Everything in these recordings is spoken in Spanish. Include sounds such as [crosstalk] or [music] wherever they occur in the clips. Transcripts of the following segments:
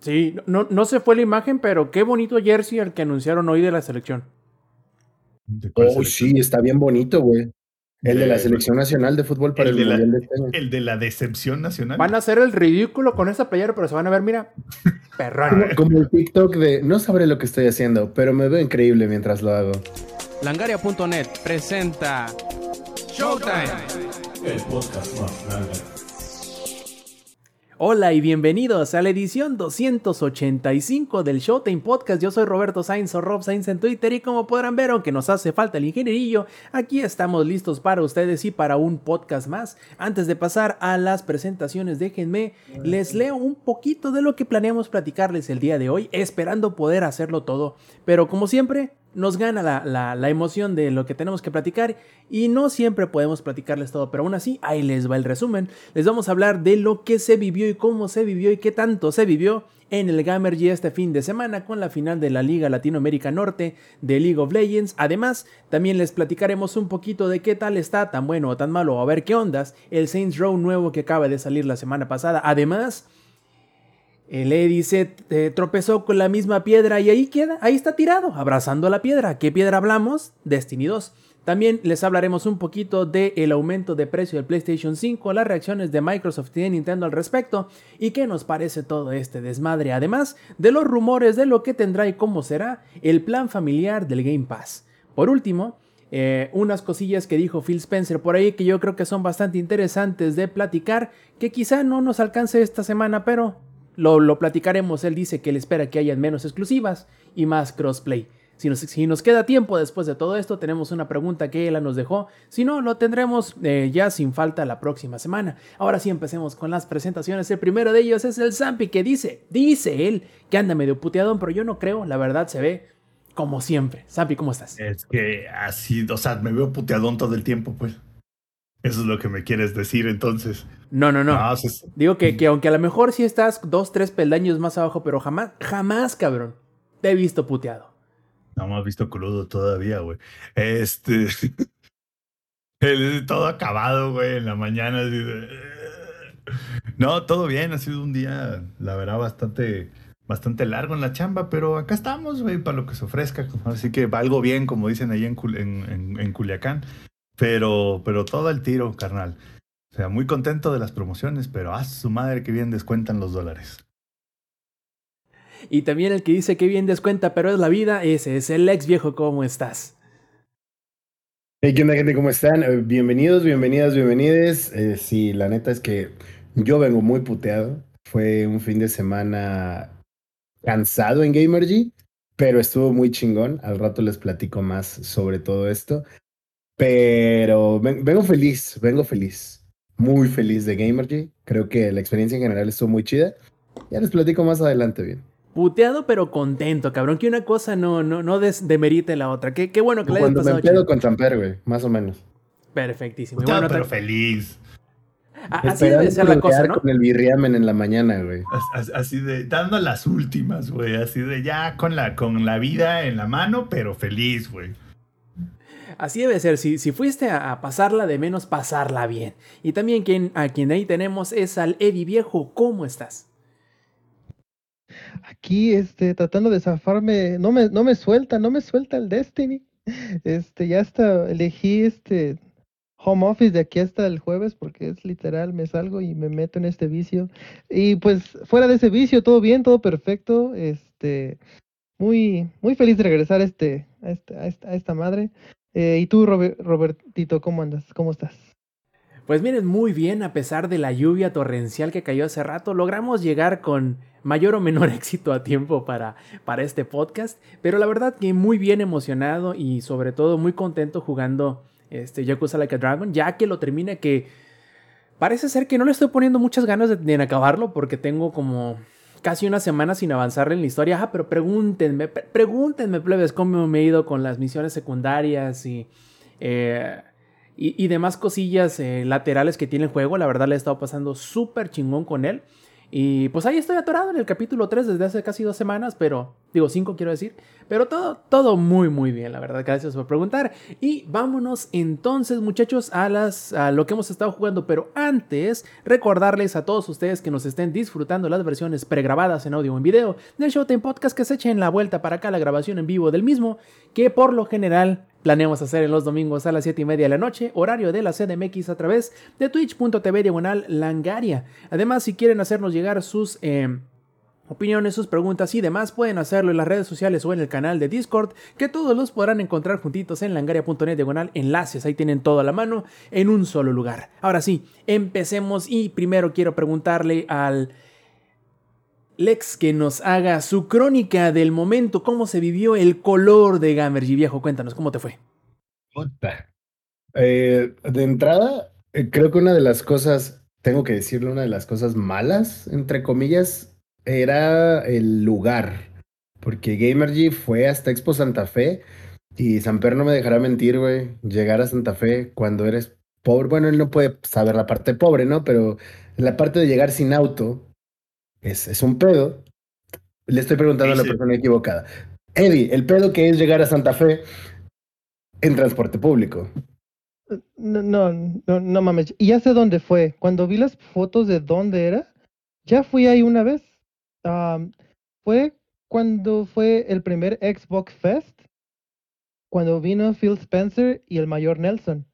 Sí, no, no se fue la imagen, pero qué bonito jersey el que anunciaron hoy de la selección. Oh, sí, está bien bonito, güey. El de, la selección nacional de fútbol para el, de Mundial la, de este El de la decepción nacional. Van a hacer el ridículo con esa playera, pero se van a ver, mira, [laughs] perrón. Como, como, el TikTok de no sabré lo que estoy haciendo, pero me veo increíble mientras lo hago. Langaria.net presenta Showtime. El podcast más grande. Hola y bienvenidos a la edición 285 del Showtime Podcast. Yo soy Roberto Sainz o Rob Sainz en Twitter y como podrán ver, aunque nos hace falta el ingenierillo, aquí estamos listos para ustedes y para un podcast más. Antes de pasar a las presentaciones, déjenme, les leo un poquito de lo que planeamos platicarles el día de hoy, esperando poder hacerlo todo. Pero como siempre, nos gana la, la, emoción de lo que tenemos que platicar y no siempre podemos platicarles todo, pero aún así ahí les va el resumen. Les vamos a hablar de lo que se vivió y cómo se vivió y qué tanto se vivió en el Gamergy este fin de semana con la final de la Liga Latinoamérica Norte de League of Legends. Además, también les platicaremos un poquito de qué tal está, tan bueno o tan malo, a ver qué ondas, el Saints Row nuevo que acaba de salir la semana pasada. Además, el Eddie se eh, tropezó con la misma piedra y ahí queda, ahí está tirado, abrazando la piedra. ¿Qué piedra hablamos? Destiny 2. También les hablaremos un poquito del el aumento de precio del PlayStation 5, las reacciones de Microsoft y de Nintendo al respecto y qué nos parece todo este desmadre, además de los rumores de lo que tendrá y cómo será el plan familiar del Game Pass. Por último, eh, unas cosillas que dijo Phil Spencer por ahí que yo creo que son bastante interesantes de platicar, que quizá no nos alcance esta semana, pero lo, lo, platicaremos. Él dice que él espera que hayan menos exclusivas y más crossplay. Si nos, si nos, queda tiempo después de todo esto, tenemos una pregunta que él nos dejó. Si no, lo tendremos eh, ya sin falta la próxima semana. Ahora sí, empecemos con las presentaciones. El primero de ellos es el Zampi que dice, dice él, que anda medio puteadón, pero yo no creo, la verdad se ve como siempre. Zampi, ¿cómo estás? Es que así, o sea, me veo puteadón todo el tiempo, pues. Eso es lo que me quieres decir entonces. No, no, no. no es... Digo que, que, aunque a lo mejor sí estás dos, tres peldaños más abajo, pero jamás, jamás, cabrón, te he visto puteado. No me has visto crudo todavía, güey. Este. [laughs] todo acabado, güey, en la mañana. Así de... No, todo bien. Ha sido un día, la verdad, bastante, bastante largo en la chamba, pero acá estamos, güey, para lo que se ofrezca. Así que algo bien, como dicen ahí en, en, en, en Culiacán. Pero, pero todo el tiro, carnal. O sea, muy contento de las promociones, pero a su madre que bien descuentan los dólares. Y también el que dice que bien descuenta, pero es la vida, ese es el ex viejo, ¿cómo estás? Hey, ¿qué onda, gente? ¿Cómo están? Eh, bienvenidos, bienvenidas, bienvenides. Eh, sí, la neta es que yo vengo muy puteado. Fue un fin de semana cansado en Gamergy, pero estuvo muy chingón. Al rato les platico más sobre todo esto. Pero vengo feliz, vengo feliz. Muy feliz de Gamergy. Creo que la experiencia en general estuvo muy chida. Ya les platico más adelante bien. Puteado pero contento, cabrón. Que una cosa no, no, no des, demerite la otra. Qué, qué bueno que le hayas pasado. Cuando me pedo con Champer, güey. Más o menos. Perfectísimo. Puteado, bueno, pero feliz. Así debe ser la cosa, ¿no? Con el birriamen en la mañana, güey. Así, así de, dando las últimas, güey. Así de ya con la, con la vida en la mano, pero feliz, güey. Así debe ser, si, si fuiste a, pasarla de menos, pasarla bien. Y también quien, a quien ahí tenemos es al Eddie Viejo, ¿cómo estás? Aquí, este, tratando de zafarme, no me, no me suelta, no me suelta el Destiny. Este, ya hasta elegí este home office de aquí hasta el jueves porque es literal, me salgo y me meto en este vicio. Y pues fuera de ese vicio, todo bien, todo perfecto. Este, muy, muy feliz de regresar a, este, a, este, a, esta, a esta madre. Eh, ¿Y tú, Robert, Robertito, cómo andas? ¿Cómo estás? Pues miren, muy bien, a pesar de la lluvia torrencial que cayó hace rato, logramos llegar con mayor o menor [laughs] éxito a tiempo para, para este podcast, pero la verdad que muy bien emocionado y sobre todo muy contento jugando este Yakuza Like a Dragon, ya que lo termina que parece ser que no le estoy poniendo muchas ganas de, de acabarlo porque tengo como casi una semana sin avanzar en la historia. Ah, pero pregúntenme, pregúntenme, plebes, cómo me he ido con las misiones secundarias y, eh, y, demás cosillas eh, laterales que tiene el juego. La verdad le he estado pasando súper chingón con él. Y pues ahí estoy atorado en el capítulo 3 desde hace casi dos semanas, pero digo 5 quiero decir. Pero todo, todo muy, muy bien, la verdad. Gracias por preguntar. Y vámonos entonces, muchachos, a, las, a lo que hemos estado jugando. Pero antes, recordarles a todos ustedes que nos estén disfrutando las versiones pregrabadas en audio o en video del Showtime Podcast que se echen la vuelta para acá la grabación en vivo del mismo, que por lo general Planeamos hacer en los domingos a las 7 y media de la noche, horario de la CDMX a través de twitch.tv diagonal langaria. Además, si quieren hacernos llegar sus eh, opiniones, sus preguntas y demás, pueden hacerlo en las redes sociales o en el canal de Discord, que todos los podrán encontrar juntitos en langaria.net diagonal enlaces. Ahí tienen todo a la mano en un solo lugar. Ahora sí, empecemos y primero quiero preguntarle al Lex que nos haga su crónica del momento, cómo se vivió el color de Gamergy viejo. Cuéntanos, ¿cómo te fue? Eh, de entrada, eh, creo que una de las cosas, tengo que decirle, una de las cosas malas, entre comillas, era el lugar. Porque Gamergy fue hasta Expo Santa Fe y Samper no me dejará mentir, güey. Llegar a Santa Fe cuando eres pobre, bueno, él no puede saber la parte pobre, ¿no? Pero la parte de llegar sin auto, es, es un pedo. Le estoy preguntando Sí, a la persona equivocada. Eddie, el pedo que es llegar a Santa Fe en transporte público. No, no, no, no mames. Y ya sé dónde fue. Cuando vi las fotos de dónde era, ya fui ahí una vez. Am, fue cuando fue el primer Xbox Fest, cuando vino Phil Spencer y el mayor Nelson.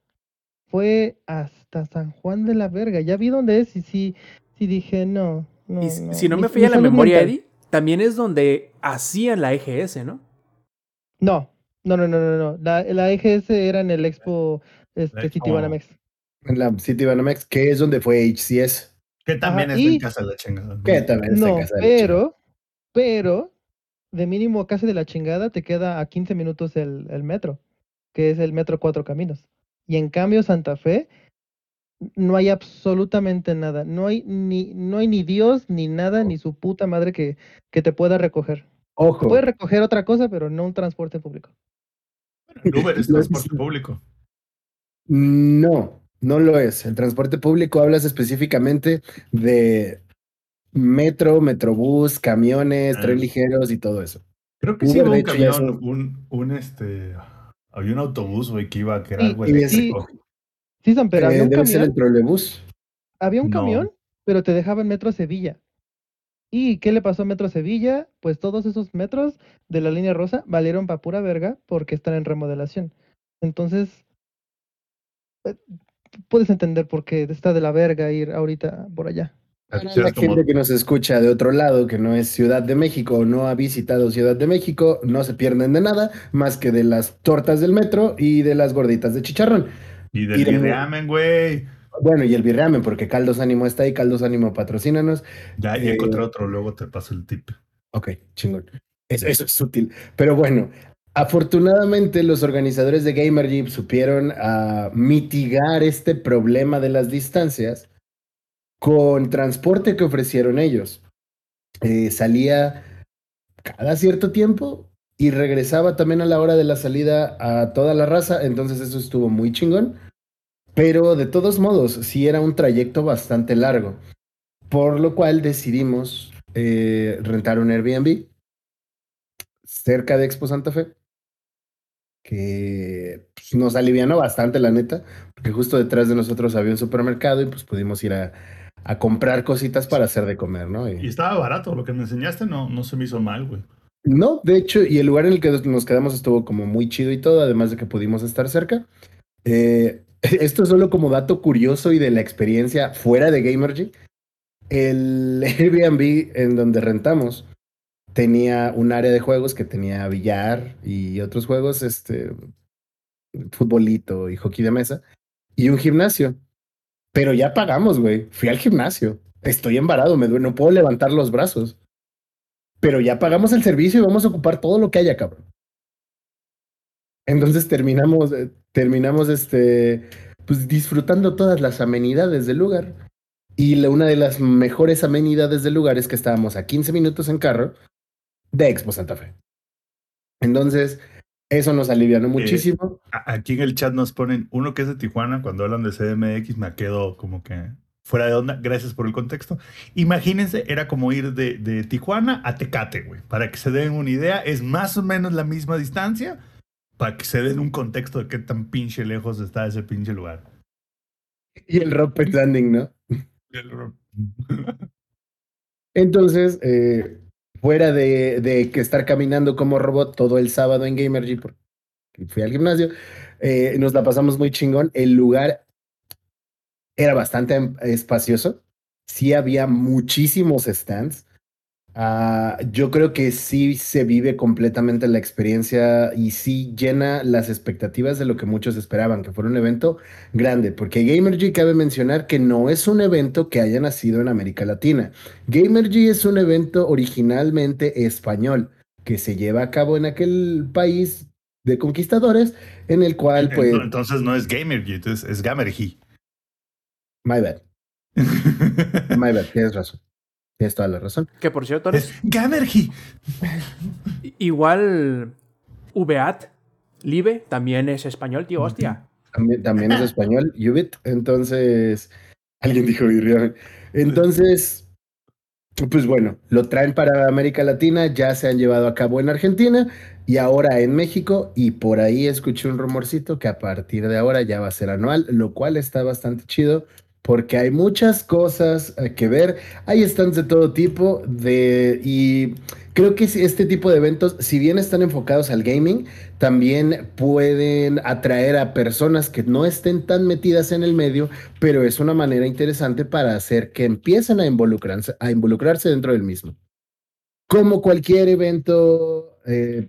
Fue hasta San Juan de la Verga. Ya vi dónde es y sí, sí dije, no. No y si- si no me falla la memoria, mental. Eddie, también es donde hacían la EGS, ¿no? No, no, no, no, no, no. La, la EGS era en el Expo este, Expo. Citibanamex. En la City Banamex, que es donde fue HCS. Que también Ajá, es y- de casa de la chingada. ¿no? Que también está en No, casa de la chingada. pero, pero, de mínimo casi de la chingada te queda a 15 minutos el, el metro, que es el metro Cuatro Caminos. Y en cambio Santa Fe no hay absolutamente nada. No hay ni, no hay ni Dios, ni nada, ni su puta madre que, que te pueda recoger. Ojo, Puede recoger otra cosa, pero no un transporte público. Uber [laughs] es transporte público. no, no lo es. El transporte público hablas específicamente de metro, metrobús, camiones, Ah. tren ligeros y todo eso. Creo que sí hubo un camión, este. Había un autobús, güey, que iba, que era Sí, algo y eléctrico. Sí, San, pero había Eh, un debe ser camión. el trolebús. Había un No. camión, pero te dejaba en Metro Sevilla. ¿Y qué le pasó a Metro Sevilla? Pues todos esos metros de la línea rosa valieron pa' pura verga porque están en remodelación. Entonces, eh, puedes entender por qué está de la verga ir ahorita por allá. Para la gente que nos escucha de otro lado, que no es Ciudad de México o no ha visitado Ciudad de México, no se pierden de nada más que de las tortas del metro y de las gorditas de chicharrón. Y del birriamen, güey. Bueno, y el birramen, porque Caldos Ánimo está ahí, Caldos Ánimo patrocínanos. Ya, ya Eh, encontré otro, luego te paso el tip. Ok, chingón. Eso, eso es útil. Pero bueno, afortunadamente los organizadores de Gamer Jeep supieron a mitigar este problema de las distancias con transporte que ofrecieron ellos. Eh, salía cada cierto tiempo y regresaba también a la hora de la salida a toda la raza, entonces eso estuvo muy chingón. Pero de todos modos, sí era un trayecto bastante largo, por lo cual decidimos eh, rentar un Airbnb cerca de Expo Santa Fe, que pues, nos alivianó bastante, la neta, porque justo detrás de nosotros había un supermercado y pues pudimos ir a, a comprar cositas para hacer de comer, ¿no? Y- Y estaba barato, lo que me enseñaste no, no se me hizo mal, güey. no, de hecho, y el lugar en el que nos quedamos estuvo como muy chido y todo, además de que pudimos estar cerca. Eh, [laughs] esto es solo como dato curioso y de la experiencia fuera de Gamergy. El [laughs] Airbnb en donde rentamos tenía un área de juegos que tenía billar y otros juegos, este, futbolito y hockey de mesa, y un gimnasio. Pero ya pagamos, güey. Fui al gimnasio. Estoy embarado, me duele, no puedo levantar los brazos. Pero ya pagamos el servicio y vamos a ocupar todo lo que haya, cabrón. Entonces terminamos, eh, terminamos este, pues disfrutando todas las amenidades del lugar. Y la- una de las mejores amenidades del lugar es que estábamos a 15 minutos en carro de Expo Santa Fe. Entonces, eso nos alivianó muchísimo. A- Aquí en el chat nos ponen uno que es de Tijuana, cuando hablan de CDMX me quedo como que fuera de onda, gracias por el contexto. Imagínense, era como ir de, de Tijuana a Tecate, güey. Para que se den una idea, es más o menos la misma distancia, para que se den un contexto de qué tan pinche lejos está ese pinche lugar. Y el rope landing, ¿no? Entonces, eh, fuera de, de, que estar caminando como robot todo el sábado en Gamergy, porque fui al gimnasio, eh, nos la pasamos muy chingón. El lugar era bastante espacioso. Sí había muchísimos stands. Uh, yo creo que sí se vive completamente la experiencia y sí llena las expectativas de lo que muchos esperaban, que fuera un evento grande, porque Gamergy cabe mencionar que no es un evento que haya nacido en América Latina. Gamergy es un evento originalmente español que se lleva a cabo en aquel país de conquistadores, en el cual pues... Entonces no es Gamergy, entonces es Gamergy. My bad. [laughs] My bad, tienes razón. Tienes toda la razón. Que por cierto. Es Gamergy. Igual. Ubeat, Live, también es español, tío, hostia. También, también es español, [laughs] Ubit. Entonces. Alguien dijo Entonces. Pues bueno, lo traen para América Latina, ya se han llevado a cabo en Argentina y ahora en México. Y por ahí escuché un rumorcito que a partir de ahora ya va a ser anual, lo cual está bastante chido porque hay muchas cosas eh, que ver. Hay stands de todo tipo de y creo que este tipo de eventos, si bien están enfocados al gaming, también pueden atraer a personas que no estén tan metidas en el medio, pero es una manera interesante para hacer que empiecen a involucrarse, a involucrarse dentro del mismo. Como cualquier evento eh,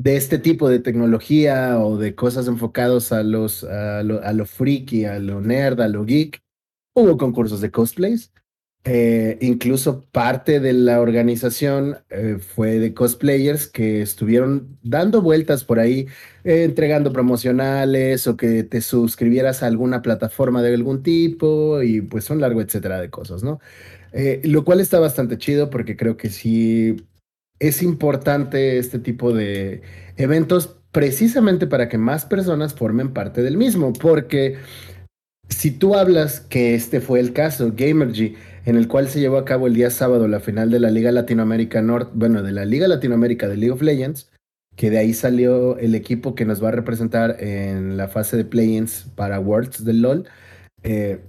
de este tipo de tecnología o de cosas enfocados a los a lo, a lo, freaky, a lo nerd, a lo geek. Hubo concursos de cosplays. Eh, incluso parte de la organización eh, fue de cosplayers que estuvieron dando vueltas por ahí, eh, entregando promocionales o que te suscribieras a alguna plataforma de algún tipo y pues un largo etcétera de cosas, ¿no? lo cual está bastante chido porque creo que sí es importante este tipo de eventos precisamente para que más personas formen parte del mismo, porque si tú hablas que este fue el caso, Gamergy, en el cual se llevó a cabo el día sábado la final de la Liga Latinoamérica Norte, bueno, de la Liga Latinoamérica de League of Legends, que de ahí salió el equipo que nos va a representar en la fase de play-ins para Worlds del LOL. Eh,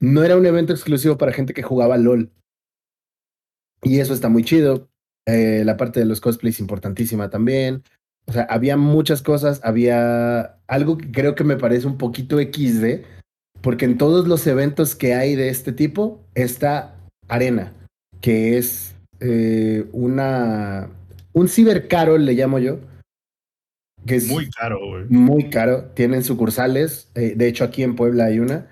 no era un evento exclusivo para gente que jugaba LOL. Y eso está muy chido. Eh, la parte de los cosplays importantísima también. O sea, había muchas cosas, había algo que creo que me parece un poquito XD, porque en todos los eventos que hay de este tipo está Arena, que es eh, una un cibercaro, le llamo yo. Que es muy caro, güey. Muy caro. Tienen sucursales. Eh, de hecho, aquí en Puebla hay una.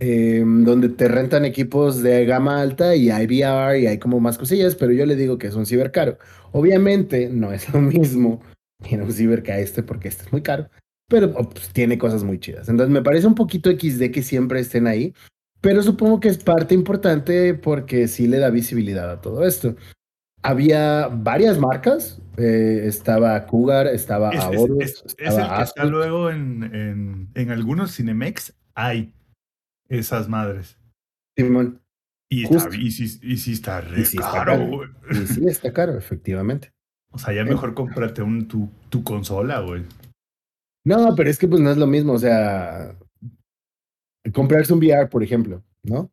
Eh, donde te rentan equipos de gama alta y hay VR y hay como más cosillas, pero yo le digo que es un ciber caro. Obviamente no es lo [laughs] mismo tiene un ciber que a este porque este es muy caro, pero pues, tiene cosas muy chidas. Entonces me parece un poquito XD que siempre estén ahí, pero supongo que es parte importante porque sí le da visibilidad a todo esto. Había varias marcas, eh, estaba Cougar, estaba es, es, es, el que está luego en, en, en algunos Cinemex hay esas madres. Simón. Y, está, y, sí, y sí está re sí caro, güey. Y sí [laughs] está caro, efectivamente. O sea, ya mejor cómprate un, tu, tu consola, güey. No, pero es que pues no es lo mismo, o sea, comprarse un VR, por ejemplo, ¿no?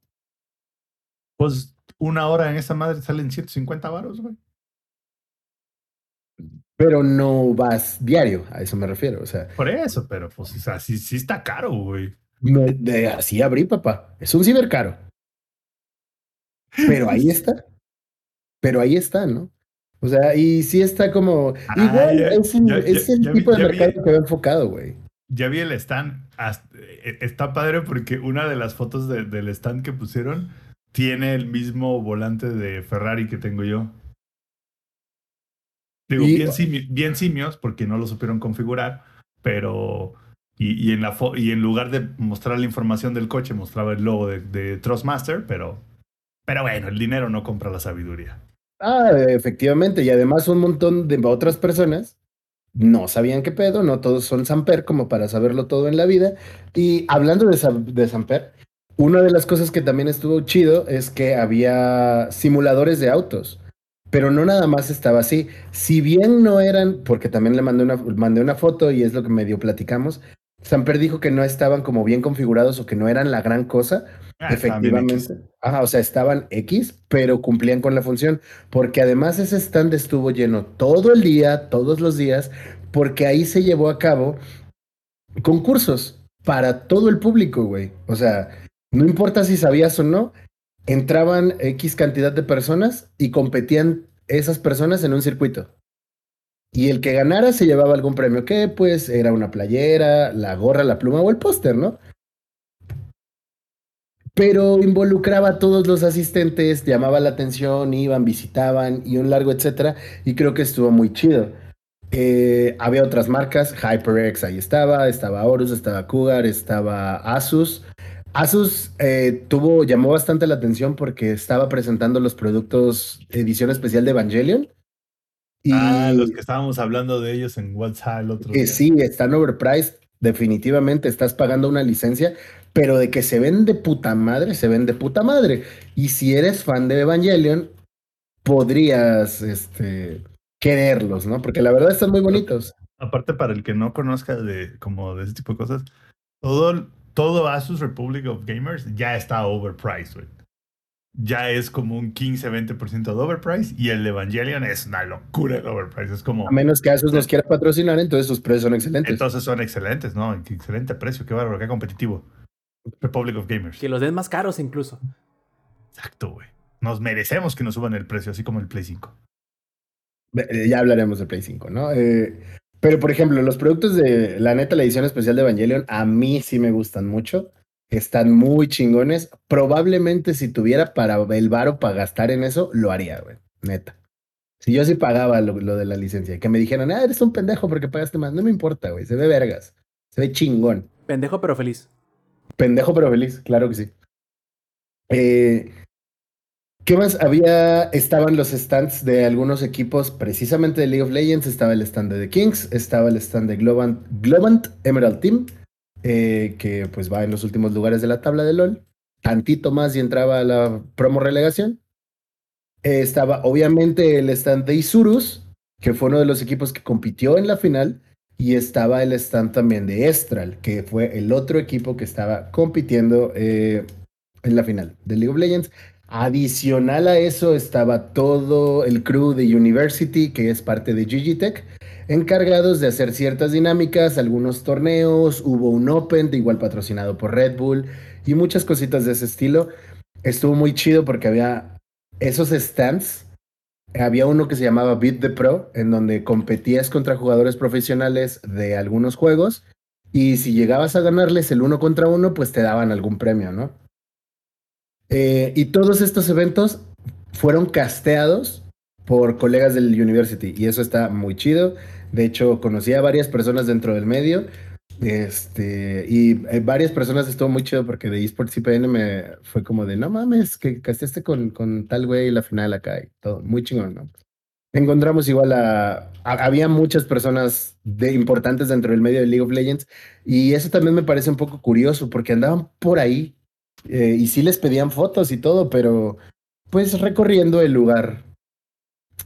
Pues una hora en esa madre salen 150 varos, güey. Pero no vas diario, a eso me refiero, o sea. Por eso, pero pues, o sea, sí, sí está caro, güey. De, así abrí, papá. Es un ciber caro. Pero ahí está. Pero ahí está, ¿no? O sea, y sí está como. Ah, igual ya, es, ya, es, el tipo de mercado vi, que va enfocado, güey. Ya vi el stand. Hasta, e, está padre porque una de las fotos de, del stand que pusieron tiene el mismo volante de Ferrari que tengo yo. Digo, y, bien, simi, bien simios porque no lo supieron configurar, pero y, y, en la y en lugar de mostrar la información del coche, mostraba el logo de, de Trustmaster, pero, pero bueno, el dinero no compra la sabiduría. Ah, efectivamente, y además un montón de otras personas no sabían qué pedo, no todos son Samper como para saberlo todo en la vida. Y hablando de, de Samper, una de las cosas que también estuvo chido es que había simuladores de autos. Pero no nada más estaba así. Si bien no eran, porque también le mandé una, mandé una foto y es lo que medio platicamos, Samper dijo que no estaban como bien configurados o que no eran la gran cosa. Ah, Efectivamente. Ajá, o sea, estaban X, pero cumplían con la función. Porque además ese stand estuvo lleno todo el día, todos los días, porque ahí se llevó a cabo concursos para todo el público, güey. O sea, no importa si sabías o no, entraban X cantidad de personas y competían esas personas en un circuito. Y el que ganara se llevaba algún premio, que pues era una playera, la gorra, la pluma o el póster, ¿no? Pero involucraba a todos los asistentes, llamaba la atención, iban, visitaban y un largo etcétera. Y creo que estuvo muy chido. Eh, había otras marcas, HyperX ahí estaba, estaba Horus, estaba Cougar, estaba Asus. Asus eh, tuvo, llamó bastante la atención porque estaba presentando los productos edición especial de Evangelion. Y Ah, los que estábamos hablando de ellos en WhatsApp el otro que día. sí, están overpriced, definitivamente estás pagando una licencia, pero de que se ven de puta madre, se ven de puta madre. Y si eres fan de Evangelion, podrías este, quererlos, ¿no? Porque la verdad están muy bonitos. Aparte, para el que no conozca de como de ese tipo de cosas, todo, todo Asus Republic of Gamers ya está overpriced, güey. Ya es como un 15-20% de overpriced y el Evangelion es una locura el overpriced. Es como. A menos que Asus nos quiera patrocinar, entonces sus precios son excelentes. Entonces son excelentes, ¿no? Qué excelente precio, qué bárbaro, qué competitivo. Republic of Gamers. Que los den más caros incluso. Exacto, güey. Nos merecemos que nos suban el precio, así como el Play 5. Eh, Ya hablaremos de Play 5, ¿no? Eh, pero, por ejemplo, los productos de, la neta, la edición especial de Evangelion, a mí sí me gustan mucho. Están muy chingones. Probablemente si tuviera para el varo para gastar en eso, lo haría, güey. Neta. Si yo sí pagaba lo, lo de la licencia, que me dijeran, ah, eres un pendejo porque pagaste más. No me importa, güey. Se ve vergas. Se ve chingón. Pendejo pero feliz. Pendejo pero feliz, claro que sí. Eh, ¿Qué más? Había, estaban los stands de algunos equipos, precisamente de League of Legends, estaba el stand de The Kings, estaba el stand de Globant, Globant Emerald Team, eh, que pues va en los últimos lugares de la tabla de LOL. Tantito más y entraba a la promo relegación. Eh, estaba obviamente el stand de Isurus, que fue uno de los equipos que compitió en la final, y estaba el stand también de Estral, que fue el otro equipo que estaba compitiendo eh, en la final de League of Legends. Adicional a eso estaba todo el crew de University, que es parte de Gigitech, encargados de hacer ciertas dinámicas, algunos torneos, hubo un Open, de igual patrocinado por Red Bull, y muchas cositas de ese estilo. Estuvo muy chido porque había esos stands. Había uno que se llamaba Beat the Pro, en donde competías contra jugadores profesionales de algunos juegos, y si llegabas a ganarles el uno contra uno, pues te daban algún premio, ¿no? Eh, y todos estos eventos fueron casteados por colegas del University y eso está muy chido. De hecho, conocí a varias personas dentro del medio. Este, y eh, varias personas estuvo muy chido porque de eSports IPN me fue como de no mames, que casteaste con, con tal güey la final acá y todo. Muy chingón, ¿no? Encontramos igual a, a- había muchas personas de, importantes dentro del medio de League of Legends y eso también me parece un poco curioso porque andaban por ahí eh, y sí les pedían fotos y todo, pero pues recorriendo el lugar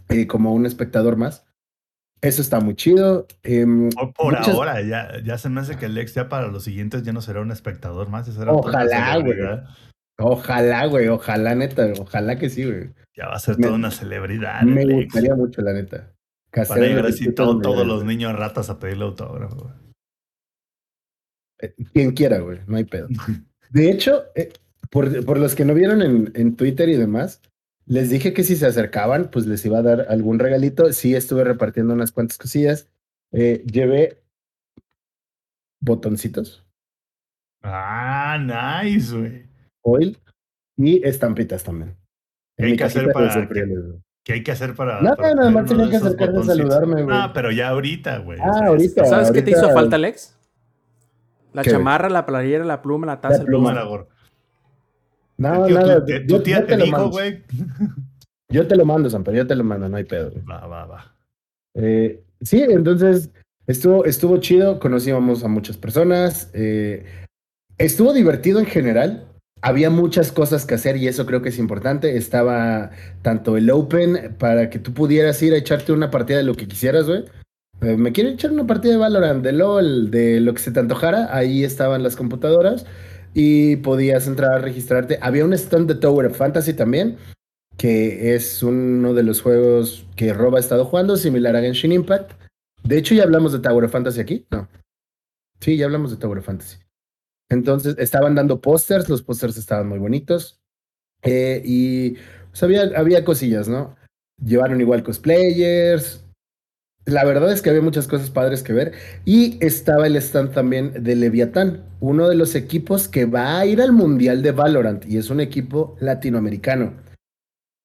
eh, como un espectador más. Eso está muy chido. Em, Por, por muchas- ahora, ya, ya se me hace que el ex ya para los siguientes ya no será un espectador más. será Ojalá, güey. Ojalá, güey, ojalá, neta, ojalá que sí, güey. Ya va a ser Me- toda una celebridad. Me gustaría mucho, la neta. Van a Castear en llegar el así todo- todos los niños ratas a pedirle autógrafo. güey. Eh, Quien quiera, güey, no hay pedo. [laughs] De hecho, eh, por, por los que no vieron en, en Twitter y demás, les dije que si se acercaban, pues les iba a dar algún regalito. Sí, estuve repartiendo unas cuantas cosillas. Eh, llevé botoncitos, Ah, nice, güey. oil y estampitas también. ¿Qué hay que hacer para. ¿Qué hay que hacer para.? Nada, para nada más tenía que esos acercarse a saludarme, güey. Ah, pero ya ahorita, güey. o Ah, sea, ahorita. ¿Sabes qué te hizo falta, Alex? La ¿Qué? chamarra, la playera, la pluma, la taza, La el pluma. Pluma pluma. No, Tío, nada. tu, yo- tía yo te lo dijo, mando. güey. [laughs] Yo te lo mando, Samper, yo te lo mando, no hay pedo. güey. Va, va, va. Eh, sí, entonces estuvo, estuvo chido, conocíamos a muchas personas, eh, estuvo divertido en general, había muchas cosas que hacer y eso creo que es importante. Estaba tanto el Open para que tú pudieras ir a echarte una partida de lo que quisieras, güey. Eh, me quiero echar una partida de Valorant, de LOL, de lo que se te antojara. Ahí estaban las computadoras y podías entrar a registrarte. Había un stand de Tower of Fantasy también, que es uno de los juegos que Rob ha estado jugando, similar a Genshin Impact. De hecho, ya hablamos de Tower of Fantasy aquí, ¿no? Sí, ya hablamos de Tower of Fantasy. Entonces, estaban dando pósters, los pósters estaban muy bonitos. eh, y pues, había, había cosillas, ¿no? Llevaron igual cosplayers. La verdad es que había muchas cosas padres que ver. Y estaba el stand también de Leviatán, uno de los equipos que va a ir al Mundial de Valorant. Y es un equipo latinoamericano.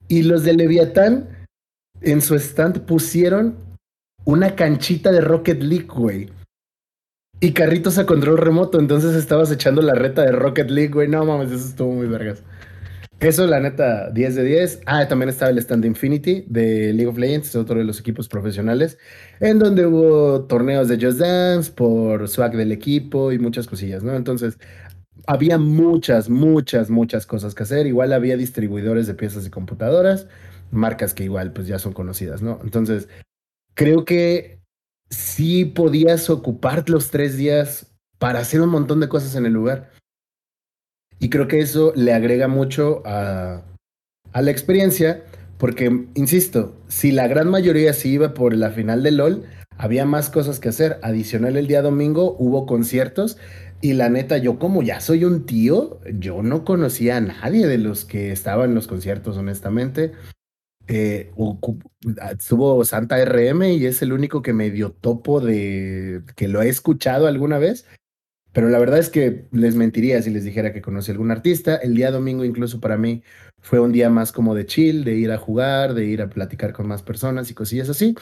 Y los de Leviatán en su stand pusieron una canchita de Rocket League, güey. Y carritos a control remoto, entonces estabas echando la reta de Rocket League, güey. No mames, eso estuvo muy vergas. Eso, la neta, 10 de 10. Ah, también estaba el stand Infinity de League of Legends, otro de los equipos profesionales, en donde hubo torneos de Just Dance por swag del equipo y muchas cosillas, ¿no? Entonces, había muchas, muchas, muchas cosas que hacer. Igual había distribuidores de piezas de computadoras, marcas que igual pues ya son conocidas, ¿no? Entonces, creo que sí podías ocupar los tres días para hacer un montón de cosas en el lugar. Y creo que eso le agrega mucho a, la experiencia, porque, insisto, si la gran mayoría se iba por la final de LOL, había más cosas que hacer. Adicional, el día domingo hubo conciertos y la neta, yo como ya soy un tío, yo no conocía a nadie de los que estaban en los conciertos, honestamente. Eh, estuvo Santa RM y es el único que me dio topo de que lo he escuchado alguna vez. Pero la verdad es que les mentiría si les dijera que conocí a algún artista. El día domingo incluso para mí fue un día más como de chill, de ir a jugar, de ir a platicar con más personas y cosillas así.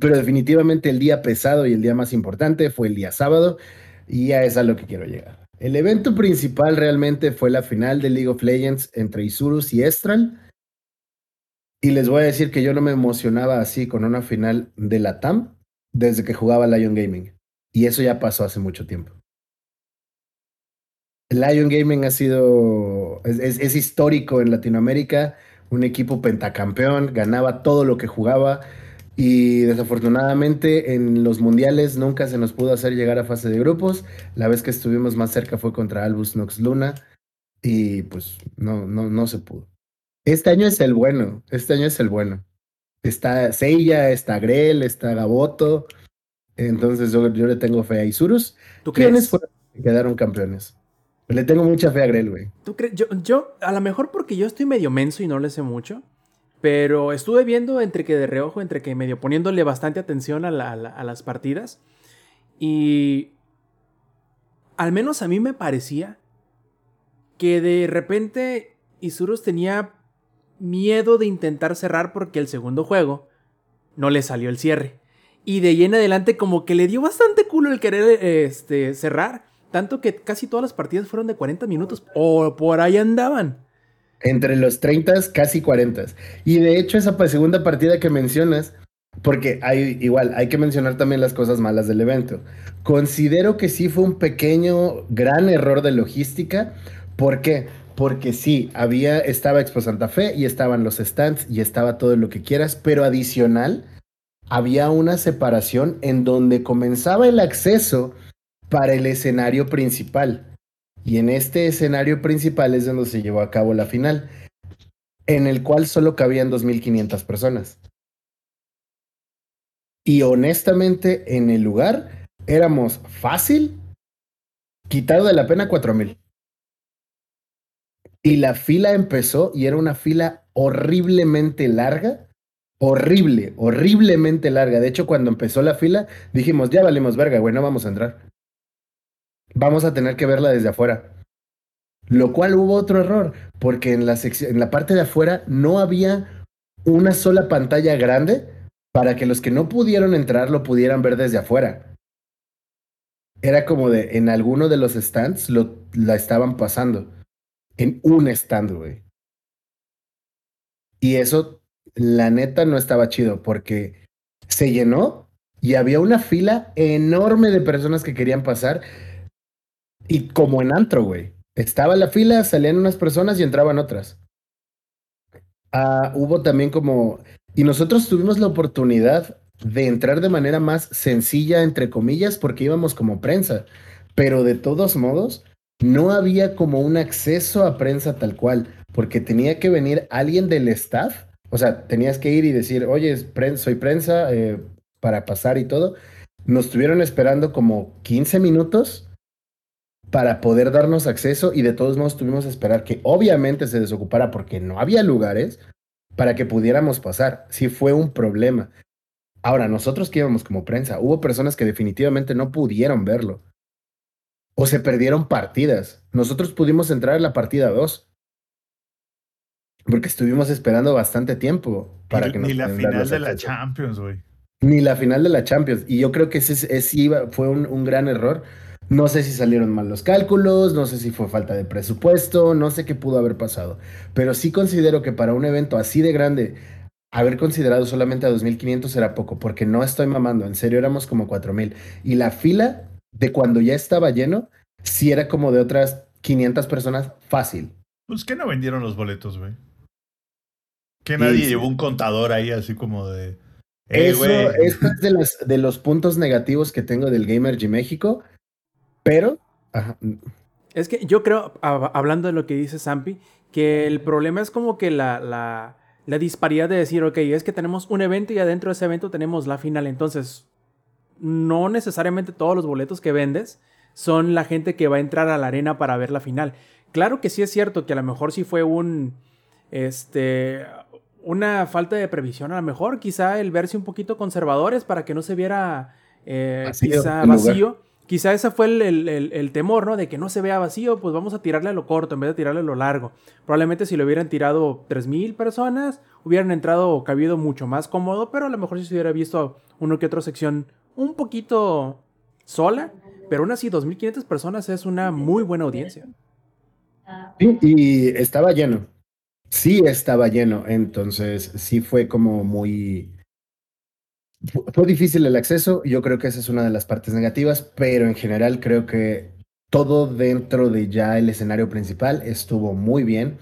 Pero definitivamente el día pesado y el día más importante fue el día sábado y ya es a lo que quiero llegar. El evento principal realmente fue la final de League of Legends entre Isurus y Estral. Y les voy a decir que yo no me emocionaba así con una final de la TAM desde que jugaba Lion Gaming. Y eso ya pasó hace mucho tiempo. Lion Gaming ha sido, es, es- es histórico en Latinoamérica, un equipo pentacampeón, ganaba todo lo que jugaba y desafortunadamente en los mundiales nunca se nos pudo hacer llegar a fase de grupos. La vez que estuvimos más cerca fue contra Albus Nox Luna y pues no, no, no se pudo. Este año es el bueno, este año es el bueno. Está Seiya, está Grell, está Gaboto. Entonces yo, yo le tengo fe a Isurus. ¿Tú ¿Quiénes crees? fueron los que quedaron campeones? Le tengo mucha fe a Grell, güey. ¿Tú crees? Yo, yo, a lo mejor porque yo estoy medio menso y no le sé mucho, pero estuve viendo entre que de reojo, entre que medio poniéndole bastante atención a, la- a la- a las partidas y al menos a mí me parecía que de repente Isurus tenía miedo de intentar cerrar porque el segundo juego no le salió el cierre. Y de ahí en adelante como que le dio bastante culo el querer este, cerrar. Tanto que casi todas las partidas fueron de 40 minutos. O por ahí andaban. Entre los 30, casi 40. Y de hecho, esa segunda partida que mencionas, porque hay igual, hay que mencionar también las cosas malas del evento. Considero que sí fue un pequeño, gran error de logística. ¿Por qué? Porque sí, había, estaba Expo Santa Fe y estaban los stands y estaba todo lo que quieras, pero adicional, había una separación en donde comenzaba el acceso para el escenario principal. Y en este escenario principal es donde se llevó a cabo la final, en el cual solo cabían 2.500 personas. Y honestamente, en el lugar éramos fácil, quitado de la pena 4.000. Y la fila empezó y era una fila horriblemente larga. Horrible, horriblemente larga. De hecho, cuando empezó la fila, dijimos, ya valimos verga, güey, no vamos a entrar. Vamos a tener que verla desde afuera. Lo cual hubo otro error, porque en la, en la parte de afuera no había una sola pantalla grande para que los que no pudieron entrar lo pudieran ver desde afuera. Era como de, en alguno de los stands lo, la estaban pasando. En un stand, güey. Y eso, la neta, no estaba chido, porque se llenó y había una fila enorme de personas que querían pasar. Y como en antro, güey. Estaba la fila, salían unas personas y entraban otras. Ah, hubo también como... Y nosotros tuvimos la oportunidad de entrar de manera más sencilla, entre comillas, porque íbamos como prensa. Pero de todos modos, no había como un acceso a prensa tal cual, porque tenía que venir alguien del staff. O sea, tenías que ir y decir, oye, soy prensa eh, para pasar y todo. Nos estuvieron esperando como 15 minutos para poder darnos acceso y de todos modos tuvimos que esperar que obviamente se desocupara porque no había lugares para que pudiéramos pasar. Sí fue un problema. Ahora, nosotros que íbamos como prensa, hubo personas que definitivamente no pudieron verlo. O se perdieron partidas. Nosotros pudimos entrar a la partida 2. Porque estuvimos esperando bastante tiempo para que nos Ni la final de la. Champions, güey. Ni la final de la Champions. Y yo creo que ese, ese iba- fue un, un gran error. No sé si salieron mal los cálculos, no sé si fue falta de presupuesto, no sé qué pudo haber pasado. Pero sí considero que para un evento así de grande, haber considerado solamente a 2.500 era poco, porque no estoy mamando, en serio éramos como 4.000. Y la fila de cuando ya estaba lleno, sí era como de otras 500 personas fácil. Pues que no vendieron los boletos, güey. Que nadie sí. llevó un contador ahí así como de. "Eh, Eso, güey". esto es de los, de los puntos negativos que tengo del Gamer G México, pero... ajá, Es que yo creo, hab- hablando de lo que dice Zampi, que el problema es como que la, la, la disparidad de decir, ok, es que tenemos un evento y adentro de ese evento tenemos la final. Entonces, no necesariamente todos los boletos que vendes son la gente que va a entrar a la arena para ver la final. Claro que sí es cierto que a lo mejor sí fue un, este, una falta de previsión. A lo mejor quizá el verse un poquito conservadores para que no se viera eh, Vacío, quizá lugar. Quizá ese fue el, el- temor, ¿no? De que no se vea vacío, pues vamos a tirarle a lo corto en vez de tirarle a lo largo. Probablemente si lo hubieran tirado 3.000 personas, hubieran entrado o cabido mucho más cómodo, pero a lo mejor si se hubiera visto uno que otra sección un poquito sola, pero aún así 2.500 personas es una muy buena audiencia. Y estaba lleno. Sí estaba lleno. Entonces, sí fue como muy. Fu- Fue difícil el acceso. Yo creo que esa es una de las partes negativas, pero en general creo que todo dentro de ya el escenario principal estuvo muy bien.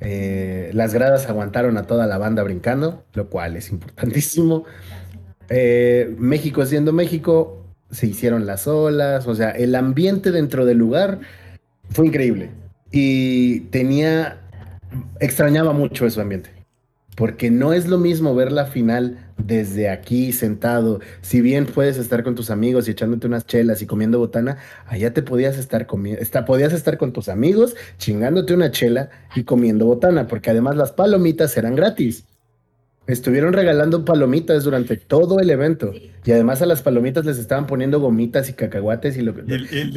Eh, las gradas aguantaron a toda la banda brincando, lo cual es importantísimo. Eh, México siendo México, se hicieron las olas, o sea, el ambiente dentro del lugar fue increíble. Y tenía, extrañaba mucho ese ambiente. Porque no es lo mismo ver la final desde aquí sentado. Si bien puedes estar con tus amigos y echándote unas chelas y comiendo botana, allá te podías estar comiendo, podías estar con tus amigos chingándote una chela y comiendo botana, porque además las palomitas eran gratis. Estuvieron regalando palomitas durante todo el evento. Y además a las palomitas les estaban poniendo gomitas y cacahuates y lo que.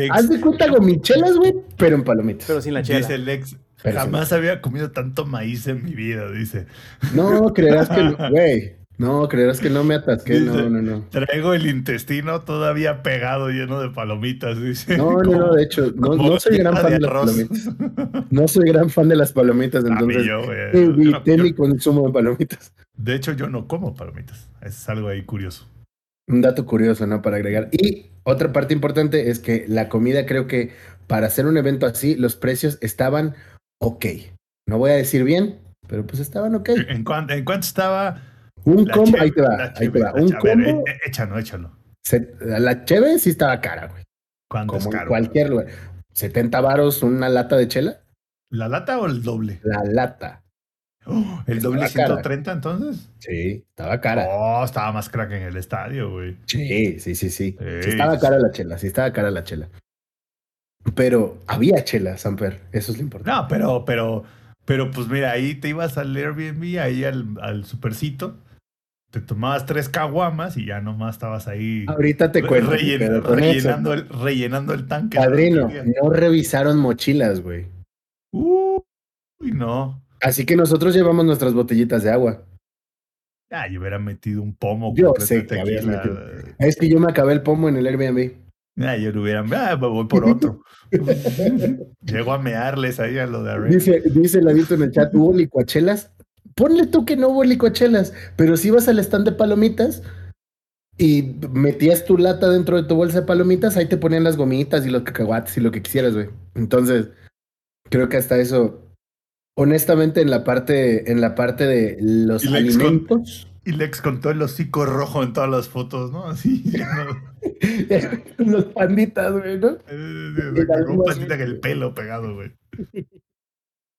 Haz de cuenta gomichelas, güey, pero en palomitas. Pero sin la chela. dice el ex. Pero Jamás había comido tanto maíz en mi vida, dice. No, creerás que no, [laughs] güey. No, creerás que no me atasqué. No, Dice, no, no. Traigo el intestino todavía pegado, lleno de palomitas, dice. No, no, no, de hecho, no, no soy gran fan de de las palomitas. No soy gran fan de las palomitas, entonces yo, no- evité yo- mi consumo de palomitas. de hecho, yo no como palomitas. Es algo ahí curioso. Un dato curioso, ¿no? Para agregar. Y otra parte importante es que la comida, creo que para hacer un evento así, los precios estaban ok. No voy a decir bien, pero pues estaban ok. ¿En cuánto, en cuánto estaba? Un combo, cheve? ahí te va, ahí te va. Un ver, combo, eh, eh, échalo, échalo. se- la cheve sí estaba cara, güey. ¿Cuánto es Como en caro? cualquier lugar. 70 varos una lata de chela. ¿La lata o el doble? La lata. Oh, [gasps] ¿El doble Estaba cara. 130 entonces? Sí, estaba cara. Oh, estaba más crack en el estadio, güey. Sí, sí, sí, sí. Sí, Sí estaba sí, cara la chela, sí estaba cara la chela. Pero había chela, Samper. Eso es lo importante. No, pero, pero, pero pues mira, ahí te ibas al Airbnb, ahí al, al supercito, te tomabas tres caguamas y ya nomás estabas ahí Ahorita te cuento. rellen- eso, rellenando, el, rellenando el tanque. Padrino, ¿no? revisaron mochilas, güey. Uy, no. Así que nosotros llevamos nuestras botellitas de agua. Ah, yo hubiera metido un pomo. Yo sé que habías metido. Es que yo me acabé el pomo en el Airbnb. Ah, yo no hubiera. Ah, me voy por otro. [laughs] Llego a mearles ahí a lo de arriba. Dice, dice el adicto en el chat, ¿hubo licuachelas? Ponle tú que no hubo licuachelas, pero si ibas al stand de palomitas y metías tu lata dentro de tu bolsa de palomitas, ahí te ponían las gomitas y los cacahuates y lo que quisieras, güey. Entonces, Creo que hasta eso, honestamente, en la parte, en la parte de los Y Lex con- contó el hocico rojo en todas las fotos, ¿no? Así. [laughs] ¿no? [laughs] los panditas, güey, ¿no? Un patita que el pelo pegado, güey. [laughs]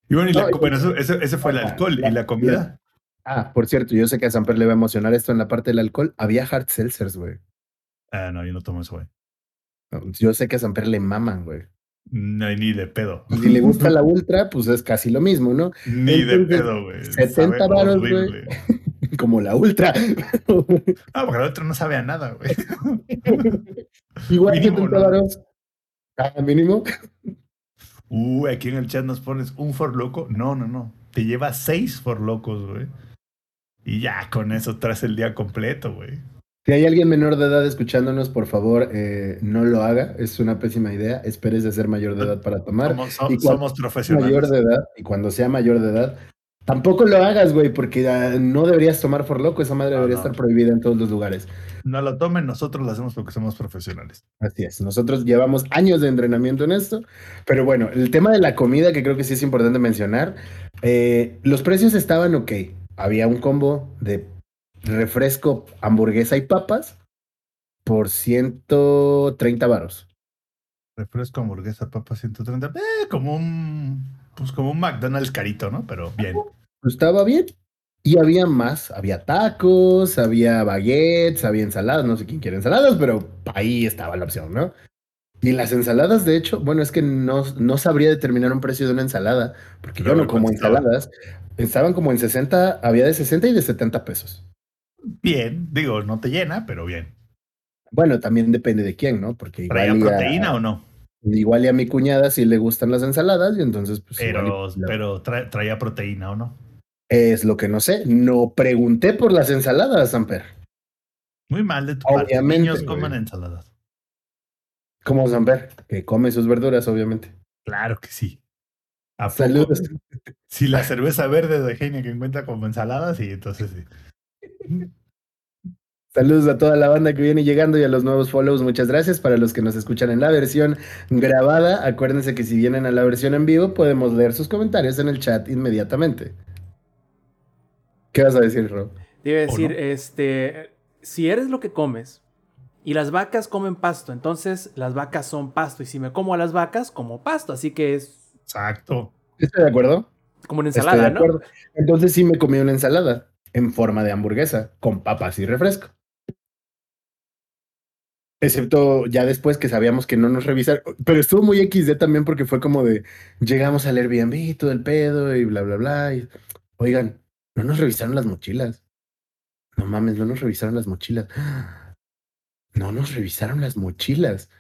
Y bueno, y la- No, bueno, eso, eso- ese fue el alcohol. la- ¿Y la comida? Ah, por cierto, yo sé que a Samper le va a emocionar esto en la parte del alcohol. Había hard seltzers, güey. Ah, no, yo no tomo eso, güey. Yo sé que a Samper le maman, güey. No, ni de pedo. Si le gusta la ultra, pues es casi lo mismo, ¿no? Ni de pedo, güey. 70 Sabe varos, güey. Como la ultra. Ah, porque el otro no sabe a nada, güey. [laughs] Igual que 70 ¿no? Ah, mínimo. Uh, aquí en el chat nos pones un for loco. No, no, no. Te lleva seis for locos, güey. Y ya con eso traes el día completo, güey. Si hay alguien menor de edad escuchándonos, por favor, eh, no lo haga. Es una pésima idea. Esperes de ser mayor de edad para tomar. Somos, so- y cuando somos mayor profesionales. de edad y cuando sea mayor de edad, tampoco lo hagas, güey, porque ah, no deberías tomar por loco. Esa madre No, debería no. estar prohibida en todos los lugares. No lo tomen, nosotros lo hacemos porque somos profesionales. Así es. Nosotros llevamos años de entrenamiento en esto. Pero bueno, el tema de la comida, que creo que sí es importante mencionar. eh, los precios estaban ok. Había un combo de refresco, hamburguesa y papas por 130 varos. Refresco, hamburguesa, papa 130. Eh, como un. Pues como un McDonald's carito, ¿no? Pero bien. Estaba bien. Y había más, había tacos, había baguettes, había ensaladas, no sé quién quiere ensaladas, pero ahí estaba la opción, ¿no? Y las ensaladas, de hecho, bueno, es que no, no sabría determinar un precio de una ensalada, porque Pero yo no como ensaladas. Estaban como en 60, había de 60 y de 70 pesos. Bien. Digo, no te llena, pero bien. Bueno, también depende de quién, ¿no? Porque ¿Traía proteína o no? Igual y a mi cuñada sí le gustan las ensaladas y entonces pues y, Pero, pues, pero tra- traía proteína o no. es lo que no sé. No pregunté por las ensaladas, Samper. Muy mal de tu parte. Obviamente, Niños güey. coman ensaladas. ¿Cómo Samper? Que come sus verduras, obviamente. Claro que sí. Saludos. [laughs] Si la cerveza verde de Heineken cuenta como ensalada, sí, entonces sí. [laughs] Saludos a toda la banda que viene llegando y a los nuevos follows. Muchas gracias. Para los que nos escuchan en la versión grabada, acuérdense que si vienen a la versión en vivo, podemos leer sus comentarios en el chat inmediatamente. ¿Qué vas a decir, Rob? ¿O decir, no? este, si eres lo que comes y las vacas comen pasto, entonces las vacas son pasto y si me como a las vacas, como pasto, así que es Exacto. ¿Estoy de acuerdo? como una Estoy ensalada, de ¿no? acuerdo. Entonces sí me comí una ensalada en forma de hamburguesa con papas y refresco. Excepto ya después que sabíamos que no nos revisaron. Pero estuvo muy XD también porque fue como de llegamos al Airbnb todo el pedo y bla, bla, bla. y, Oigan, no nos revisaron las mochilas. No mames, no nos revisaron las mochilas. [gasps] No nos revisaron las mochilas.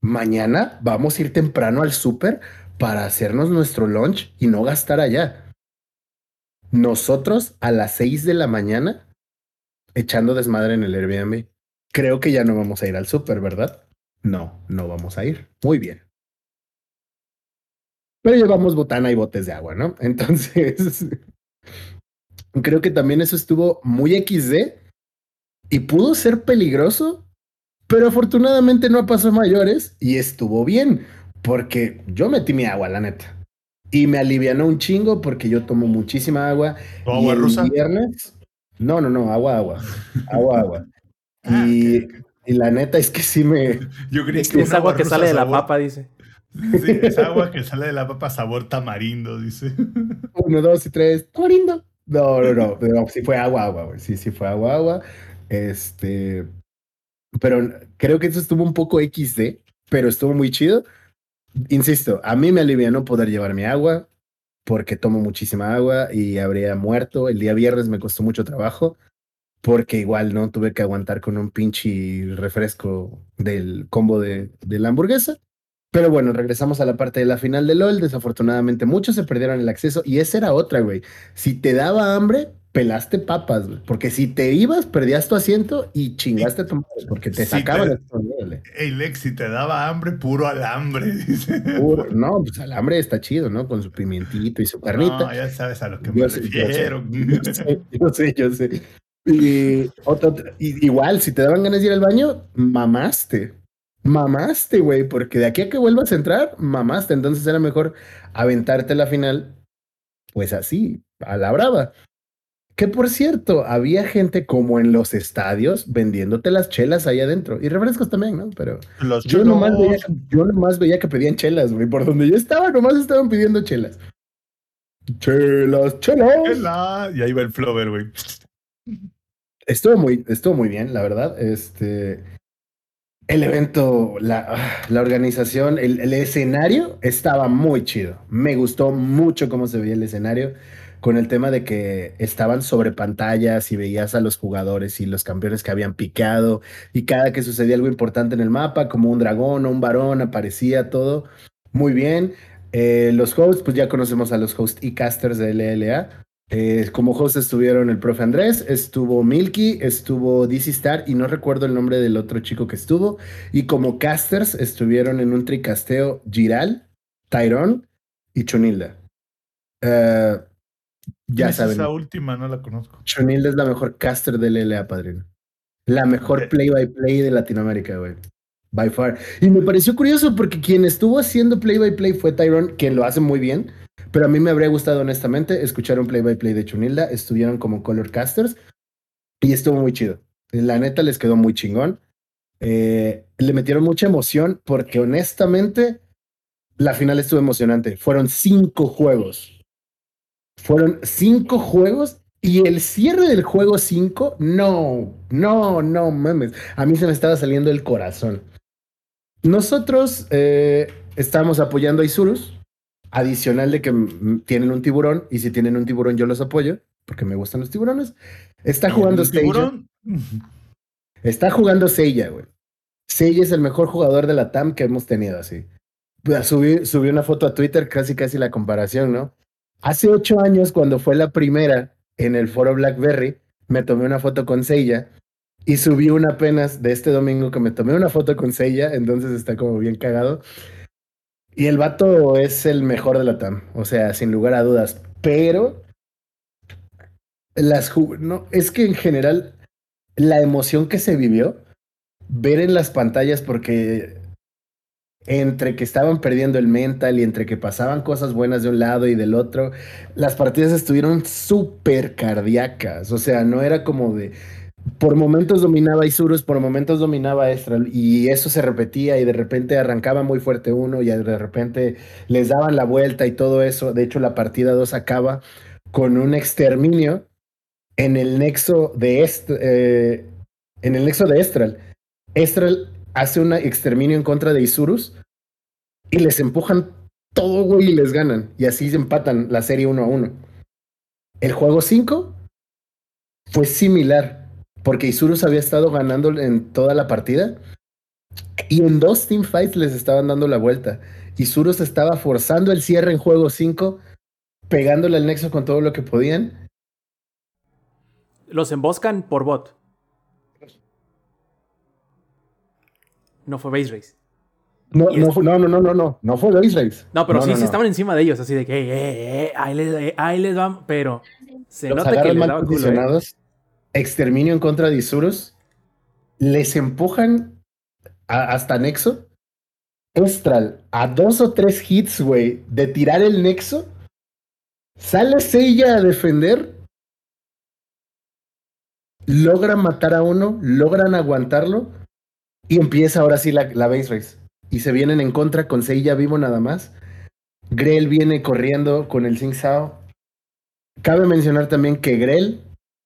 Mañana vamos a ir temprano al súper para hacernos nuestro lunch y no gastar allá. Nosotros a las 6 de la mañana echando desmadre en el Airbnb. Creo que ya no vamos a ir al súper, ¿verdad? No, no vamos a ir. Muy bien. Pero llevamos botana y botes de agua, ¿no? [laughs] Entonces, creo que también eso estuvo muy XD y pudo ser peligroso, pero afortunadamente no pasó a mayores y estuvo bien, porque yo metí mi agua, la neta. Y me alivianó un chingo porque yo tomo muchísima agua. ¿Tu y agua el rusa? viernes. No, no, no, agua, agua. Agua, agua. Ah, Y, la neta es que sí me. [laughs] Yo creí Es, que es agua que sale de la sabor- papa, dice. Sí, es agua que sale de la papa sabor tamarindo, dice. [laughs] Uno, dos y tres. Tamarindo. No, no, no. [laughs] no sí fue agua, agua, güey. Sí, sí fue agua, agua. Este. Pero creo que eso estuvo un poco XD, pero estuvo muy chido. Insisto, a mí me alivianó poder llevar mi agua porque tomo muchísima agua y habría muerto. El día viernes me costó mucho trabajo porque igual no tuve que aguantar con un pinche refresco del combo de, de la hamburguesa. Pero bueno, regresamos a la parte de la final de LOL. Desafortunadamente, muchos se perdieron el acceso y esa era otra, güey. Si te daba hambre, pelaste papas, güey. Porque si te ibas, perdías tu asiento y chingaste a tu madre, porque te Sí, sacaban el Ey, Lex, si te daba hambre, puro alambre, [laughs] dice. Puro- No, pues el hambre está chido, ¿no? Con su pimientito y su carnita. No, ya sabes a lo que Yo me sé. refiero. Yo sé, yo sé, yo sé. Y, y- igual, si te daban ganas de ir al baño, mamaste. mamaste, güey, porque de aquí a que vuelvas a entrar, mamaste. Entonces era mejor aventarte la final, pues así, a la brava. Que por cierto, había gente como en los estadios vendiéndote las chelas ahí adentro. Y refrescos también, ¿no? Pero Los yo nomás, veía, chelos. yo nomás veía que pedían chelas, güey. Por donde yo estaba, nomás estaban pidiendo chelas. Chelas, chelas. Chela. Y ahí va el flover, güey. Estuvo muy, estuvo muy bien, la verdad. Este, el evento, la, la organización, el, el escenario estaba muy chido. Me gustó mucho cómo se veía el escenario con el tema de que estaban sobre pantallas y veías a los jugadores y los campeones que habían picado y cada que sucedía algo importante en el mapa, como un dragón o un varón, aparecía todo muy bien. Eh, los hosts, pues ya conocemos a los hosts y casters de LLA. Eh, como host estuvieron el profe Andrés, estuvo Milky, estuvo DC Star y no recuerdo el nombre del otro chico que estuvo. Y como casters estuvieron en un tricasteo Giral, Tyrone y Chunilda. Eh, ya Es saben, Esa última no la conozco. Chunilda es la mejor caster del LA, padrino. La mejor play-by-play de Latinoamérica, güey. By far. Y me pareció curioso porque quien estuvo haciendo play-by-play fue Tyrone, quien lo hace muy bien. Pero a mí me habría gustado, honestamente, escuchar un play-by-play de Chunilda. Estuvieron como color casters y estuvo muy chido. La neta les quedó muy chingón. Eh, le metieron mucha emoción porque, honestamente, la final estuvo emocionante. Fueron cinco juegos. Fueron cinco juegos y el cierre del juego 5, no, no, no mames. A mí se me estaba saliendo el corazón. Nosotros eh, estamos apoyando a Isurus, adicional de que tienen un tiburón, y si tienen un tiburón yo los apoyo, porque me gustan los tiburones. Está jugando ¿El Seiya. [laughs] Está jugando Seiya, güey. Seiya es el mejor jugador de la TAM que hemos tenido, así. Subí, subí una foto a Twitter, casi casi la comparación, ¿no? Hace ocho años, cuando fue la primera en el foro Blackberry, me tomé una foto con Seiya y subí una apenas de este domingo que me tomé una foto con Seiya, entonces está como bien cagado. Y el vato es el mejor de la TAM, o sea, sin lugar a dudas. Pero las no, es que en general la emoción que se vivió, ver en las pantallas, porque entre que estaban perdiendo el mental y entre que pasaban cosas buenas de un lado y del otro, las partidas estuvieron súper cardíacas. O sea, no era como de. Por momentos dominaba Isurus, por momentos dominaba Estral, y eso se repetía, y de repente arrancaba muy fuerte uno, y de repente les daban la vuelta y todo eso. De hecho, la partida 2 acaba con un exterminio en el nexo de Est eh, en el nexo de Estral. Estral hace un exterminio en contra de Isurus y les empujan todo, güey, y les ganan. Y así empatan la serie uno a uno. El juego 5 fue similar, porque Isurus había estado ganando en toda la partida y en dos teamfights les estaban dando la vuelta. Isurus estaba forzando el cierre en juego 5, pegándole al nexo con todo lo que podían. Los emboscan por bot. No fue base race. No, no, fue- no, no, no, no, no, no fue Base Race. No, pero sí, no, sí no. estaban encima de ellos, así de que, "Ey, ey, ey, ahí, les, eh, ahí les van, pero se Los nota que les mal daba culo. Exterminio en contra de Isurus. Les empujan hasta Nexo. Estral, a dos o tres hits, güey, de tirar el Nexo. Sale Seiya a defender. Logran matar a uno, logran aguantarlo. Y empieza ahora sí la, la base race. Y se vienen en contra con Seiya vivo nada más. Grell viene corriendo con el Sing Sao. Cabe mencionar también que Grell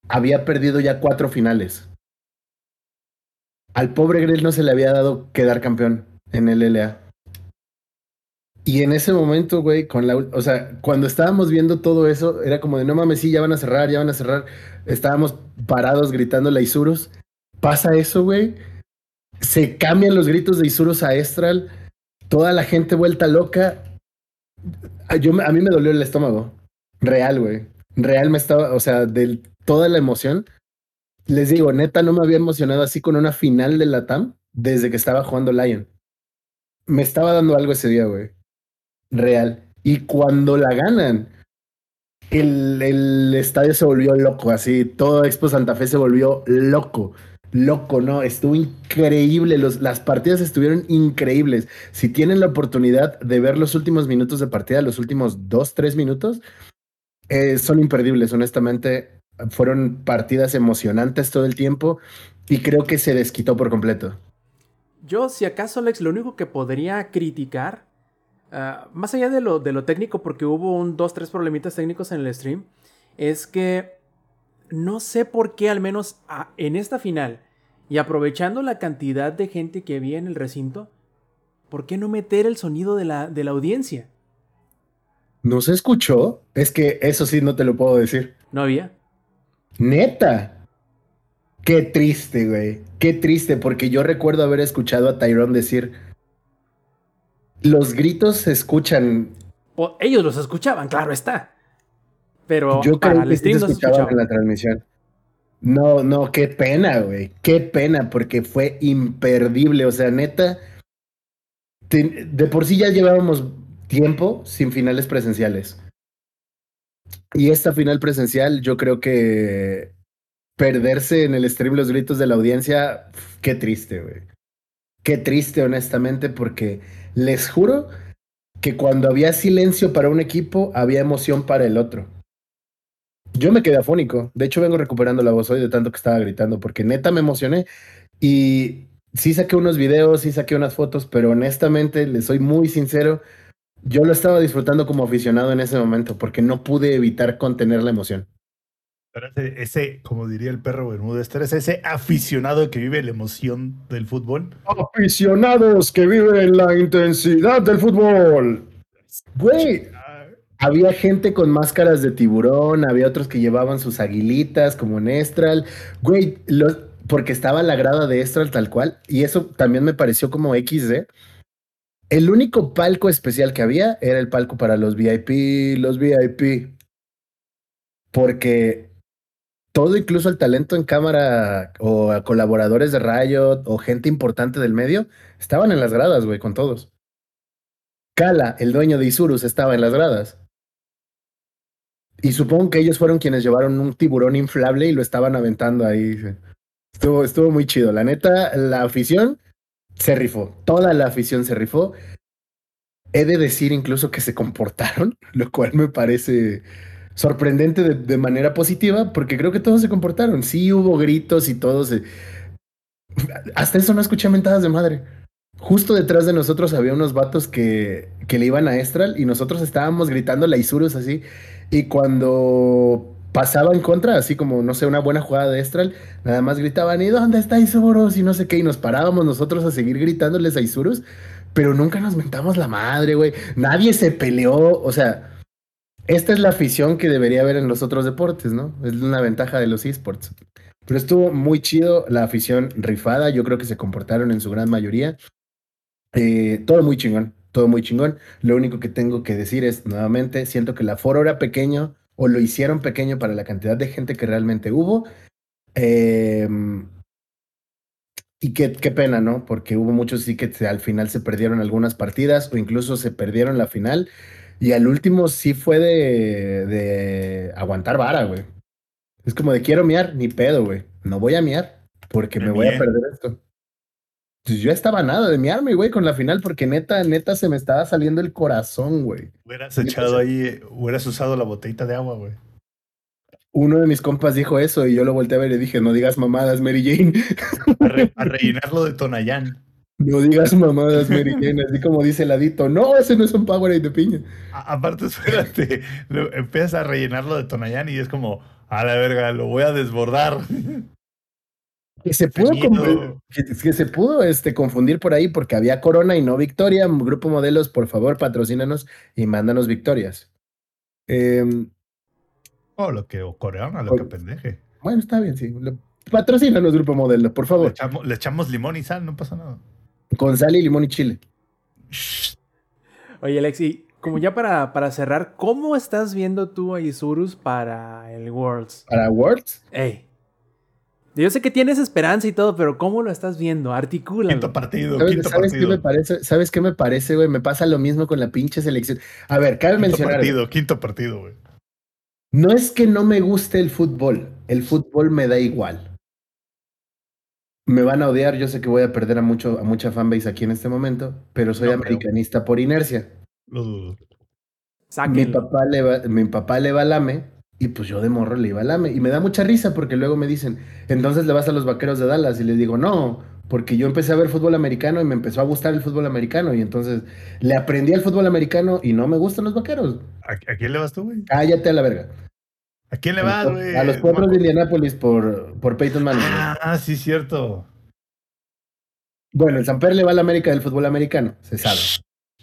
había perdido ya cuatro finales. Al pobre Grell no se le había dado quedar campeón en el LA. Y en ese momento, güey, con la, o sea, cuando estábamos viendo todo eso, era como de no mames, sí, ya van a cerrar, ya van a cerrar. Estábamos parados gritando a Isurus. Pasa eso, güey. Se cambian los gritos de Isurus a Estral. Toda la gente vuelta loca. Yo, a mí me dolió el estómago. Real, güey. Real me estaba, o sea, de toda la emoción. Les digo, neta, no me había emocionado así con una final de la TAM desde que estaba jugando Lion. Me estaba dando algo ese día, güey. Real. Y cuando la ganan, el, el estadio se volvió loco, así. Todo Expo Santa Fe se volvió loco. loco, ¿no? Estuvo increíble, los, las partidas estuvieron increíbles. Si tienen la oportunidad de ver los últimos minutos de partida, los últimos dos, tres minutos, eh, son imperdibles, honestamente. Fueron partidas emocionantes todo el tiempo y creo que se desquitó por completo. Yo, si acaso, Alex, lo único que podría criticar, ah, más allá de lo, de lo técnico, porque hubo un dos, tres problemitas técnicos en el stream, es que no sé por qué, al menos ah, en esta final, y aprovechando la cantidad de gente que había en el recinto, ¿por qué no meter el sonido de la, de la audiencia? ¿No se escuchó? Es que eso sí no te lo puedo decir. ¿No había? Neta. Qué triste, güey. Qué triste, porque yo recuerdo haber escuchado a Tyrone decir, los gritos se escuchan. O ellos los escuchaban, claro está. Pero Yo creo que sí stream se no se escuchaba escuchaba. en la transmisión. No, no, qué pena, güey. Qué pena, porque fue imperdible. O sea, neta, te- de por sí ya llevábamos tiempo sin finales presenciales. Y esta final presencial, yo creo que perderse en el stream los gritos de la audiencia, qué triste, güey. Qué triste, honestamente, porque les juro que cuando había silencio para un equipo, había emoción para el otro. Yo me quedé afónico. De hecho, vengo recuperando la voz hoy de tanto que estaba gritando, porque neta me emocioné. Y sí saqué unos videos, sí saqué unas fotos, pero honestamente, les soy muy sincero, yo lo estaba disfrutando como aficionado en ese momento, porque no pude evitar contener la emoción. Pero ese, ese, como diría el perro Bermúdez, eres ese aficionado que vive la emoción del fútbol. Aficionados que viven la intensidad del fútbol. Güey, había gente con máscaras de tiburón, había otros que llevaban sus aguilitas como en Estral. Güey, los- porque estaba la grada de Estral tal cual, y eso también me pareció como XD. El único palco especial que había era el palco para los VIP, los VIP. Porque todo, incluso el talento en cámara o colaboradores de Riot o gente importante del medio, estaban en las gradas, güey, con todos. Kala, el dueño de Isurus, estaba en las gradas. Y supongo que ellos fueron quienes llevaron un tiburón inflable y lo estaban aventando ahí. Estuvo, estuvo muy chido. La neta, la afición se rifó. Toda la afición se rifó. He de decir incluso que se comportaron, [laughs] lo cual me parece sorprendente de, manera positiva, porque creo que todos se comportaron. Sí hubo gritos y todos. se- Hasta eso no escuché mentadas de madre. Justo detrás de nosotros había unos vatos que, que le iban a Estral y nosotros estábamos gritando la Isurus así. Y cuando pasaba en contra, así como, no sé, una buena jugada de Estral, nada más gritaban, ¿y dónde está Isurus? Y no sé qué, y nos parábamos nosotros a seguir gritándoles a Isurus, pero nunca nos mentamos la madre, güey. Nadie se peleó, o sea, esta es la afición que debería haber en los otros deportes, ¿no? Es una ventaja de los esports. Pero estuvo muy chido la afición rifada, yo creo que se comportaron en su gran mayoría. Eh, todo muy chingón, todo muy chingón. Lo único que tengo que decir es, nuevamente, siento que el aforo era pequeño o lo hicieron pequeño para la cantidad de gente que realmente hubo. Eh, y qué, qué pena, ¿no? Porque hubo muchos sí que al final se perdieron algunas partidas o incluso se perdieron la final. Y al último sí fue de, de aguantar vara, güey. Es como de quiero miar, ni pedo, güey. No voy a miar porque me voy a perder esto. Pues yo estaba nada de miarme, güey, con la final porque neta, neta se me estaba saliendo el corazón, güey. Hubieras echado ahí, hubieras usado la botellita de agua, güey. Uno de mis compas dijo eso y yo lo volteé a ver y dije, no digas mamadas, Mary Jane. A, re- a rellenarlo de Tonayán. No digas mamadas, Mary Jane. Así como dice el adito, no, ese no es un Powerade de piña. A- aparte, espérate, empiezas a rellenarlo de Tonayán y es como, a la verga, lo voy a desbordar. Que se pudo, que, que se pudo este, confundir por ahí porque había Corona y no Victoria. Grupo Modelos, por favor, patrocínanos y mándanos victorias. Em, O lo que, o coreano, lo que pendeje. bueno, está bien, sí. Patrocínanos, Grupo Modelo, por Le favor. echamos, le echamos limón y sal, no pasa nada. Con sal y limón y chile. Shh. Oye, Alexi, como ya para, para cerrar, ¿cómo estás viendo tú a Isurus para el Worlds? Para Worlds, Ey. Yo sé que tienes esperanza y todo, pero ¿cómo lo estás viendo? Articúlalo. Quinto partido, ¿sabes, quinto sabes qué partido. me parece? ¿Sabes qué me parece, güey? Me pasa lo mismo con la pinche selección. A ver, cabe Quinto mencionar. partido, quinto partido, güey. No es que no me guste el fútbol, el fútbol me da igual. me van a odiar, yo sé que voy a perder a, mucho, a mucha fanbase aquí en este momento, pero soy No americanista por inercia. Lo dudo. Mi papá, le va, mi papá le va al AME y pues yo de morro le iba al AME. Y me da mucha risa porque luego me dicen, entonces le vas a los vaqueros de Dallas. Y les digo, no, porque yo empecé a ver fútbol americano y me empezó a gustar el fútbol americano. Y entonces le aprendí al fútbol americano y no me gustan los vaqueros. ¿A, a quién le vas tú, güey? Cállate a la verga. ¿A quién le vas, güey? a los me de. Indianápolis por, por Peyton Manning. Ah, sí, cierto. Bueno, el Samper le va a la América del fútbol americano, se sabe.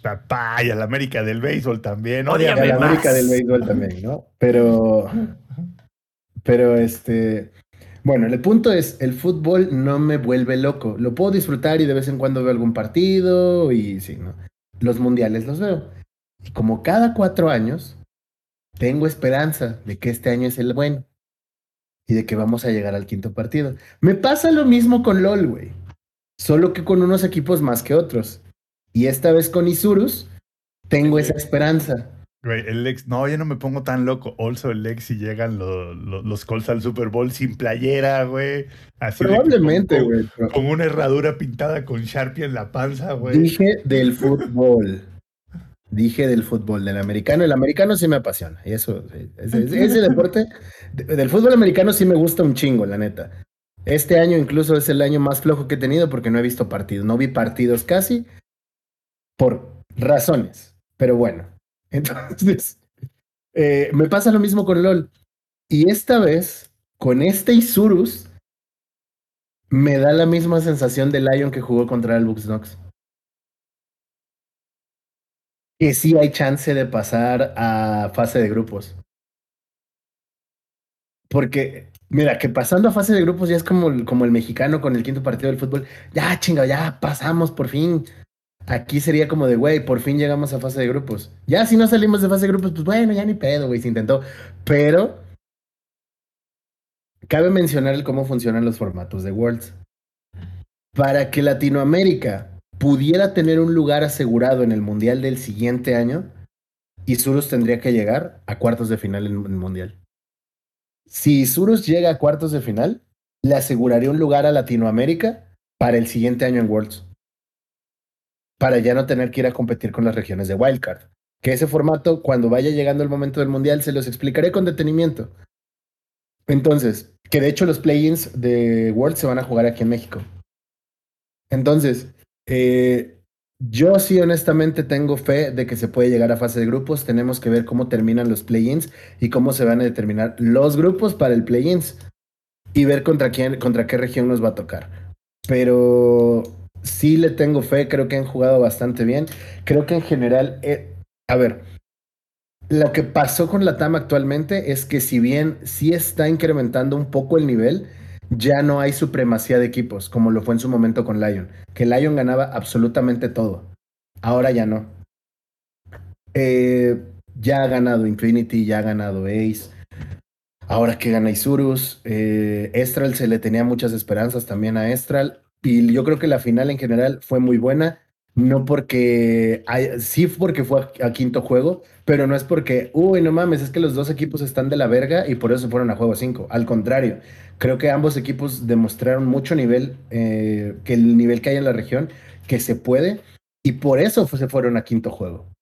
Papá, y a la América del béisbol también. Y a Ódiame la América del béisbol también, ¿no? Pero, pero este, bueno, el punto es, el fútbol no me vuelve loco. Lo puedo disfrutar y de vez en cuando veo algún partido y sí, ¿no? Los mundiales los veo. Y como cada cuatro años, tengo esperanza de que este año es el bueno y de que vamos a llegar al quinto partido. Me pasa lo mismo con LOL, güey. Solo que con unos equipos más que otros. Y esta vez con Isurus, tengo esa esperanza. Güey, el ex, no, yo no me pongo tan loco. Also, el ex si llegan lo- lo- los Colts al Super Bowl sin playera, güey. Así Probablemente, güey. Con una herradura pintada con Sharpie en la panza, güey. Dije del fútbol. Dije del fútbol, del americano. El americano sí me apasiona. Y eso, sí, ese, deporte, de- del fútbol americano sí me gusta un chingo, la neta. Este año incluso es el año más flojo que he tenido porque no he visto partidos. No vi partidos casi por razones. Pero bueno. [laughs] Entonces, eh, me pasa lo mismo con LOL. Y esta vez, con este Isurus, me da la misma sensación de Lion que jugó contra el Bucks Knox. Que sí hay chance de pasar a fase de grupos. Porque, mira, que pasando a fase de grupos ya es como, el- como el mexicano con el quinto partido del fútbol. Ya, chinga, ya pasamos por fin. Aquí sería como de, güey, por fin llegamos a fase de grupos. Ya si no salimos de fase de grupos, pues bueno, ya ni pedo, güey, se intentó. Pero cabe mencionar cómo funcionan los formatos de Worlds. Para que Latinoamérica pudiera tener un lugar asegurado en el Mundial del siguiente año, Isurus tendría que llegar a cuartos de final en el Mundial. Si Isurus llega a cuartos de final, le aseguraría un lugar a Latinoamérica para el siguiente año en Worlds. Para ya no tener que ir a competir con las regiones de Wildcard. Que ese formato, cuando vaya llegando el momento del Mundial, se los explicaré con detenimiento. Entonces, que de hecho los play-ins de World se van a jugar aquí en México. Entonces, eh, yo sí honestamente tengo fe de que se puede llegar a fase de grupos. Tenemos que ver cómo terminan los play-ins y cómo se van a determinar los grupos para el play-ins y ver contra quién, contra qué región nos va a tocar. Pero sí le tengo fe, creo que han jugado bastante bien. Creo que en general, eh, a ver, lo que pasó con la TAM actualmente es que si bien sí está incrementando un poco el nivel, ya no hay supremacía de equipos, como lo fue en su momento con Lion, que Lion ganaba absolutamente todo. Ahora ya no. Eh, ya ha ganado Infinity, ya ha ganado Ace. Ahora que gana Isurus, eh, Estral se le tenía muchas esperanzas también a Estral. Y yo creo que la final en general fue muy buena. No porque, hay- sí porque fue a, quinto juego, pero no es porque, uy, no mames, es que los dos equipos están de la verga y por eso fueron a juego 5. Al contrario, creo que ambos equipos demostraron mucho nivel, eh, que el nivel que hay en la región, que se puede, y por eso se fueron a quinto juego.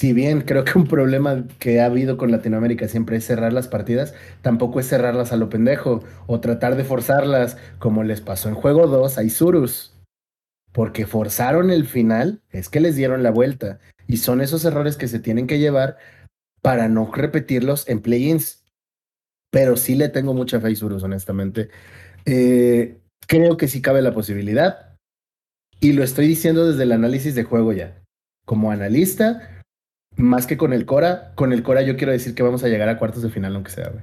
Si bien creo que un problema que ha habido con Latinoamérica siempre es cerrar las partidas, tampoco es cerrarlas a lo pendejo o tratar de forzarlas como les pasó en juego 2 a Isurus. Porque forzaron el final, es que les dieron la vuelta. Y son esos errores que se tienen que llevar para no repetirlos en play-ins. Pero sí le tengo mucha fe a Isurus, honestamente. Eh, creo que sí cabe la posibilidad. Y lo estoy diciendo desde el análisis de juego ya. Como analista, más que con el Cora, con el Cora yo quiero decir que vamos a llegar a cuartos de final, aunque sea, güey.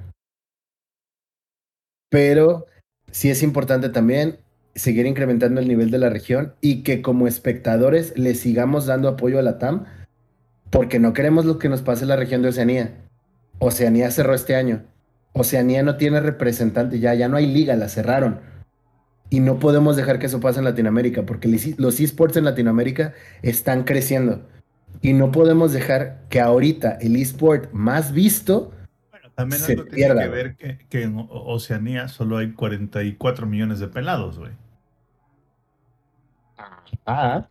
Pero sí es importante también seguir incrementando el nivel de la región y que como espectadores le sigamos dando apoyo a la TAM, porque no queremos lo que nos pase en la región de Oceanía. Oceanía cerró este año. Oceanía no tiene representante ya, ya no hay liga, la cerraron. Y no podemos dejar que eso pase en Latinoamérica, porque los esports en Latinoamérica están creciendo. Y no podemos dejar que ahorita el esport más visto Bueno, también se algo tiene pierda, que ver que, que en Oceanía solo hay 44 millones de pelados, güey. Ah,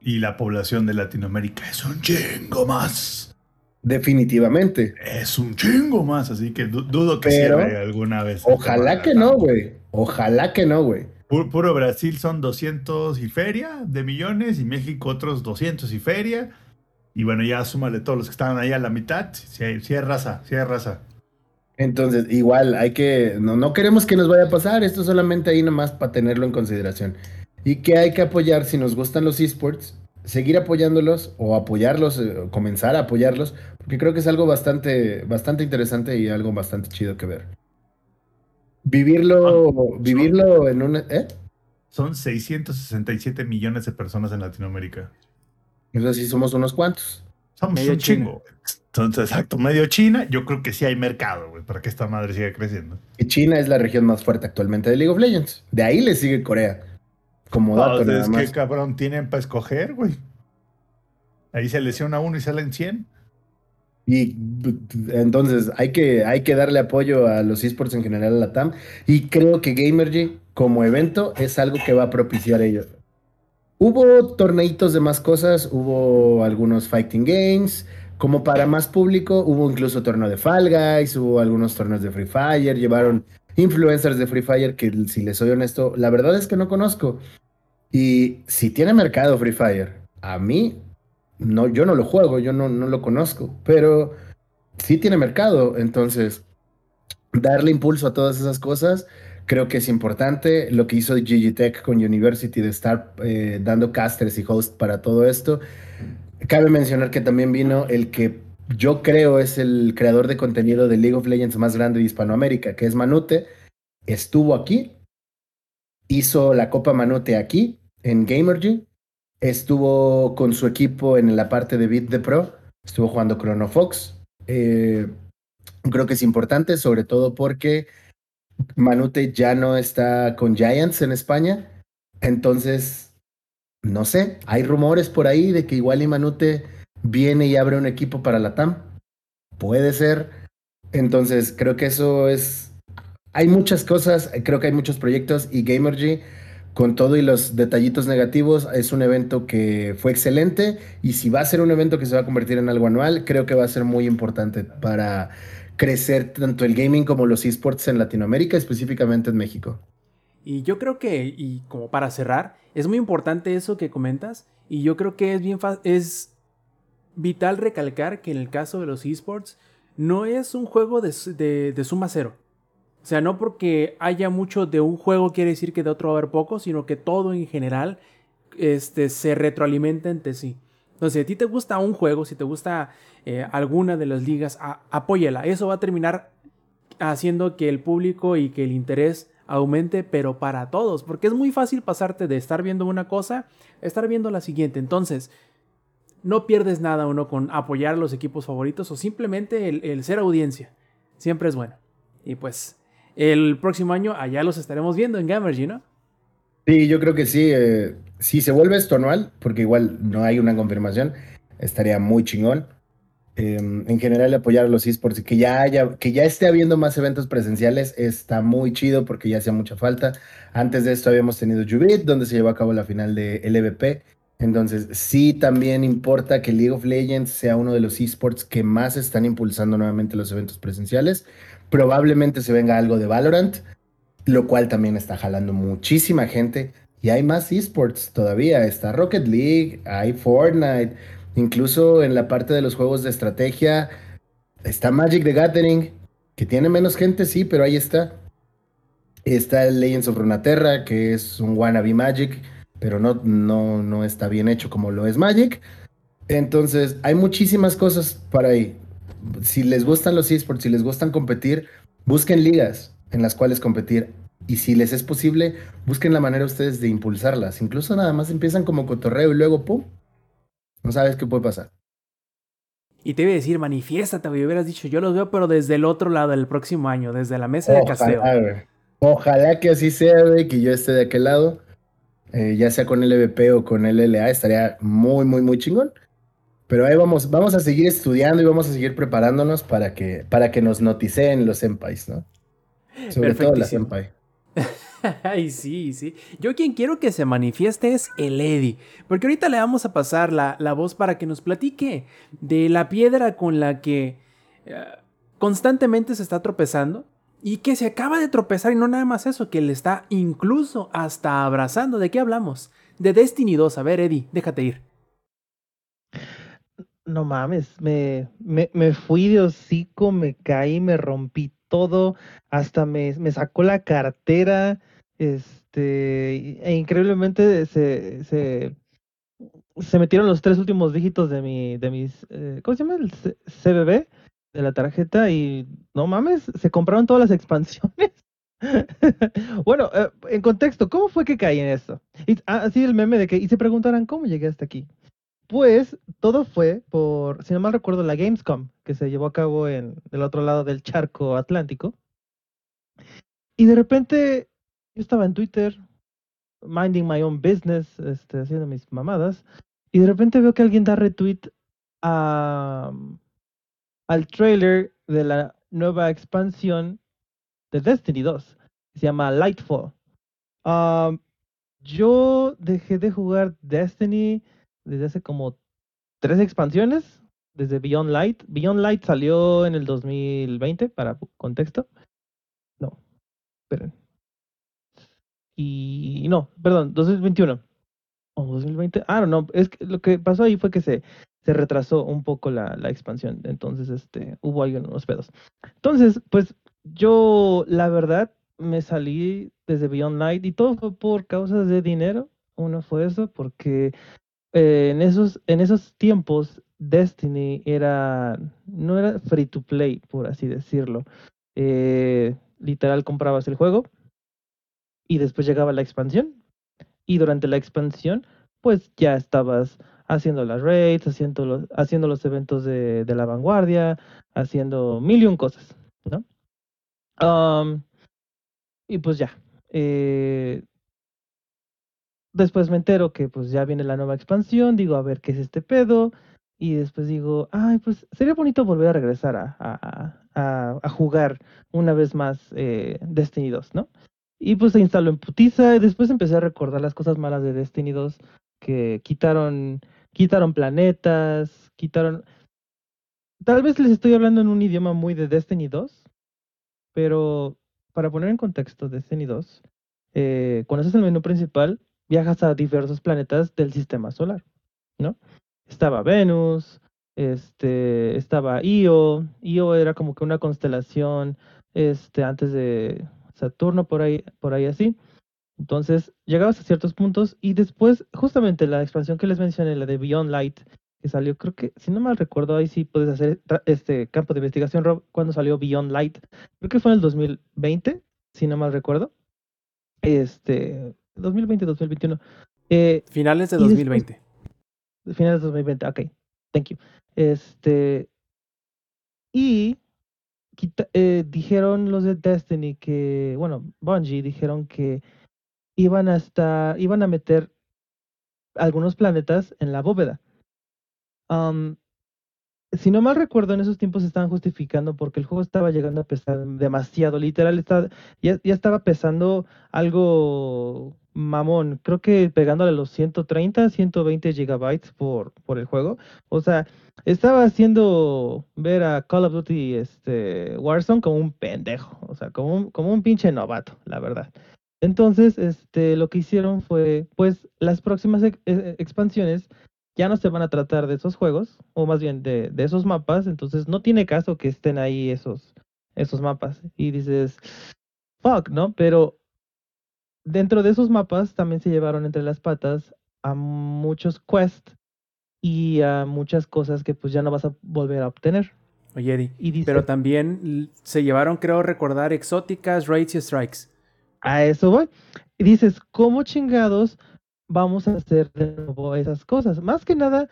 Y la población de Latinoamérica es un chingo más. definitivamente. Es un chingo más, así que du- dudo que Pero, cierre alguna vez. Ojalá que no, güey. Ojalá que no, güey. Pu- Puro Brasil son 200 y feria de millones y México otros 200 y feria. Y bueno, ya súmale todos los que estaban ahí a la mitad. Si es raza, sí es raza. Entonces, igual, hay que. No, no queremos que nos vaya a pasar. Esto solamente ahí nomás para tenerlo en consideración. Y que hay que apoyar si nos gustan los esports, seguir apoyándolos o apoyarlos, eh, comenzar a apoyarlos, porque creo que es algo bastante, bastante interesante y algo bastante chido que ver. Vivirlo, Son- vivirlo en un. ¿Eh? Son 667 millones de personas en Latinoamérica. Eso sí, somos unos cuantos. Somos Medio un chingo. Entonces, exacto, medio China. Yo creo que sí hay mercado, güey, para que esta madre siga creciendo. Y China es la región más fuerte actualmente de League of Legends. De ahí le sigue Corea. Como No, dato, nada es más. que cabrón tienen para escoger, güey. Ahí se lesiona uno y salen 100. Y entonces hay que, hay que darle apoyo a los esports en general a la TAM. Y creo que Gamergy como evento es algo que va a propiciar ello. Hubo torneitos de más cosas, hubo algunos fighting games, como para más público, hubo incluso torneo de Fall Guys, hubo algunos torneos de Free Fire, llevaron influencers de Free Fire que si les soy honesto, la verdad es que no conozco. Y si tiene mercado Free Fire, a mí no, yo no lo juego, yo no, no lo conozco, pero sí tiene mercado, entonces darle impulso a todas esas cosas creo que es importante. Lo que hizo Gigitech con University de estar eh, dando casters y host para todo esto. Cabe mencionar que también vino el que yo creo es el creador de contenido de League of Legends más grande de Hispanoamérica, que es Manute. Estuvo aquí, hizo la Copa Manute aquí, en Gamergy. Estuvo con su equipo en la parte de Beat the Pro. Estuvo jugando Chrono Fox. Eh, creo que es importante, sobre todo porque Manute ya no está con Giants en España. Entonces, no sé, hay rumores por ahí de que igual y Manute viene y abre un equipo para la TAM. Puede ser. Entonces, creo que eso es... Hay muchas cosas, creo que hay muchos proyectos y Gamergy, con todo y los detallitos negativos, es un evento que fue excelente y si va a ser un evento que se va a convertir en algo anual, creo que va a ser muy importante para crecer tanto el gaming como los esports en Latinoamérica, específicamente en México. Y yo creo que, y como para cerrar, es muy importante eso que comentas. Y yo creo que es bien es vital recalcar que en el caso de los esports no es un juego de, de- de suma cero. O sea, no porque haya mucho de un juego quiere decir que de otro va a haber poco, sino que todo en general este, se retroalimenta entre sí. Entonces, si a ti te gusta un juego, si te gusta eh, alguna de las ligas, a- apóyala. Eso va a terminar haciendo que el público y que el interés aumente, pero para todos, porque es muy fácil pasarte de estar viendo una cosa a estar viendo la siguiente. Entonces, no pierdes nada uno con apoyar a los equipos favoritos o simplemente el, el ser audiencia. Siempre es bueno. Y pues, el próximo año allá los estaremos viendo en Gamergy, ¿no? Sí, yo creo que sí. eh, si se vuelve esto anual, porque igual no hay una confirmación, estaría muy chingón. Eh, en general, apoyar a los esports y que ya haya, que ya esté habiendo más eventos presenciales está muy chido porque ya hacía mucha falta. Antes de esto habíamos tenido Jubit, donde se llevó a cabo la final de LVP. Entonces, sí también importa que League of Legends sea uno de los esports que más están impulsando nuevamente los eventos presenciales. Probablemente se venga algo de Valorant, lo cual también está jalando muchísima gente. Y hay más esports todavía. Está Rocket League, hay Fortnite, incluso en la parte de los juegos de estrategia está Magic the Gathering, que tiene menos gente, sí, pero ahí está. Está Legends of Runeterra, que es un wannabe Magic, pero no, no, no está bien hecho como lo es Magic. Entonces, hay muchísimas cosas para ahí. Si les gustan los esports, si les gustan competir, busquen ligas en las cuales competir. Y si les es posible, busquen la manera ustedes de impulsarlas. Incluso nada más empiezan como cotorreo y luego, ¡pum! No sabes qué puede pasar. Y te iba a decir, manifiéstate, güey. Hubieras dicho, yo los veo, pero desde el otro lado del próximo año, desde la mesa de casteo. Ojalá, güey. Ojalá que así sea, güey, que yo esté de aquel lado. Eh, ya sea con LVP o con LLA, estaría muy, muy, muy chingón. Pero ahí vamos, vamos a seguir estudiando y vamos a seguir preparándonos para que, para que nos noticeen los senpais, ¿no? Sobre todo la senpai. [laughs] [laughs] Ay, sí, sí. Yo quien quiero que se manifieste es el Eddie. Porque ahorita le vamos a pasar la, la voz para que nos platique de la piedra con la que eh, constantemente se está tropezando. Y que se acaba de tropezar y no nada más eso, que le está incluso hasta abrazando. ¿De qué hablamos? De Destiny 2. A ver, Eddie, déjate ir. No mames, me, me, me fui de hocico, me caí, me rompí todo, hasta me, me sacó la cartera, este, e increíblemente se, se, se metieron los tres últimos dígitos de mi, de mis, eh, ¿cómo se llama? El CBB de la tarjeta y no mames, se compraron todas las expansiones. [laughs] bueno, eh, en contexto, ¿cómo fue que caí en esto? Y, ah, el meme de que, y se preguntarán, ¿cómo llegué hasta aquí? Pues todo fue por, si no mal recuerdo, la Gamescom, que se llevó a cabo en el otro lado del charco atlántico. Y de repente yo estaba en Twitter, minding my own business, este, haciendo mis mamadas, y de repente veo que alguien da retweet al trailer de la nueva expansión de Destiny 2, que se llama Lightfall. Um, yo dejé de jugar Destiny desde hace como tres expansiones, desde Beyond Light. Beyond Light salió en el 2020, para contexto. No, esperen. Y no, perdón, 2021. O 2020. Ah, no, es que lo que pasó ahí fue que se, se retrasó un poco la, la expansión. Entonces, este, hubo ahí unos pedos. Entonces, pues yo, la verdad, me salí desde Beyond Light y todo fue por causas de dinero. Uno fue eso, porque eh, en esos, en esos tiempos Destiny era, no era free to play, por así decirlo. Eh, literal comprabas el juego y después llegaba la expansión. Y durante la expansión, pues ya estabas haciendo las raids, haciendo los, haciendo los eventos de, la vanguardia, haciendo mil y un cosas, ¿no? Um, y pues ya. eh, después me entero que pues ya viene la nueva expansión, digo, a ver qué es este pedo. Y después digo, ay, pues sería bonito volver a regresar a, a, a, jugar una vez más eh, Destiny 2, ¿no? Y pues se instaló en putiza y después empecé a recordar las cosas malas de Destiny 2, que quitaron, quitaron planetas, quitaron... Tal vez les estoy hablando en un idioma muy de Destiny 2, pero para poner en contexto Destiny 2, eh, cuando en el menú principal, viajas a diversos planetas del sistema solar, ¿no? Estaba Venus, este, estaba Io, Io era como que una constelación, este, antes de Saturno, por ahí, por ahí así. Entonces, llegabas a ciertos puntos y después, justamente la expansión que les mencioné, la de Beyond Light, que salió, creo que, si no mal recuerdo, ahí sí puedes hacer este campo de investigación, Rob, cuando salió Beyond Light. Creo que fue en el 2020, si no mal recuerdo. Este, 2020, 2021. Eh, Finales de Y después- 2020. finales de 2020, ok, thank you. Este, y quita- eh, dijeron los de Destiny que, bueno, Bungie dijeron que iban a estar, iban a meter algunos planetas en la bóveda. Am, si no mal recuerdo, en esos tiempos estaban justificando porque el juego estaba llegando a pesar demasiado, literal, está, ya, ya estaba pesando algo mamón, creo que pegándole los 130, 120 gigabytes por, por el juego. O sea, estaba haciendo ver a Call of Duty este, Warzone como un pendejo, o sea, como un, como un pinche novato, la verdad. Entonces, este, lo que hicieron fue, pues, las próximas eh, expansiones ya no se van a tratar de esos juegos, o más bien de, de esos mapas, entonces no tiene caso que estén ahí esos, esos mapas. Y dices, fuck, ¿no? Pero dentro de esos mapas también se llevaron entre las patas a muchos quests y a muchas cosas que pues ya no vas a volver a obtener. Oye, Eddie. Y dice, Pero también se llevaron, creo recordar, exóticas, raids y strikes. a eso voy. Y dices, ¿cómo chingados vamos a hacer de nuevo esas cosas? Más que nada,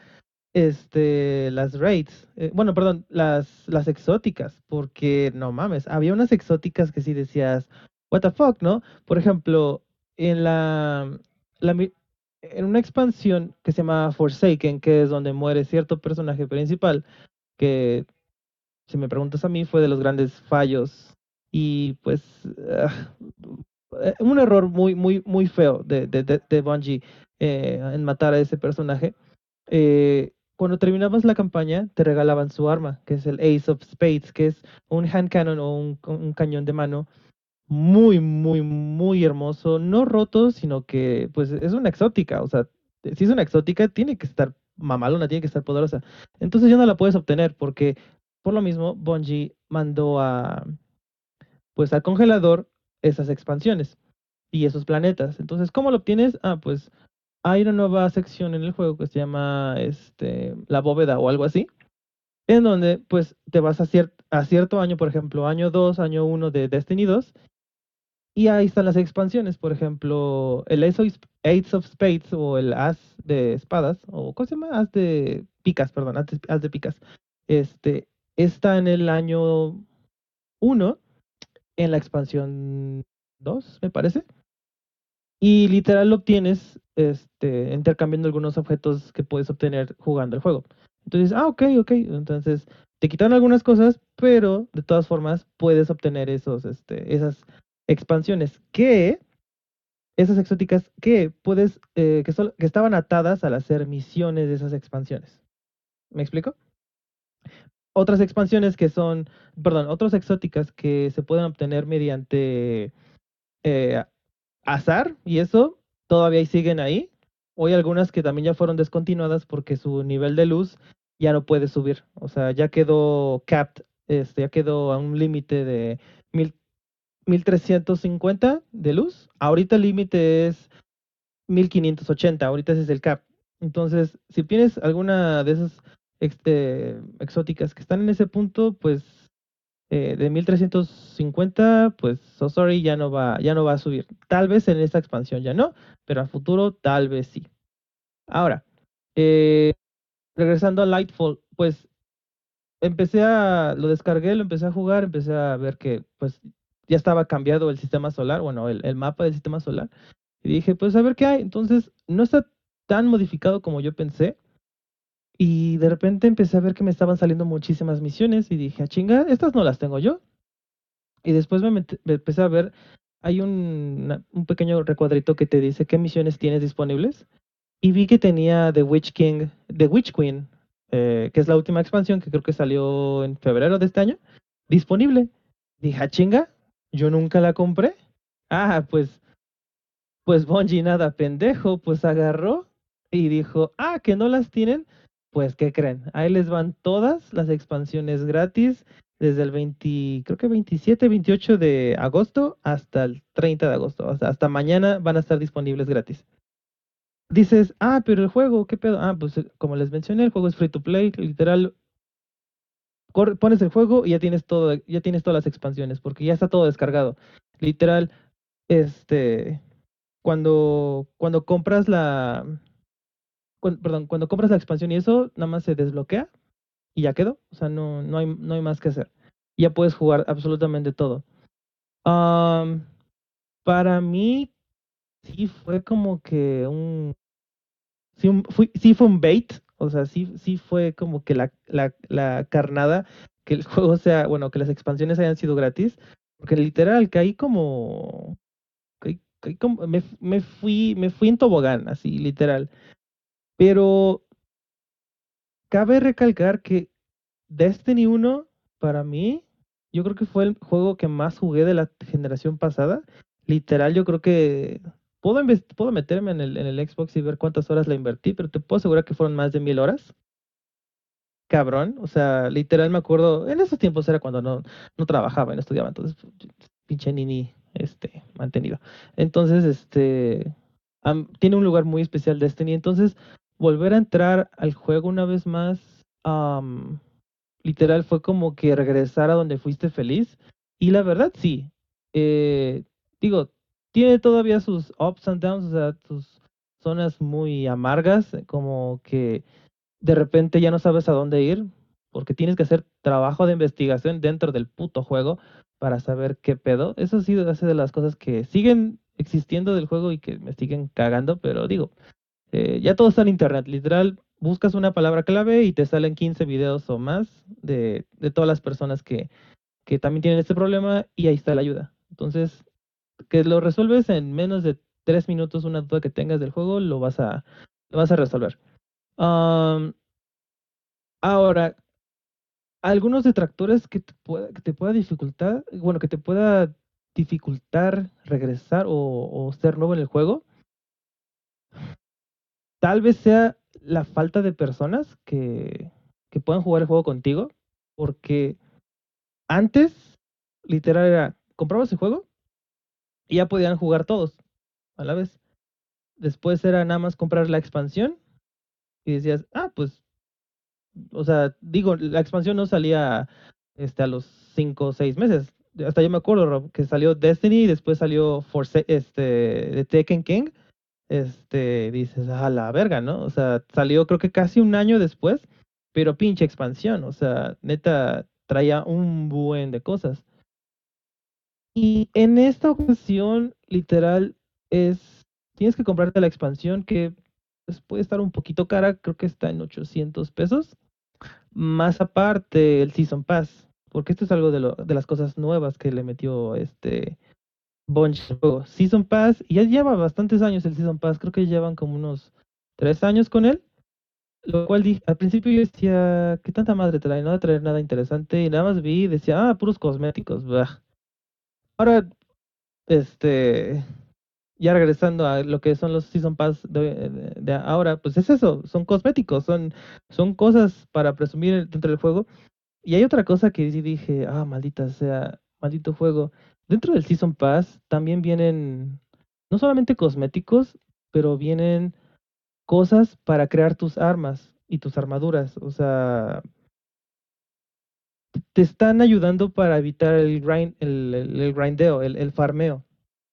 este, las raids, eh, bueno, perdón, las, las exóticas, porque no mames, había unas exóticas que sí decías, what the fuck, ¿no? Por ejemplo, en la, la en una expansión que se llama Forsaken, que es donde muere cierto personaje principal, que si me preguntas a mí fue de los grandes fallos y pues ah, un error muy, muy, muy feo de, de, de, Bungie eh, en matar a ese personaje. Eh, cuando terminabas la campaña, te regalaban su arma, que es el Ace of Spades, que es un hand cannon o un, un cañón de mano muy, muy, muy hermoso, no roto, sino que pues es una exótica, o sea, si es una exótica, tiene que estar mamalona, tiene que estar poderosa. Entonces ya no la puedes obtener porque por lo mismo Bungie mandó a pues al congelador esas expansiones y esos planetas. Entonces, ¿cómo lo obtienes? Ah, pues hay una nueva sección en el juego que se llama este la bóveda o algo así, en donde pues te vas a, cier a cierto año, por ejemplo, año 2, año 1 de Destiny 2 y ahí están las expansiones, por ejemplo, el Ace of, Spades o el As de espadas, o ¿cómo se llama? As de picas, perdón, as de picas. Este, está en el año 1, en la expansión 2, me parece. Y literal lo obtienes este, intercambiando algunos objetos que puedes obtener jugando el juego. Entonces, ah, ok, ok. Entonces, te quitan algunas cosas, pero de todas formas puedes obtener esos, este, esas expansiones que esas exóticas que puedes eh, que, que estaban atadas al hacer misiones de esas expansiones. ¿Me explico? Otras expansiones que son, perdón, otras exóticas que se pueden obtener mediante eh, azar y eso todavía siguen ahí. Hoy algunas que también ya fueron descontinuadas porque su nivel de luz ya no puede subir. O sea, ya quedó capped, este, ya quedó a un límite de mil 1350 de luz. Ahorita el límite es 1580, ahorita ese es el cap. Entonces, si tienes alguna de esas este, exóticas que están en ese punto, pues eh, de 1350, pues so sorry, ya no va, ya no va a subir. Tal vez en esta expansión ya no, pero a futuro tal vez sí. Ahora, eh, regresando a Lightfall, pues empecé a, lo descargué, lo empecé a jugar, empecé a ver que pues ya estaba cambiado el sistema solar, bueno, el, el, mapa del sistema solar. Y dije, pues a ver qué hay. Entonces, no está tan modificado como yo pensé. Y de repente empecé a ver que me estaban saliendo muchísimas misiones y dije, a chinga, estas no las tengo yo. Y después me, empecé a ver, hay un, un, pequeño recuadrito que te dice qué misiones tienes disponibles. Y vi que tenía The Witch King, The Witch Queen, eh, que es la última expansión que creo que salió en febrero de este año, disponible. Dije, a chinga, yo nunca la compré. Ah, pues, pues Bungie nada pendejo, pues agarró y dijo, ah, que no las tienen, pues ¿qué creen? Ahí les van todas las expansiones gratis desde el 20, creo que 27, 28 de agosto hasta el 30 de agosto. Hasta mañana van a estar disponibles gratis. Dices, ah, pero el juego, ¿qué pedo? Ah, pues como les mencioné, el juego es free to play, literal, pones el juego y ya tienes todo, ya tienes todas las expansiones, porque ya está todo descargado. Literal, este, cuando, cuando compras la, cuando, perdón, cuando compras la expansión y eso, nada más se desbloquea y ya quedó. O sea, no, no hay, no hay más que hacer. Ya puedes jugar absolutamente todo. Um, para mí, sí fue como que un, sí, un, fui, sí fue un bait, o sea, sí, sí fue como que la, la, la carnada, que el [laughs] juego sea, bueno, que las expansiones hayan sido gratis, porque literal caí como, como me, me, fui, me fui en tobogán, así, literal. Pero cabe recalcar que Destiny 1, para mí, yo creo que fue el juego que más jugué de la generación pasada. Literal, yo creo que Puedo, puedo meterme en el, en el Xbox y ver cuántas horas la invertí, pero te puedo asegurar que fueron más de mil horas. Cabrón, o sea, literal me acuerdo, en esos tiempos era cuando no, no trabajaba, no estudiaba, entonces pinche nini este, mantenido. Entonces, este, tiene un lugar muy especial Destiny, entonces volver a entrar al juego una vez más, um, literal fue como que regresar a donde fuiste feliz. Y la verdad, sí. Eh, digo, tiene todavía sus ups and downs, o sea, sus zonas muy amargas, como que de repente ya no sabes a dónde ir, porque tienes que hacer trabajo de investigación dentro del puto juego para saber qué pedo. Eso sí hace de las cosas que siguen existiendo del juego y que me siguen cagando, pero digo, eh, ya todo está en internet, literal, buscas una palabra clave y te salen 15 videos o más de, de todas las personas que, que también tienen este problema y ahí está la ayuda. Entonces, que lo resuelves en menos de tres minutos, una duda que tengas del juego, lo vas a, lo vas a resolver. Ahora, algunos detractores que te pueda, que te pueda dificultar, bueno, que te pueda dificultar regresar o ser nuevo en el juego, tal vez sea la falta de personas que, que puedan jugar el juego contigo, porque antes, literal, era, comprabas el juego y ya podían jugar todos a la vez. Después era nada más comprar la expansión y decías, ah, pues, o sea, digo, la expansión no salía este, a los 5 o 6 meses. Hasta yo me acuerdo, Rob, que salió Destiny y después salió este, de Tekken King. Este, dices, a la verga, ¿no? O sea, salió creo que casi un año después, pero pinche expansión, o sea, neta, traía un buen de cosas. Y en esta ocasión, literal, es, tienes que comprarte la expansión que pues, puede estar un poquito cara, creo que está en 800 pesos. Más aparte el Season Pass, porque esto es algo de, las cosas nuevas que le metió este Bunch. Season Pass, y ya lleva bastantes años el Season Pass, creo que llevan como unos tres años con él. Lo cual dije, al principio yo decía, ¿qué tanta madre trae? No va a traer nada interesante. Y nada más vi y decía, ah, puros cosméticos. bah". Ahora, este, ya regresando a lo que son los Season Pass de ahora, pues es eso, son cosméticos, son, son cosas para presumir dentro del juego. Y hay otra cosa que sí dije, ah, maldita sea, maldito juego. Dentro del Season Pass también vienen no solamente cosméticos, pero vienen cosas para crear tus armas y tus armaduras. O sea, te están ayudando para evitar el grind, el, grindeo, el, el farmeo.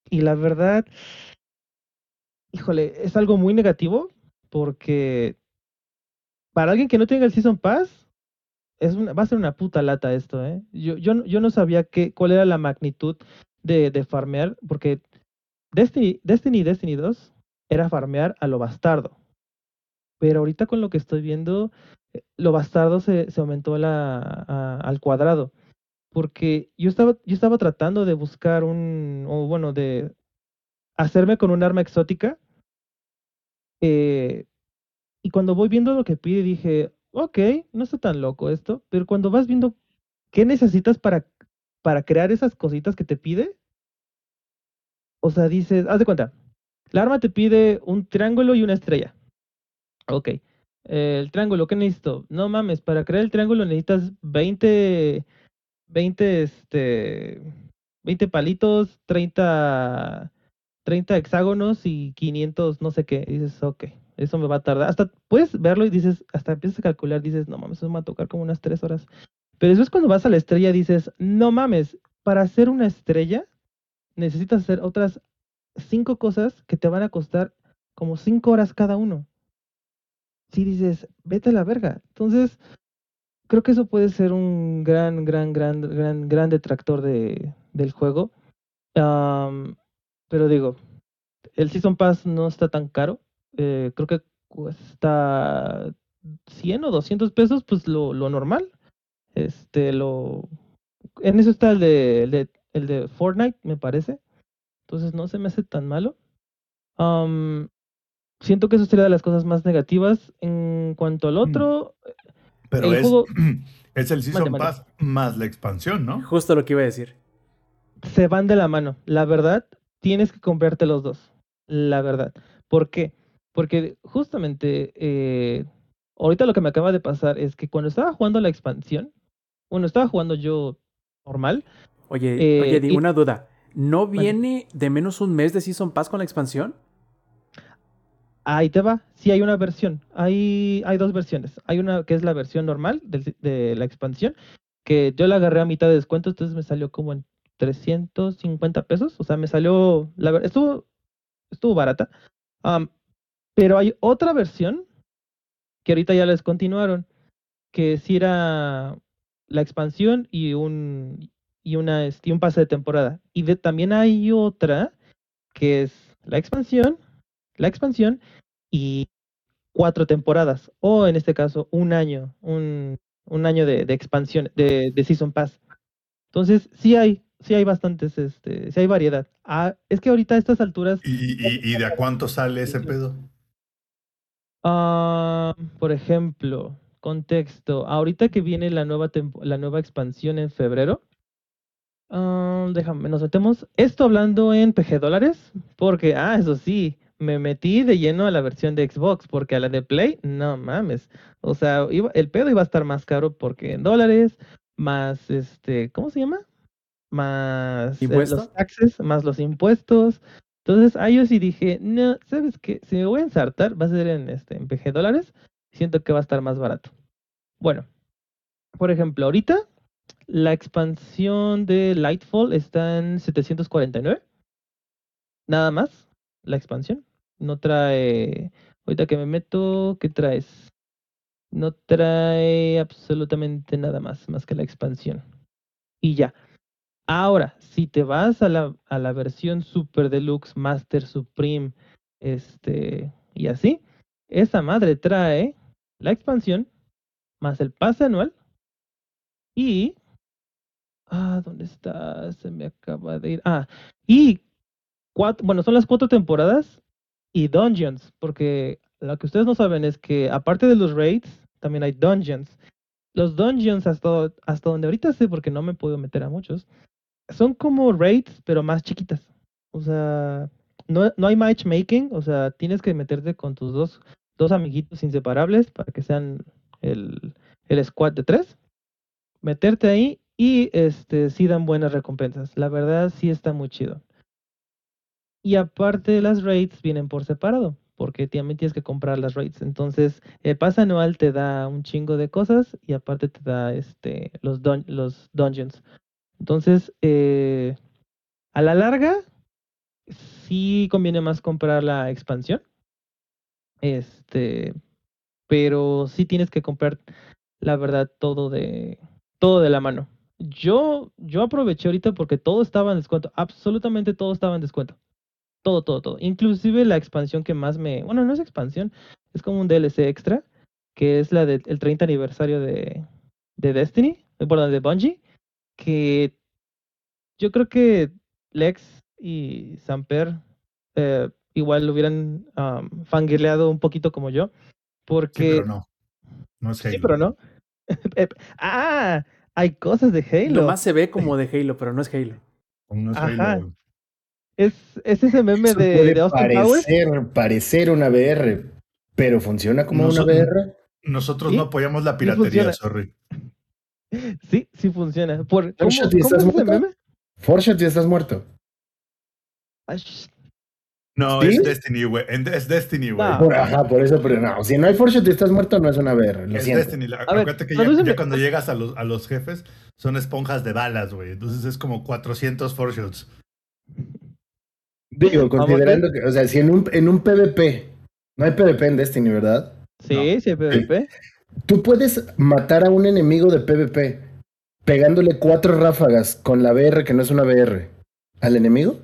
Y la verdad, híjole, es algo muy negativo porque para alguien que no tenga el Season Pass, va a ser una puta lata esto, ¿eh? Yo, yo, yo no sabía qué, cuál era la magnitud de, farmear, porque Destiny, Destiny Destiny 2 era farmear a lo bastardo. Pero ahorita con lo que estoy viendo, eh, lo bastardo se, se aumentó al cuadrado. Porque yo estaba, yo estaba tratando de buscar un, o bueno, de hacerme con un arma exótica. eh, y cuando voy viendo lo que pide, dije, ok, no está tan loco esto. Pero cuando vas viendo qué necesitas para, para crear esas cositas que te pide, o sea, dices, haz de cuenta, la arma te pide un triángulo y una estrella. Ok. el triángulo, ¿qué necesito? No mames, para crear el triángulo necesitas 20, 20, este, 20 palitos, 30, 30 hexágonos y 500 no sé qué. Dices, ok, eso me va a tardar. Hasta puedes verlo y dices, hasta empiezas a calcular, dices, no mames, eso me va a tocar como unas 3 horas. Pero después cuando vas a la estrella dices, no mames, para hacer una estrella necesitas hacer otras cinco cosas que te van a costar como 5 horas cada uno. Si dices, vete a la verga. Entonces, creo que eso puede ser un gran, gran, gran, gran, gran detractor de, del juego. Pero digo, el Season Pass no está tan caro. Eh, creo que cuesta 100 o 200 pesos, pues lo, lo normal. Este, lo... En eso está el de, el de, el de Fortnite, me parece. Entonces no se me hace tan malo. Siento que eso sería de las cosas más negativas. En cuanto al otro, Pero El es, juego- [clears throat] es el Season Mande, mande. Pass más la expansión, ¿no? Justo lo que iba a decir. se van de la mano. La verdad, tienes que comprarte los dos. La verdad. ¿Por qué? Porque justamente eh, ahorita lo que me acaba de pasar es que cuando estaba jugando la expansión, bueno, estaba jugando yo normal. Oye, Eh, oye, di y- una duda. ¿No viene de menos un mes de Season Pass con la expansión? Ahí te va. Sí, hay una versión. Hay, hay dos versiones. Hay una que es la versión normal de, la expansión, que yo la agarré a mitad de descuento, entonces me salió como en 350 pesos. O sea, me salió. La, estuvo, estuvo barata. Am, pero hay otra versión que ahorita ya les continuaron, que sí era la expansión y un, y una, este, y un pase de temporada. Y de, también hay otra que es la expansión, la expansión y cuatro temporadas, o en este caso un año, un, un año de, de expansión, de, de Season Pass. Entonces, sí hay, sí hay bastantes, este, sí hay variedad. Ah, es que ahorita a estas alturas, ¿Y, y, y de a cuánto sale ese pedo? Ah, por ejemplo, contexto, ahorita que viene la nueva tempo- la nueva expansión en febrero, ah, déjame, nos metemos, esto hablando en PG dólares, porque, ah, eso sí, me metí de lleno a la versión de Xbox, porque a la de Play, no mames, o sea, iba- el pedo iba a estar más caro porque en dólares, más este, ¿cómo se llama? Más eh, los taxes, más los impuestos. Entonces, a yo sí dije, no, ¿sabes qué? Si me voy a ensartar, va a ser en, este, en PG dólares, siento que va a estar más barato. Bueno, por ejemplo, ahorita la expansión de Lightfall está en 749. Nada más, la expansión. No trae, ahorita que me meto, ¿qué traes? No trae absolutamente nada más, más que la expansión. Y ya. Ahora, si te vas a la, a la versión Super Deluxe, Master Supreme, este, y así, esa madre trae la expansión, más el pase anual, y... Ah, ¿dónde está? Se me acaba de ir. Ah, y cuatro, bueno, son las cuatro temporadas y dungeons, porque lo que ustedes no saben es que aparte de los raids, también hay dungeons. Los dungeons, hasta, hasta donde ahorita sé, porque no me puedo meter a muchos, son como raids, pero más chiquitas. O sea, no, no hay matchmaking, o sea, tienes que meterte con tus dos, dos amiguitos inseparables para que sean el, el squad de tres. Meterte ahí y este sí dan buenas recompensas. La verdad sí está muy chido. Y aparte las raids vienen por separado, porque también tienes que comprar las raids. Entonces, el pase anual te da un chingo de cosas y aparte te da este los, dun- los dungeons. Entonces, eh, a la larga, sí conviene más comprar la expansión. Este, pero sí tienes que comprar, la verdad, todo de, todo de la mano. Yo, yo aproveché ahorita porque todo estaba en descuento, absolutamente todo estaba en descuento. Todo, todo, todo. Inclusive la expansión que más me, bueno, no es expansión, es como un DLC extra, que es la del el 30 aniversario de, de Destiny, eh, perdón, de Bungie, que yo creo que Lex y Samper eh, igual lo hubieran um, fangirleado un poquito como yo, Sí, porque... pero no. No es Sí, Halo. pero no. [laughs] Ah, hay cosas de Halo. Nomás se ve como [laughs] de Halo, pero no es Halo. No es Ajá. Halo. Es, es ese meme Eso de, puede de Austin Powers. parecer, parecer una VR, pero funciona como Noso- una VR. Nosotros ¿Sí? no apoyamos la Sí piratería, sorry. [laughs] Sí, sí funciona. Por, ¿Cómo, Shot, cómo ¿y estás es ese muerto? meme? Forshot, ya estás muerto. No, ¿Sí? es Destiny, güey. Es Destiny, güey. No. Por, ajá, por eso, pero no. Si no hay Forshot y estás muerto, no es una VR. Lo Es siento. Destiny. La- A ver, Acuérdate que ya, cuando llegas a los, a los jefes son esponjas de balas, güey. Entonces es como 400 foreshots. Digo, considerando que, o sea, si en un, en un PvP, no hay PvP en Destiny, ¿verdad? Sí, sí, hay PvP. Tú puedes matar a un enemigo de PvP pegándole cuatro ráfagas con la VR, que no es una VR, al enemigo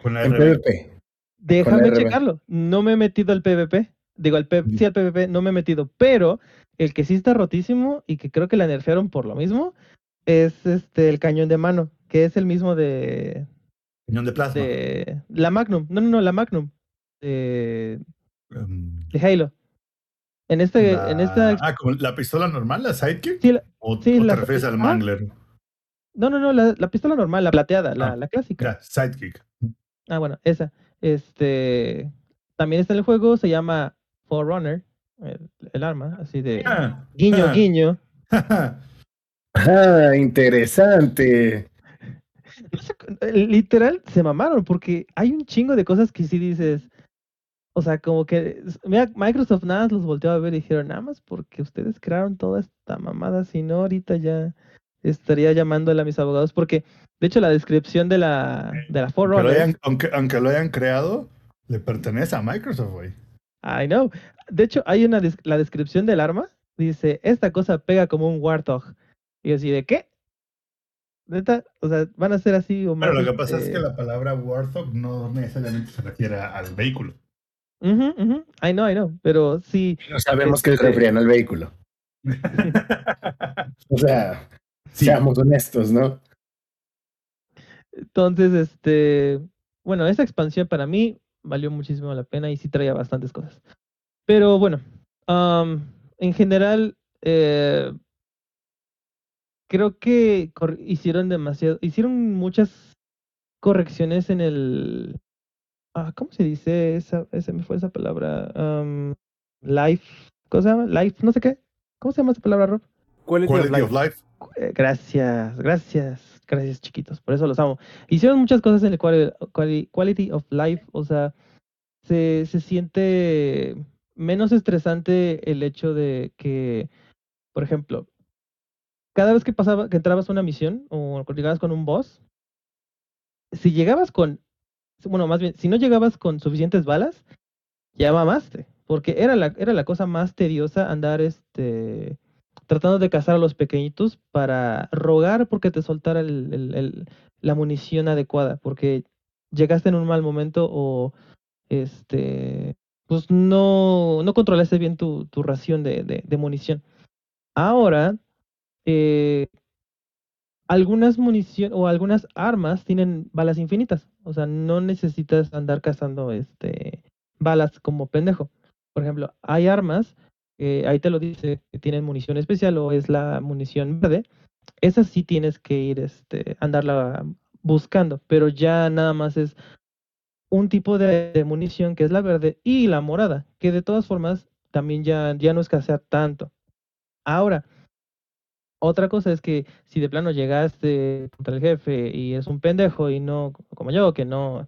Con la en RB. PvP. Déjame checarlo. No me he metido al PvP. Digo, al P- sí al PvP no me he metido. Pero el que sí está rotísimo y que creo que la nerfearon por lo mismo es este el cañón de mano, que es el mismo de, Cañón de plasma. de la Magnum. No, no, no, la Magnum. De, Um, de Halo. En este, la- en esta Ah, como la pistola normal, la Sidekick. sí, la- ¿O, sí, o la- te refieres al ah. Mangler? no, no, no, la, la pistola normal, la plateada, la, Ah, la clásica. Ya, Sidekick. Ah, bueno, esa. Este también está en el juego, se llama Forerunner, el, el arma, así de Ah, guiño, ah. guiño. [laughs] Ah, interesante. No sé, eh, Literal se mamaron porque hay un chingo de cosas que sí dices. O sea, como que mira, Microsoft nada más los volteó a ver y dijeron, nada más porque ustedes crearon toda esta mamada, si no ahorita ya estaría llamándole a mis abogados porque de hecho la descripción de la de la Aunque lo, Forerunner, hayan, aunque, aunque lo hayan creado, le pertenece a Microsoft, güey. I know. De hecho, hay una la descripción del arma dice, esta cosa pega como un Warthog. Y yo así de qué? ¿Neta? O sea, van a ser así o más. Pero lo que pasa es este, que la palabra Warthog no necesariamente se refiere al vehículo. I know, I know. Pero sí, No sabemos que se Este- referían al vehículo. [laughs] O sea, Sí. seamos honestos, ¿no? Entonces, este, bueno, esa expansión para mí valió muchísimo la pena y sí traía bastantes cosas. Pero bueno, en general, eh, creo que hicieron demasiado, hicieron muchas correcciones en el, ah, ¿cómo se dice esa, ese me fue esa palabra? Life, ¿cómo se llama? Life, no sé qué. ¿Cómo se llama esa palabra, Rob? Quality, of life. of life. Eh, Gracias, gracias, gracias chiquitos, por eso los amo. Hicieron muchas cosas en el quali- quali- quality of life, o sea, se, se siente menos estresante el hecho de que, por ejemplo, cada vez que pasaba, que entrabas a una misión o que llegabas con un boss, si llegabas con, bueno, más bien, si no llegabas con suficientes balas, ya mamaste, porque era la, era la cosa más tediosa andar este tratando de cazar a los pequeñitos para rogar porque te soltara el- el- la munición adecuada, porque llegaste en un mal momento o este pues no, no controlaste bien tu, tu ración de, de- munición. Ahora, eh, algunas munición o algunas armas tienen balas infinitas. O sea, no necesitas andar cazando este balas como pendejo. Por ejemplo, hay armas, eh, ahí te lo dice, que tienen munición especial o es la munición verde. Esas sí tienes que ir, este, andarla buscando, pero ya nada más es un tipo de, de munición que es la verde y la morada, que de todas formas también ya, ya no escasea tanto. Ahora, otra cosa es que si de plano llegaste contra el jefe y es un pendejo y no como yo, que no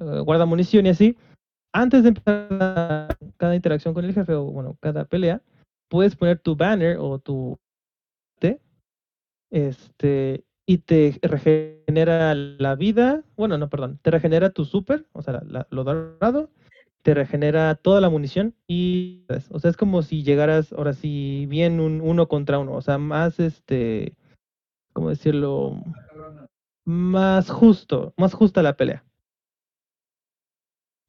eh, guarda munición y así, antes de empezar cada interacción con el jefe o bueno, cada pelea, puedes poner tu banner o tu te, este y te regenera la vida, bueno, no, perdón, te regenera tu super, o sea, la- lo dorado, te regenera toda la munición y, pues, o sea, es como si llegaras ahora sí bien un uno contra uno, o sea, más este, ¿cómo decirlo? Más justo, más justa la pelea.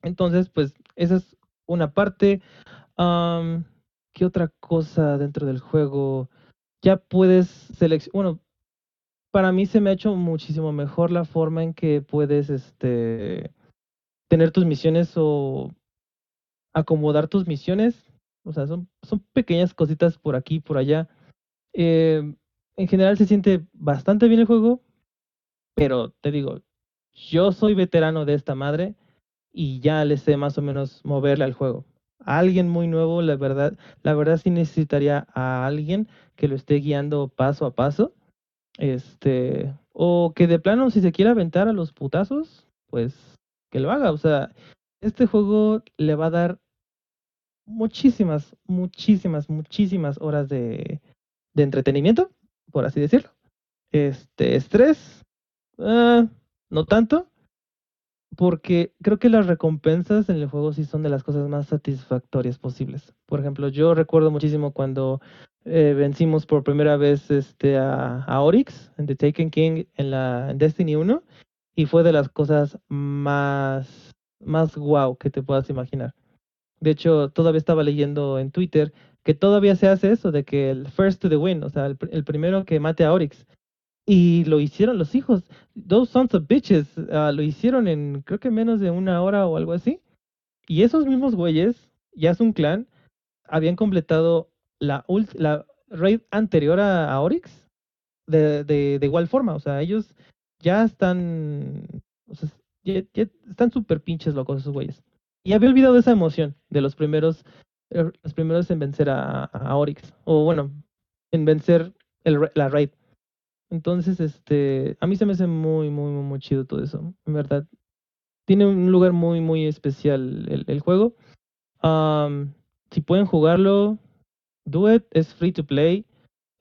Entonces, pues, esa es una parte. ¿qué otra cosa dentro del juego? Ya puedes seleccionar, bueno, para mí se me ha hecho muchísimo mejor la forma en que puedes, este, tener tus misiones o acomodar tus misiones. O sea, son, son pequeñas cositas por aquí, por allá. Eh, en general se siente bastante bien el juego, pero te digo, yo soy veterano de esta madre y ya le sé más o menos moverle al juego. Alguien muy nuevo, la verdad, la verdad sí necesitaría a alguien que lo esté guiando paso a paso. Este, o que de plano, si se quiere aventar a los putazos, pues que lo haga. O sea, este juego le va a dar muchísimas, muchísimas, muchísimas horas de, entretenimiento, por así decirlo. Este, estrés, ah, no tanto, porque creo que las recompensas en el juego sí son de las cosas más satisfactorias posibles. Por ejemplo, yo recuerdo muchísimo cuando eh, vencimos por primera vez este, a, a Oryx en The Taken King en, la, en Destiny 1 y fue de las cosas más, más wow que te puedas imaginar. De hecho, todavía estaba leyendo en Twitter que todavía se hace eso de que el first to the win, o sea, el, pr- el primero que mate a Oryx. Y lo hicieron los hijos, those sons of bitches, ah, lo hicieron en creo que menos de una hora o algo así. Y esos mismos güeyes, ya es un clan, habían completado la, raid anterior a, a Oryx de, de, de igual forma. O sea, ellos ya están, o sea, ya están súper pinches locos esos güeyes. Y había olvidado esa emoción de los primeros, eh, los primeros en vencer a, a Oryx. O bueno, en vencer el, la raid. Entonces, este, a mí se me hace muy, muy, muy, muy chido todo eso, en verdad. Tiene un lugar muy, muy especial el, el juego. Si pueden jugarlo, do it, es free to play.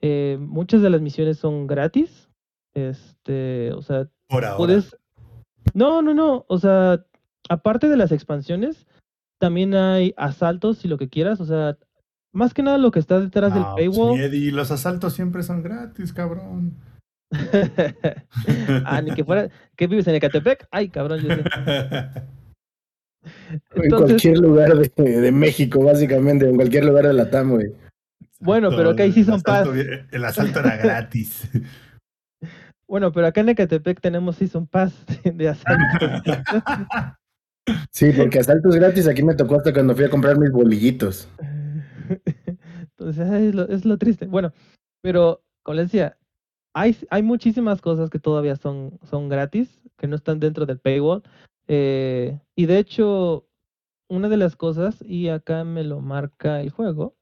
Eh, muchas de las misiones son gratis. Este, o sea, Por ahora. puedes. No, no, no. O sea, aparte de las expansiones, también hay asaltos y lo que quieras. O sea, más que nada lo que está detrás del Ah, pues, paywall. mi Eddie, los asaltos siempre son gratis, cabrón. [laughs] ah, ni que fuera. ¿Qué vives en Ecatepec? Ay, cabrón, yo sé. En cualquier lugar de, de México, básicamente, en cualquier lugar de la TAM, güey. Bueno, pero que ahí sí El son asalto paz. vi- El asalto era gratis. [laughs] Bueno, pero acá en Ecatepec tenemos Season Pass [laughs] de asaltos. Sí, porque asaltos gratis aquí me tocó hasta cuando fui a comprar mis bolillitos. Entonces, [laughs] ay, es, lo, es lo triste. Bueno, pero como les decía, hay, hay muchísimas cosas que todavía son, son gratis, que no están dentro del paywall. Eh, y de hecho, una de las cosas, y acá me lo marca el juego,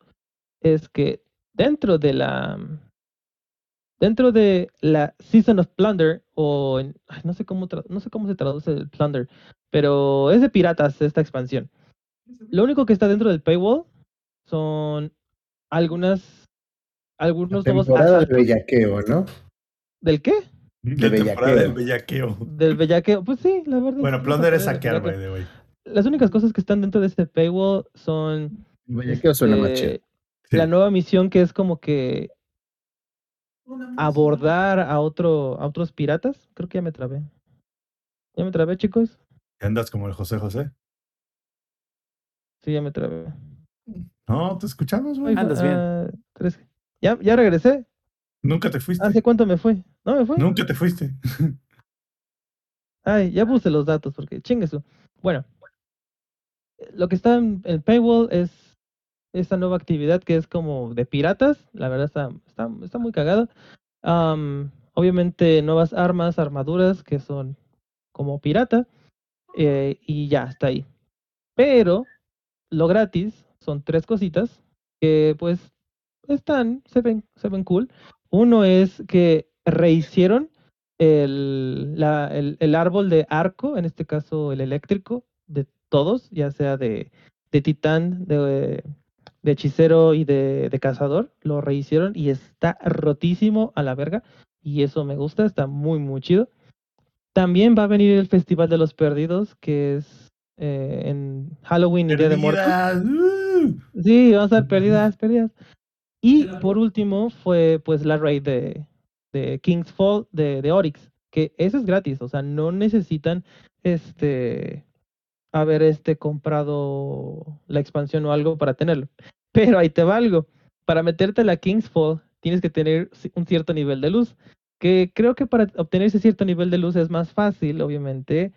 es que dentro de la dentro de la Season of Plunder, o en- ay, no sé cómo tra- no sé cómo se traduce el Plunder, pero es de piratas esta expansión. Lo único que está dentro del paywall son algunas algunos nuevos Temporada de asaltos. bellaqueo, ¿no? ¿Del qué? La De temporada del bellaqueo. Del bellaqueo. Pues sí, la verdad. Bueno, Plunder es del saquear, güey, de güey. Las únicas cosas que están dentro de este paywall son Bellaqueo suena más chido. este, Sí. la nueva misión que es como que abordar a otro a otros piratas. Creo que ya me trabé. ¿Ya me trabé, chicos? Andas como el José José. Sí, ya me trabé. No, te escuchamos, güey. Andas bien. ah, tres- ¿Ya, ya regresé. Nunca te fuiste. ¿Hace cuánto me fui? ¿No me fui? Nunca te fuiste. Ay, ya puse los datos porque chingue su. Bueno, lo que está en el paywall es esta nueva actividad que es como de piratas. La verdad está, está, está muy cagada. Am, obviamente nuevas armas, armaduras que son como pirata. eh, y ya, está ahí. Pero lo gratis son tres cositas que pues están, se ven, se ven cool. Uno es que rehicieron el, la- el, el árbol de arco, en este caso el eléctrico, de todos, ya sea de, de titán, de, de hechicero y de, de cazador, lo rehicieron y está rotísimo a la verga. Y eso me gusta, está muy, muy chido. También va a venir el Festival de los Perdidos, que es eh, en Halloween y Día de Muertos. Uh. Sí, vamos a ver perdidas, perdidas. Y por último fue pues la raid de, de King's Fall de, de Oryx, que eso es gratis, o sea, no necesitan este haber este comprado la expansión o algo para tenerlo. [laughs] Pero ahí te va algo. Para meterte a la King's Fall tienes que tener un cierto nivel de luz, que creo que para obtener ese cierto nivel de luz es más fácil, obviamente,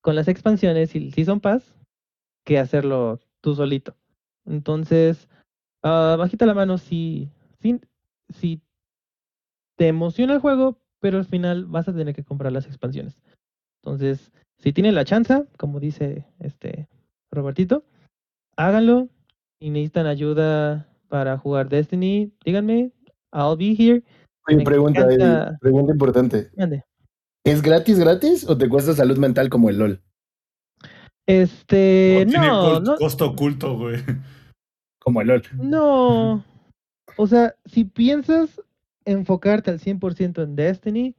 con las expansiones y el Season Pass, que hacerlo tú solito. Entonces, ah, bajita la mano si, si, si te emociona el juego, pero al final vas a tener que comprar las expansiones. Entonces, si tienen la chance, como dice este Robertito, háganlo y necesitan ayuda para jugar Destiny, díganme, I'll be here. Oye, pregunta, encanta- pregunta importante. ¿Es gratis, gratis o te cuesta salud mental como el LOL? Este, tiene no, col- no, costo oculto, güey. Como el LOL. No. O sea, si piensas enfocarte al 100% en Destiny,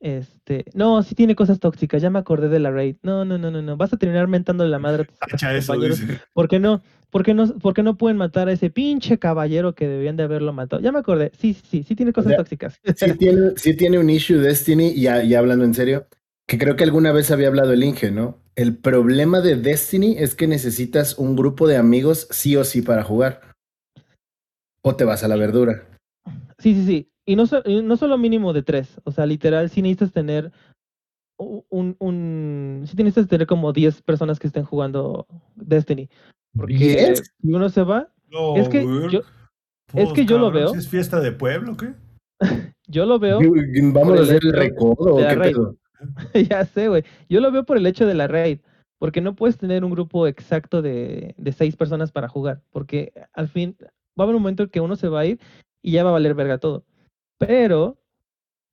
este, no, sí tiene cosas tóxicas, ya me acordé de la raid. No, no, no, no, no, vas a terminar mentándole la madre a tus [laughs] eso, dice. ¿Por qué no? ¿Por qué no, por qué no pueden matar a ese pinche caballero que debían de haberlo matado? Ya me acordé. Sí, sí, sí, sí tiene cosas sea, tóxicas. [laughs] Sí tiene, sí tiene un issue Destiny, y ya, ya hablando en serio, que creo que alguna vez había hablado el Inge, ¿no? El problema de Destiny es que necesitas un grupo de amigos sí o sí para jugar. O te vas a la verdura. Sí, sí, sí. Y no, so- y no solo mínimo de tres. O sea, literal, sí necesitas tener un, un... Sí necesitas tener como 10 personas que estén jugando Destiny. Porque uno se va, No, es que güey. yo, Pues, es que yo lo veo. ¿si ¿Es fiesta de pueblo o qué? [laughs] yo lo veo... Vamos a hacer el recodo o de la qué raid. pedo. [laughs] ya sé, güey. Yo lo veo por el hecho de la raid. Porque no puedes tener un grupo exacto de, de seis personas para jugar. Porque al fin va a haber un momento en que uno se va a ir y ya va a valer verga todo. Pero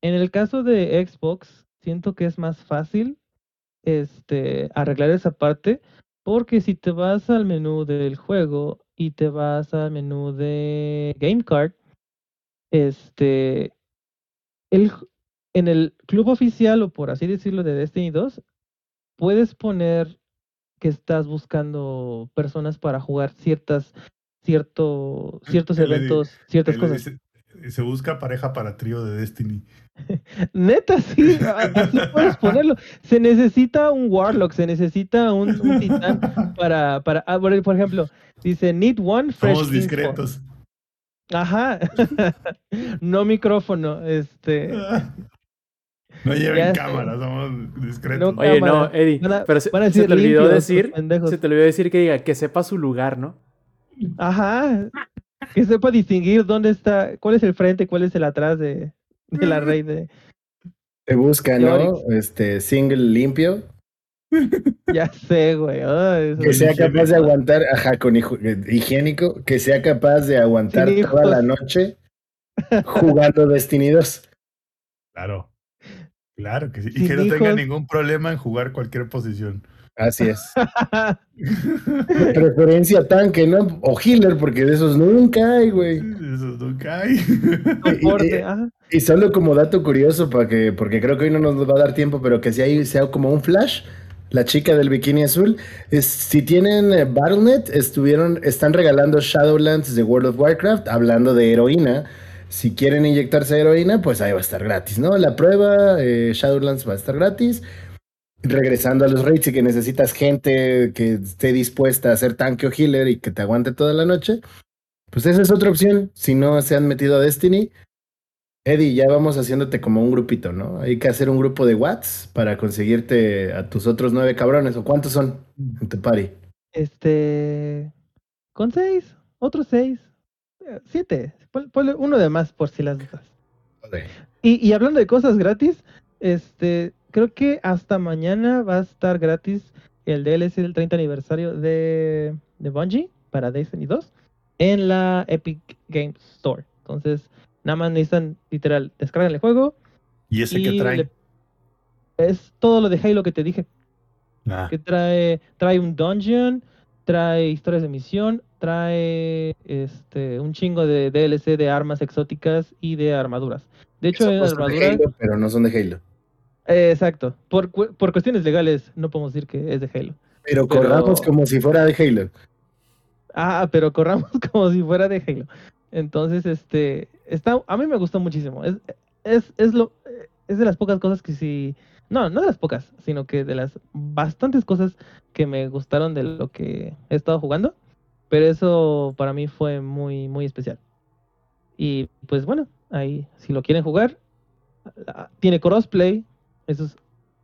en el caso de Xbox, siento que es más fácil este, arreglar esa parte. Porque si te vas al menú del juego y te vas al menú de Game Card, este, el, en el club oficial, o por así decirlo, de Destiny 2, puedes poner que estás buscando personas para jugar ciertas, cierto, ciertos eventos, ciertas cosas. dice- se busca pareja para trío de Destiny. [laughs] Neta, sí, así puedes [laughs] ponerlo. Se necesita un Warlock, se necesita un, un titán [laughs] para, para ah, por por ejemplo, dice, need one fresh Somos King's Fall". discretos. Ajá. no micrófono, este. No lleven Ya sé. cámara, somos discretos. No, Oye, no. Eddie, pero se, te olvidó limpios, decir, se te olvidó decir que diga que sepa su lugar, ¿no? Ajá. Que sepa distinguir dónde está, cuál es el frente, cuál es el atrás de, de la rey de. Te busca, ¿no? Este single limpio. [laughs] Ya sé, güey. ay, eso- Que sea capaz de aguantar, ajá, con eh, higiénico, que sea capaz de aguantar toda la noche jugando [laughs] Destiny 2. Claro. Claro que sí. Y Sin que no tenga ningún problema en jugar cualquier posición. Así es. De [laughs] preferencia tanque, ¿no? O healer, porque de esos nunca hay, güey. Eso nunca hay. [laughs] Soporte, ajá. Y solo como dato curioso, para que, porque creo que hoy no nos va a dar tiempo, pero que si hay sea como un flash, la chica del bikini azul, es, si tienen eh, Battle.net, estuvieron, están regalando Shadowlands de World of Warcraft, hablando de heroína. Si quieren inyectarse heroína, pues ahí va a estar gratis, ¿no? La prueba, eh, Shadowlands va a estar gratis. Regresando a los raids y que necesitas gente que esté dispuesta a hacer tanque o healer y que te aguante toda la noche, pues esa es otra opción. Si no se han metido a Destiny, Eddie, ya vamos haciéndote como un grupito, ¿no? Hay que hacer un grupo de Watts para conseguirte a tus otros nueve cabrones. ¿O cuántos son en tu party? Este. Con seis, otros seis, eh, siete. Pon- Ponle uno de más por si las dudas. Y, y hablando de cosas gratis, este, creo que hasta mañana va a estar gratis el DLC del 30 aniversario de, de Bungie para Destiny 2 en la Epic Games Store. Entonces, nada más necesitan, literal, descargan el juego Y ese y que trae. le- es todo lo de Halo que te dije, Ah, que trae, trae un dungeon, trae historias de misión, trae este un chingo de DLC de armas exóticas y de armaduras. De hecho, son de armaduras, Halo, pero no son de Halo. Eh, exacto. Por, por cuestiones legales no podemos decir que es de Halo. Pero, Pero- corramos como si fuera de Halo. Ah, pero corramos [laughs] como si fuera de Halo. Entonces, este, está, a mí me gustó muchísimo. Es, es, es lo, es de las pocas cosas que sí, no, no de las pocas, sino que de las bastantes cosas que me gustaron de lo que he estado jugando. Pero eso para mí fue muy, muy especial. Y pues bueno, ahí, si lo quieren jugar, ah, tiene crossplay, eso es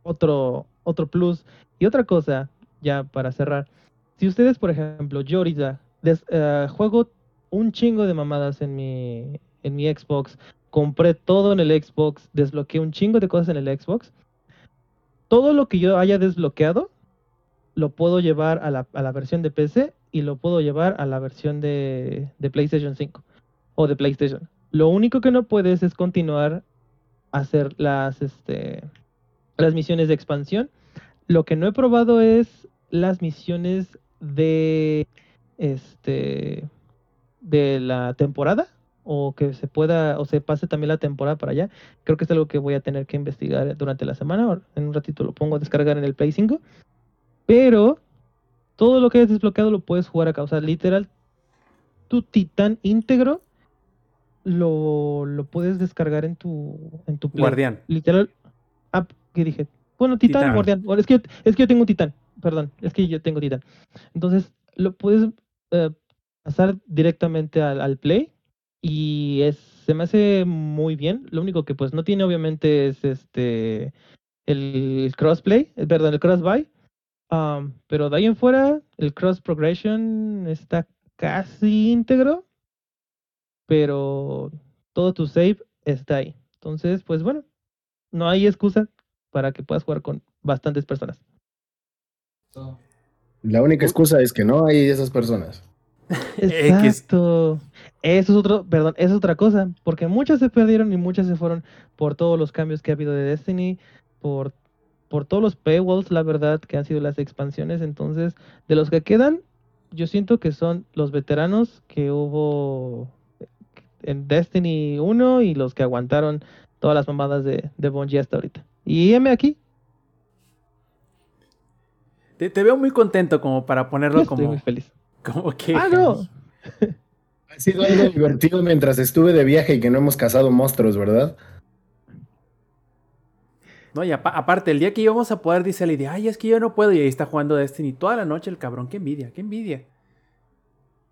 otro, otro plus. Y otra cosa, ya para cerrar, si ustedes, por ejemplo, yo ahorita eh, juego un chingo de mamadas en mi, en mi Xbox, compré todo en el Xbox, desbloqueé un chingo de cosas en el Xbox, todo lo que yo haya desbloqueado lo puedo llevar a la, a la versión de PC y lo puedo llevar a la versión de, de PlayStation 5 o de PlayStation. Lo único que no puedes es continuar hacer las, este, las misiones de expansión. Lo que no he probado es las misiones de este de la temporada o que se pueda o se pase también la temporada para allá. Creo que es algo que voy a tener que investigar durante la semana. En un ratito lo pongo a descargar en el Play 5. Pero todo lo que hayas desbloqueado lo puedes jugar acá. O sea, literal, tu titán íntegro lo, lo puedes descargar en tu, en tu Play. Guardián. Literal. Ah, ¿qué dije? Bueno, titán, Titán. guardián. Es, que, es que yo tengo un titán. Perdón, es que yo tengo titán. Entonces, lo puedes eh, pasar directamente al, al Play. Y es, se me hace muy bien. Lo único que pues no tiene obviamente es este el crossplay, eh, perdón, el cross-buy. Um, pero de ahí en fuera, el cross progression está casi íntegro. Pero todo tu save está ahí. Entonces, pues bueno, no hay excusa para que puedas jugar con bastantes personas. La única excusa es que no hay esas personas. [laughs] Exacto. Eso es otro, perdón, eso es otra cosa, porque muchas se perdieron y muchas se fueron por todos los cambios que ha habido de Destiny, por, por todos los paywalls, la verdad, que han sido las expansiones. Entonces, de los que quedan, yo siento que son los veteranos que hubo en Destiny 1 y los que aguantaron todas las mamadas de, de Bungie hasta ahorita. Y heme aquí, Te, te veo muy contento como para yo ponerlo estoy como, muy feliz. como que. Ah, no. [laughs] Ha sido algo divertido mientras estuve de viaje y que no hemos cazado monstruos, ¿verdad? No, y apa- aparte, el día que íbamos a poder, dice Lady, ay, es que yo no puedo. Y ahí está jugando Destiny toda la noche el cabrón. Qué envidia, qué envidia.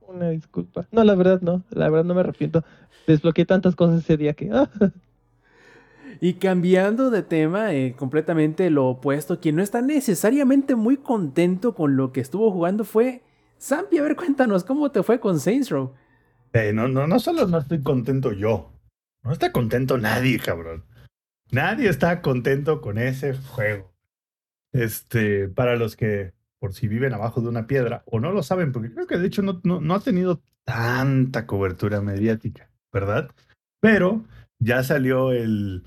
Una disculpa. No, la verdad no. La verdad no me arrepiento. Desbloqueé tantas cosas ese día que. [laughs] Y cambiando de tema, eh, completamente lo opuesto, quien no está necesariamente muy contento con lo que estuvo jugando fue Zampi. A ver, cuéntanos, ¿cómo te fue con Saints Row? Eh, no, no, no solo no estoy contento yo, no está contento nadie, cabrón. Nadie está contento con ese juego. Este, para los que por si viven abajo de una piedra o no lo saben, porque creo que de hecho no, no, no ha tenido tanta cobertura mediática, ¿verdad? Pero ya salió el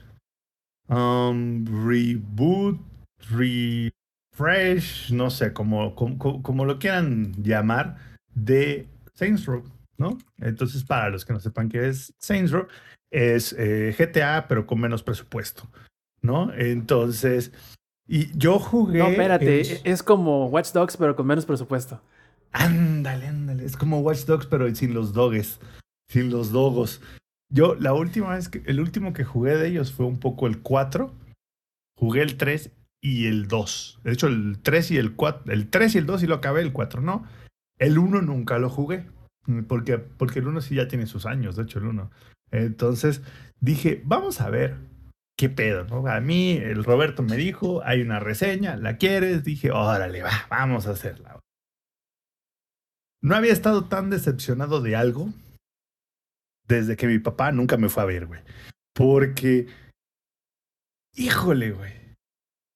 um, reboot, refresh, no sé, como, como, como lo quieran llamar, de Saints Row, ¿no? Entonces, para los que no sepan qué es Saints Row, es eh, GTA, pero con menos presupuesto, ¿no? Entonces, y yo jugué. No, espérate, el- es como Watch Dogs, pero con menos presupuesto. Ándale, ándale. Es como Watch Dogs, pero sin los dogues. Sin los dogos. Yo, la última vez que. El último que jugué de ellos fue un poco el 4. Jugué el 3 y el 2. De hecho, el 3 y el 4. El 3 y el 2 sí lo acabé, el 4 no. El 1 nunca lo jugué. Porque, porque el 1 sí ya tiene sus años, de hecho, el 1. Entonces dije, vamos a ver qué pedo, ¿no? A mí, el Roberto me dijo, hay una reseña, ¿la quieres? Dije, órale, va, vamos a hacerla. No había estado tan decepcionado de algo desde que mi papá nunca me fue a ver, güey. Porque, híjole, güey.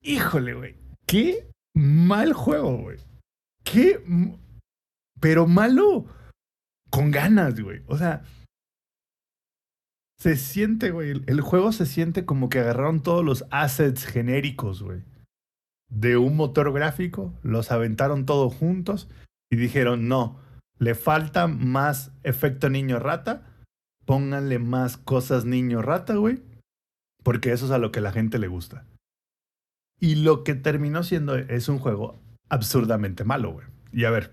Híjole, güey. Qué mal juego, güey. Qué... Pero malo con ganas, güey. O sea, se siente, güey. El juego se siente como que agarraron todos los assets genéricos, güey. De un motor gráfico, los aventaron todos juntos y dijeron, no, le falta más efecto niño rata, pónganle más cosas niño rata, güey, porque eso es a lo que la gente le gusta. Y lo que terminó siendo es un juego absurdamente malo, güey. Y a ver,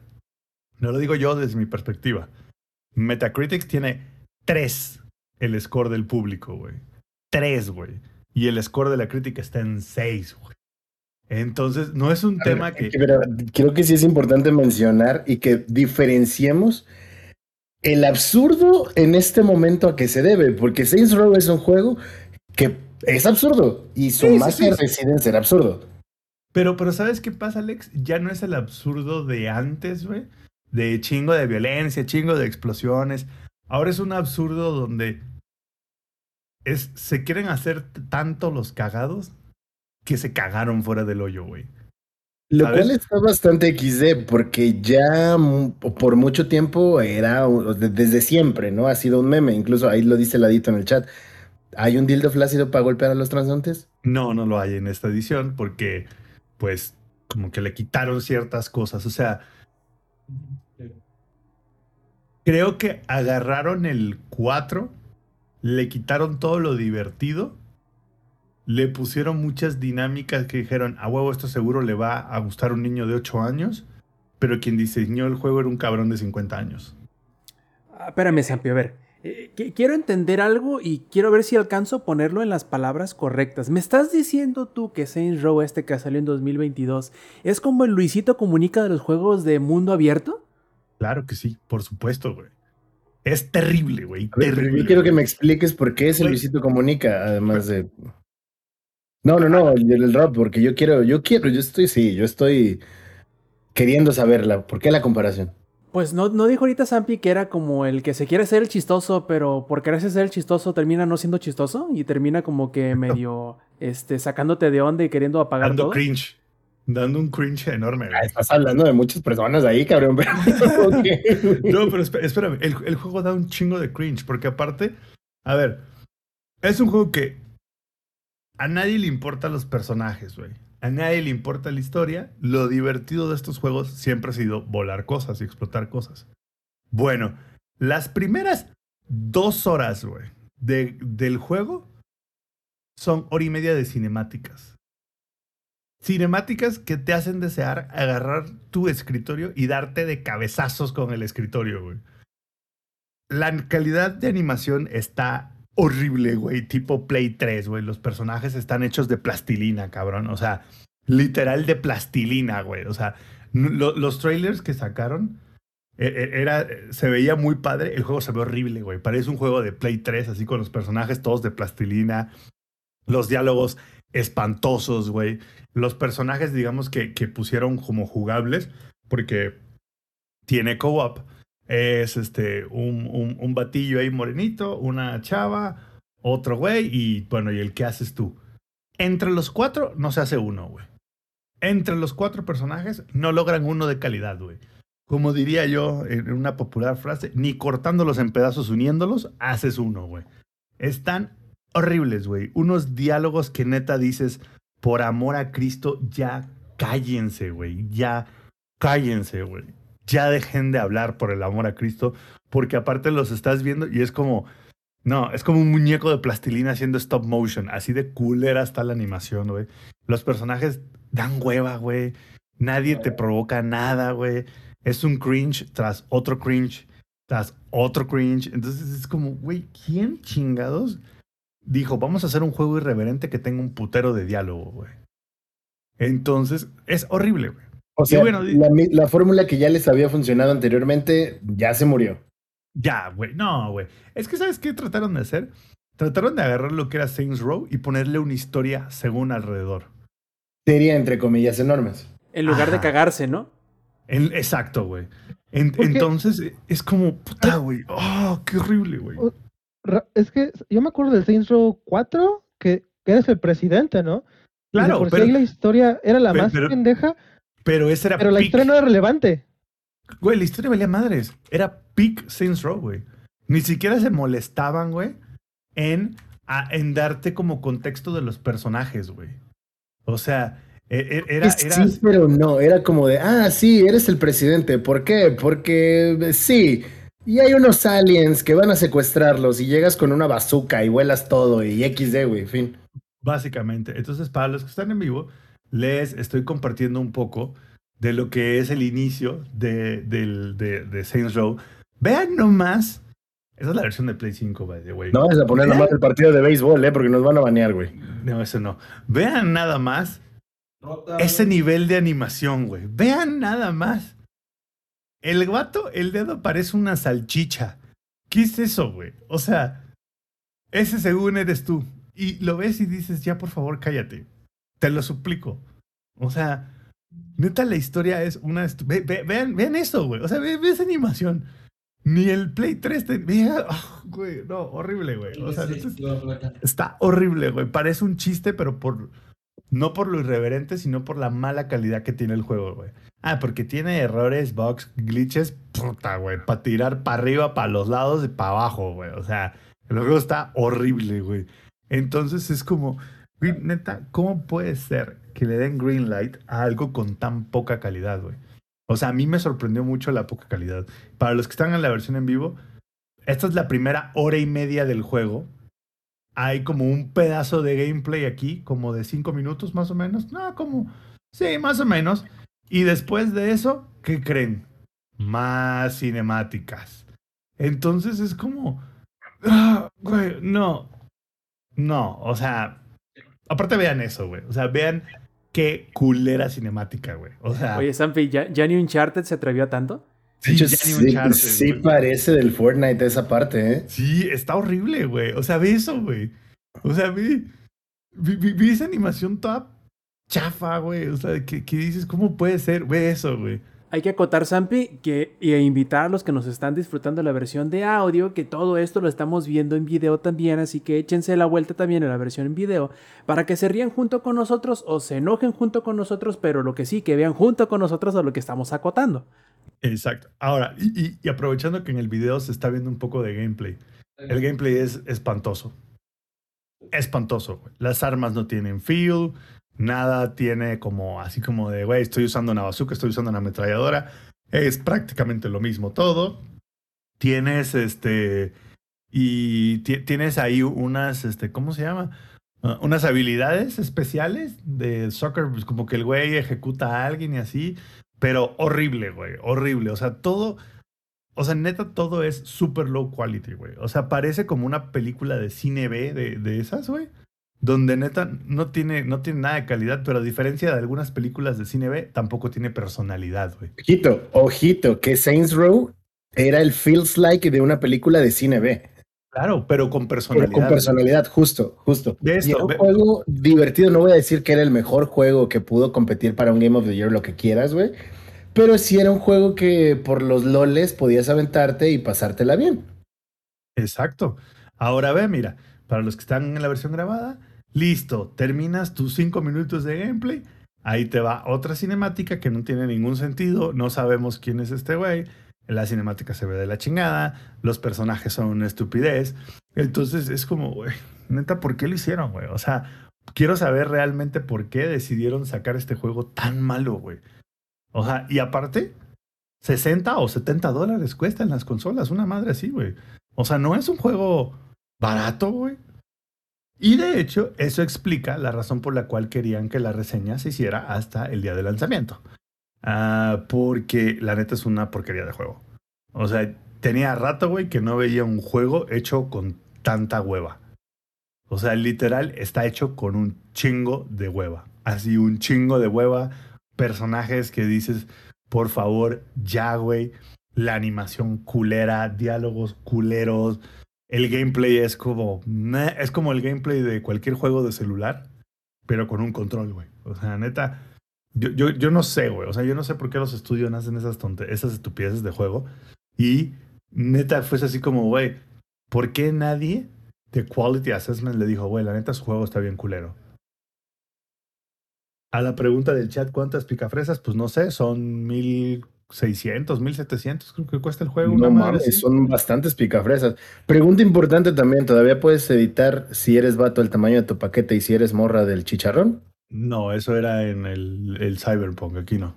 no lo digo yo desde mi perspectiva. Metacritic tiene 3 el score del público, güey. 3, güey. Y el score de la crítica está en 6, güey. Entonces, no es un A ver, tema que... pero creo que sí es importante mencionar y que diferenciemos el absurdo en este momento a que se debe, porque Saints Row es un juego que es absurdo y su Sí, sí, magia sí. reside en ser absurdo. Pero, pero ¿sabes qué pasa, Alex? Ya no es el absurdo de antes, güey. De chingo de violencia, chingo de explosiones. Ahora es un absurdo donde es, se quieren hacer tanto los cagados que se cagaron fuera del hoyo, güey. Lo ¿Sabes? cual está bastante XD, porque ya por mucho tiempo era, desde siempre, ¿no? Ha sido un meme, incluso ahí lo dice Ladito en el chat. ¿Hay un dildo flácido para golpear a los transantes? No, no lo hay en esta edición porque, pues, como que le quitaron ciertas cosas. O sea, creo que agarraron el 4, le quitaron todo lo divertido, le pusieron muchas dinámicas que dijeron, a huevo, esto seguro le va a gustar a un niño de 8 años, pero quien diseñó el juego era un cabrón de 50 años. Ah, espérame, Sampi, a ver. Eh, qui- quiero entender algo y quiero ver si alcanzo a ponerlo en las palabras correctas. ¿Me estás diciendo tú que Saints Row este que salió en 2022 es como el Luisito Comunica de los juegos de mundo abierto? Claro que sí, por supuesto, güey. Es terrible, güey. Yo quiero que me expliques por qué ese. Luisito comunica, además de. No, no, no, el, el rap, porque yo quiero, yo quiero, yo estoy, sí, yo estoy queriendo saberla. ¿Por qué la comparación? Pues no, no dijo ahorita Sampi que era como el que se quiere ser el chistoso, pero por quererse ser el chistoso termina no siendo chistoso y termina como que [laughs] medio este, sacándote de onda y queriendo apagar Dando todo. cringe. Dando un cringe enorme. Ah, estás hablando de muchas personas ahí, cabrón. Pero... [laughs] [laughs] No, pero espé- espérame, el, el juego da un chingo de cringe, porque aparte, a ver, es un juego que a nadie le importan los personajes, güey. A nadie le importa la historia. Lo divertido de estos juegos siempre ha sido volar cosas y explotar cosas. Bueno, las primeras dos horas, güey, de- del juego son hora y media de cinemáticas. Cinemáticas que te hacen desear agarrar tu escritorio y darte de cabezazos con el escritorio, güey. La calidad de animación está horrible, güey. Tipo Play 3, güey. Los personajes están hechos de plastilina, cabrón. O sea, literal de plastilina, güey. O sea, los trailers que sacaron e- e- era, se veía muy padre. El juego se ve horrible, güey. Parece un juego de Play 3, así con los personajes todos de plastilina. Los diálogos espantosos, güey. Los personajes, digamos, que, que pusieron como jugables, porque tiene co-op. Es este, un, un, un batillo ahí morenito, una chava, otro güey, y bueno, y el que haces tú. Entre los cuatro no se hace uno, güey. Entre los cuatro personajes no logran uno de calidad, güey. Como diría yo en una popular frase, ni cortándolos en pedazos uniéndolos, haces uno, güey. Están horribles, güey. Unos diálogos que neta dices, por amor a Cristo, ya cállense, güey. Ya cállense, güey. Ya dejen de hablar por el amor a Cristo, porque aparte los estás viendo y es como, no, es como un muñeco de plastilina haciendo stop motion. Así de culera está la animación, güey. Los personajes dan hueva, güey. Nadie te provoca nada, güey. Es un cringe tras otro cringe, tras otro cringe. Entonces es como, güey, ¿quién chingados dijo, vamos a hacer un juego irreverente que tenga un putero de diálogo, güey? Entonces, es horrible, güey. O sea, bueno, la, fórmula que ya les había funcionado anteriormente ya se murió. Ya, güey. No, güey. Es que, ¿sabes qué trataron de hacer? Trataron de agarrar lo que era Saints Row y ponerle una historia según alrededor. Sería entre comillas enormes. En lugar de cagarse, ¿no? En- exacto, güey. En- ¿Por entonces, es como, puta, güey. Oh, qué horrible, güey. Es que yo me acuerdo del Saints Row 4, que, que eres el presidente, ¿no? Y Claro, por sí pero, ahí la historia era la pero- más pero- pendeja, pero ese era pero la peak. historia no era relevante. Güey, la historia valía madres. Era peak Saints Row, güey. Ni siquiera se molestaban, güey, en, a- en darte como contexto de los personajes, güey. O sea, e- e- era... Era Sí, pero no. Era como de, ah, sí, eres el presidente. ¿Por qué? Porque sí. Y hay unos aliens que van a secuestrarlos y llegas con una bazooka y vuelas todo y XD, güey, fin. Básicamente. Entonces, para los que están en vivo, les estoy compartiendo un poco de lo que es el inicio de, de, de Saints Row. Vean nomás. Esa es la versión de Play 5, by the way. No vas a poner nomás el partido de béisbol, ¿eh? Porque nos van a banear, güey. No, eso no. Vean nada más Rota, ese nivel de animación, güey. Vean nada más. El gato, el dedo parece una salchicha. ¿Qué es eso, güey? O sea, ese según eres tú. Y lo ves y dices, ya por favor, cállate. Te lo suplico. O sea, neta, la historia es una... ve- ve- vean, vean eso, güey. O sea, ve, ve esa animación. Ni el Play 3 te... ah, güey, no, horrible, güey. O sea, neta, Está horrible, güey. Parece un chiste, pero por. No por lo irreverente, sino por la mala calidad que tiene el juego, güey. Ah, porque tiene errores, bugs, glitches, puta, güey. Para tirar para arriba, para los lados y para abajo, güey. O sea, el juego está horrible, güey. Entonces es como, neta, ¿cómo puede ser que le den green light a algo con tan poca calidad, güey? O sea, a mí me sorprendió mucho la poca calidad. Para los que están en la versión en vivo, esta es la primera hora y media del juego hay como un pedazo de gameplay aquí, como de cinco minutos más o menos. No, como, sí, más o menos. Y después de eso, ¿qué creen? Más cinemáticas. Entonces es como, ah, güey, no, no, o sea, aparte vean eso, güey. O sea, vean qué culera cinemática, güey. O sea, Oye, Sanfi, ¿ya, ¿ya ni Uncharted se atrevió a tanto? De hecho, ya sí, Uncharted, sí parece del Fortnite esa parte, ¿eh? Sí, está horrible, güey. O sea, ve eso, güey. O sea, vi, vi- vi esa animación toda chafa, güey. O sea, que, que dices, ¿cómo puede ser? Ve eso, güey. Hay que acotar, Sampi, que, y invitar a los que nos están disfrutando la versión de audio, que todo esto lo estamos viendo en video también, así que échense la vuelta también en la versión en video, para que se rían junto con nosotros o se enojen junto con nosotros, pero lo que sí, que vean junto con nosotros a lo que estamos acotando. Exacto. Ahora, y, y- aprovechando que en el video se está viendo un poco de gameplay. El gameplay es espantoso. Espantoso. Las armas no tienen feel. Nada tiene como, así como de, güey, estoy usando una bazooka, estoy usando una ametralladora. Es prácticamente lo mismo todo. Tienes, este, y ti- tienes ahí unas, este, ¿cómo se llama? Ah, unas habilidades especiales de soccer, pues como que el güey ejecuta a alguien y así. Pero horrible, güey, horrible. O sea, todo, o sea, neta, todo es super low quality, güey. O sea, parece como una película de cine B de, de esas, güey. Donde neta no tiene, no tiene nada de calidad, pero a diferencia de algunas películas de cine B, tampoco tiene personalidad, güey. Ojito, ojito, que Saints Row era el feels like de una película de cine B. Claro, pero con Pero personalidad. con personalidad, justo, justo. Y esto, era un juego divertido. No voy a decir que era el mejor juego que pudo competir para un Game of the Year, lo que quieras, güey. Pero sí era un juego que por los loles podías aventarte y pasártela bien. Exacto. Ahora ve, mira, para los que están en la versión grabada, listo, terminas tus cinco minutos de gameplay. Ahí te va otra cinemática que no tiene ningún sentido. No sabemos quién es este güey. La cinemática se ve de la chingada. Los personajes son una estupidez. Entonces es como, güey, neta, ¿por qué lo hicieron, güey? O sea, quiero saber realmente por qué decidieron sacar este juego tan malo, güey. O sea, y aparte, 60 o 70 dólares cuestan las consolas. Una madre así, güey. O sea, no es un juego barato, güey. Y de hecho, eso explica la razón por la cual querían que la reseña se hiciera hasta el día de lanzamiento. Ah, porque la neta es una porquería de juego. O sea, tenía rato, güey, que no veía un juego hecho con tanta hueva. O sea, literal está hecho con un chingo de hueva. Así, un chingo de hueva. Personajes que dices, por favor, ya, güey. La animación culera, diálogos culeros. El gameplay es como. Es como el gameplay de cualquier juego de celular, pero con un control, güey. O sea, neta. Yo, yo, yo no sé, güey. O sea, yo no sé por qué los estudios hacen esas tonte esas estupideces de juego. Y neta, fuese así como, güey, ¿por qué nadie de Quality Assessment le dijo, güey, la neta su juego está bien culero? A la pregunta del chat, ¿cuántas picafresas? Pues no sé, son 1600, 1700, creo que cuesta el juego. No una madre mames, así. son bastantes picafresas. Pregunta importante también, ¿todavía puedes editar si eres vato el tamaño de tu paquete y si eres morra del chicharrón? No, eso era en el, el Cyberpunk, aquí no.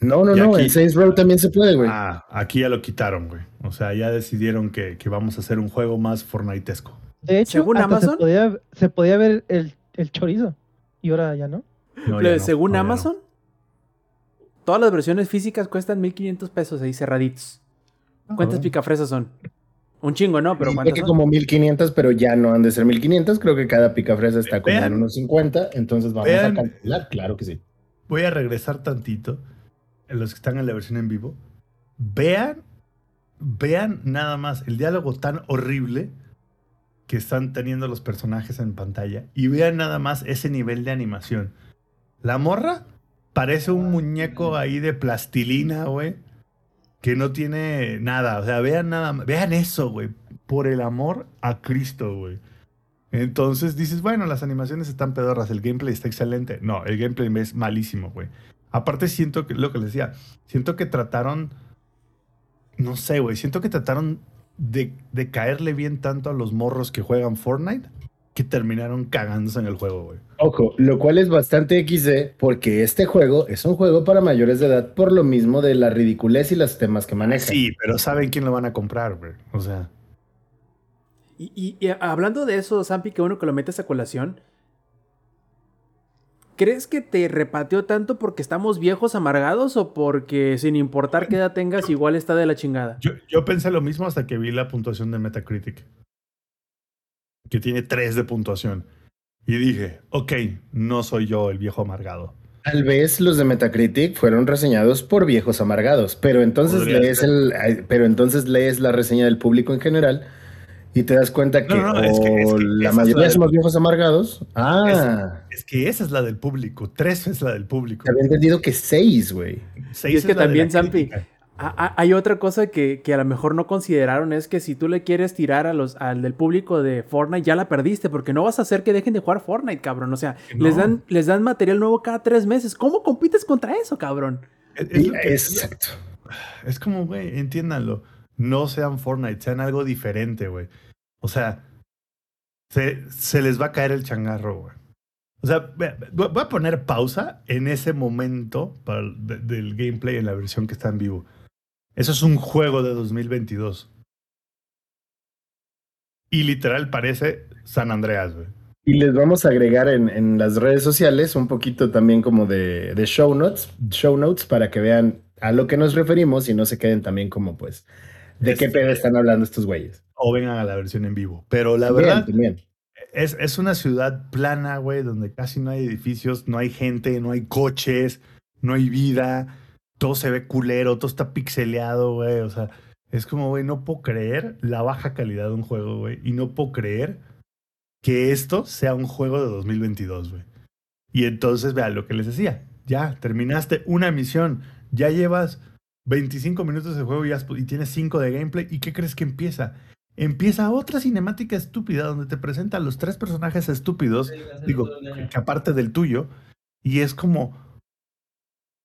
No, no, Y no, aquí- en Saints Row también se puede, güey. Ah, aquí ya lo quitaron, güey. O sea, ya decidieron que, que vamos a hacer un juego más Fortniteesco. De hecho, Según hasta Amazon. Se, podía, se podía ver el, el chorizo. Y ahora ya no. No, Lo ya de no, según no, ya no. Todas las versiones físicas cuestan 1500 pesos ahí cerraditos. ¿Cuántas Ah. picafresas son? Un chingo, ¿no? Pero Dice ¿cuántas que son? como 1500, pero ya no han de ser 1500. Creo que cada picafresa está como en unos 50. Entonces vamos Vean. a calcular. Claro que sí. Voy a regresar tantito. En los que están en la versión en vivo. Vean, vean nada más el diálogo tan horrible que están teniendo los personajes en pantalla. Y vean nada más ese nivel de animación. La morra parece un muñeco ahí de plastilina, güey. Que no tiene nada. O sea, vean nada. Vean eso, güey. Por el amor a Cristo, güey. Entonces dices, bueno, las animaciones están pedorras, el gameplay está excelente. No, el gameplay es malísimo, güey. Aparte siento que, lo que les decía, siento que trataron, no sé, güey, siento que trataron de, de caerle bien tanto a los morros que juegan Fortnite que terminaron cagándose en el juego, güey. Ojo, lo cual es bastante XD porque este juego es un juego para mayores de edad por lo mismo de la ridiculez y los temas que maneja. Sí, pero saben quién lo van a comprar, güey. O sea, Y, y- y hablando de eso, Zampi, que bueno que lo metes a colación. ¿Crees que te repateó tanto porque estamos viejos amargados o porque sin importar qué edad tengas igual está de la chingada? yo, yo pensé lo mismo hasta que vi la puntuación de Metacritic. Que tiene 3 de puntuación. Y dije, ok, no soy yo el viejo amargado. Tal vez los de Metacritic fueron reseñados por viejos amargados, pero entonces Podría lees ser. el, pero entonces lees la reseña del público en general y te das cuenta que, No, no, es que- es que la es mayoría la- somos viejos amargados. Ah, Es que esa es la del público. 3 es la del público. había entendido que seis, güey. Seis Y es que también, Zampi, hay otra cosa que, que a lo mejor no consideraron, es que si tú le quieres tirar a los, al del público de Fortnite, ya la perdiste, porque no vas a hacer que dejen de jugar Fortnite, cabrón. O sea, No. les, dan, les dan material nuevo cada tres meses. ¿Cómo compites contra eso, cabrón? Es, es lo que- Exacto. es como, güey, entiéndanlo. No sean Fortnite, sean algo diferente, güey. O sea, se, se les va a caer el changarro, güey. O sea, voy a poner pausa en ese momento para el- de- del gameplay en la versión que está en vivo. Eso es un juego de 2022. Y literal parece San Andreas, güey. Y les vamos a agregar en, en las redes sociales un poquito también como de, de show notes, show notes para que vean a lo que nos referimos y no se queden también como pues de qué pedo están hablando estos güeyes. O vengan a la versión en vivo. Pero la También, verdad, también. Es, es una ciudad plana, güey, donde casi no hay edificios, no hay gente, no hay coches, no hay vida, todo se ve culero, todo está pixeleado, güey, o sea, Es como, güey, no puedo creer la baja calidad de un juego, güey. Y no puedo creer que esto sea un juego de 2022, güey. Y entonces, vea lo que les decía. Ya, terminaste una misión. Ya llevas 25 minutos de juego y, has- y tienes 5 de gameplay. ¿Y qué crees que empieza? Empieza otra cinemática estúpida donde te presenta a los tres personajes estúpidos, digo, que aparte del tuyo, y es como,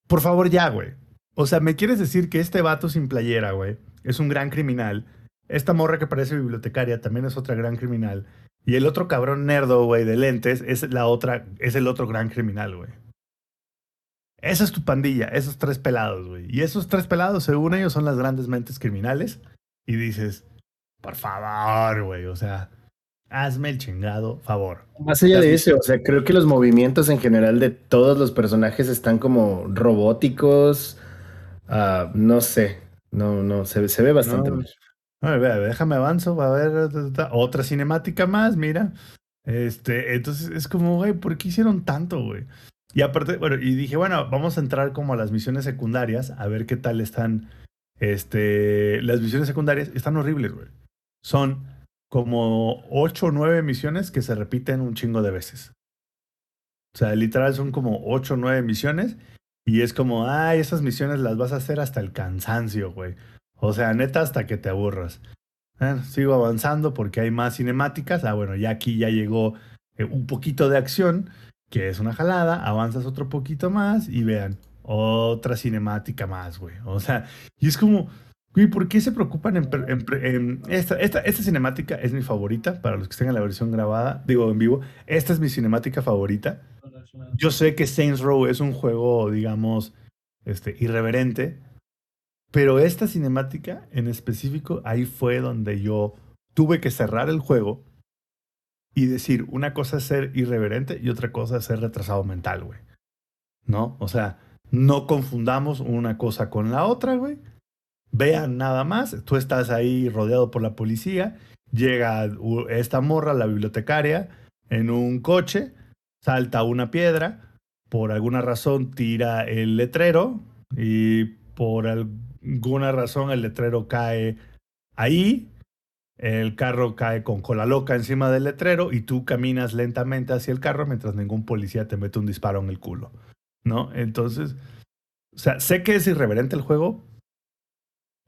por favor ya, güey. O sea, ¿me quieres decir que este vato sin playera, güey, es un gran criminal? Esta morra que parece bibliotecaria también es otra gran criminal. Y el otro cabrón nerdo, güey, de lentes, es la otra, es el otro gran criminal, güey. Esa es tu pandilla, esos tres pelados, güey. Y esos tres pelados, según ellos, son las grandes mentes criminales. Y dices, por favor, güey, o sea, hazme el chingado favor. Más allá de eso, o sea, creo que los movimientos en general de todos los personajes están como robóticos. Ah, no sé, no, no, se, se ve bastante No. mal. A ver, vea, déjame avanzo, va a ta, otra cinemática más, mira. Este, entonces es como, güey, ¿por qué hicieron tanto, güey? Y aparte, bueno, y dije, bueno, vamos a entrar como a las misiones secundarias, a ver qué tal están. Este, las misiones secundarias están horribles, güey. Son como ocho o nueve misiones que se repiten un chingo de veces. O sea, literal son como ocho o nueve misiones y es como, ay, esas misiones las vas a hacer hasta el cansancio, güey. O sea, neta, hasta que te aburras. Bueno, sigo avanzando porque hay más cinemáticas. Ah, bueno, ya aquí ya llegó eh, un poquito de acción, que es una jalada. Avanzas otro poquito más y vean, otra cinemática más, güey. O sea, y es como, güey, ¿por qué se preocupan en... en en esta, esta, esta cinemática es mi favorita para los que tengan la versión grabada, digo, en vivo. Esta es mi cinemática favorita. Yo sé que Saints Row es un juego, digamos, este, irreverente, pero esta cinemática en específico, ahí fue donde yo tuve que cerrar el juego y decir, una cosa es ser irreverente y otra cosa es ser retrasado mental, güey. ¿No? O sea, no confundamos una cosa con la otra, güey. Vean nada más, tú estás ahí rodeado por la policía, llega esta morra, la bibliotecaria, en un coche, salta una piedra, por alguna razón tira el letrero y por alguna razón el letrero cae ahí, el carro cae con cola loca encima del letrero y tú caminas lentamente hacia el carro mientras ningún policía te mete un disparo en el culo, ¿no? Entonces, o sea, sé que es irreverente el juego,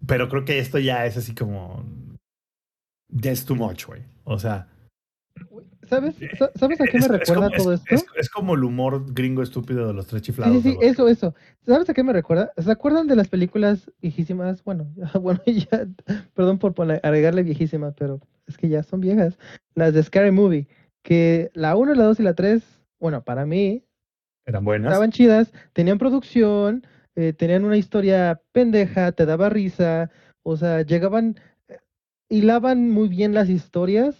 pero creo que esto ya es así como... Es too much, güey. O sea, ¿Sabes? Sa- ¿Sabes a qué me es- es recuerda como- todo es- esto? Es, es como el humor gringo estúpido de los tres chiflados. sí, sí, eso, eso. ¿Sabes a qué me recuerda? ¿Se acuerdan de las películas viejísimas? Bueno, [laughs] bueno, ya, perdón por poner- agregarle viejísimas, pero es que ya son viejas. Las de Scary Movie, que la 1, la 2 y la 3, bueno, para mí, Eran buenas. estaban chidas, tenían producción, eh, tenían una historia pendeja, te daba risa, o sea, llegaban, eh, hilaban muy bien las historias,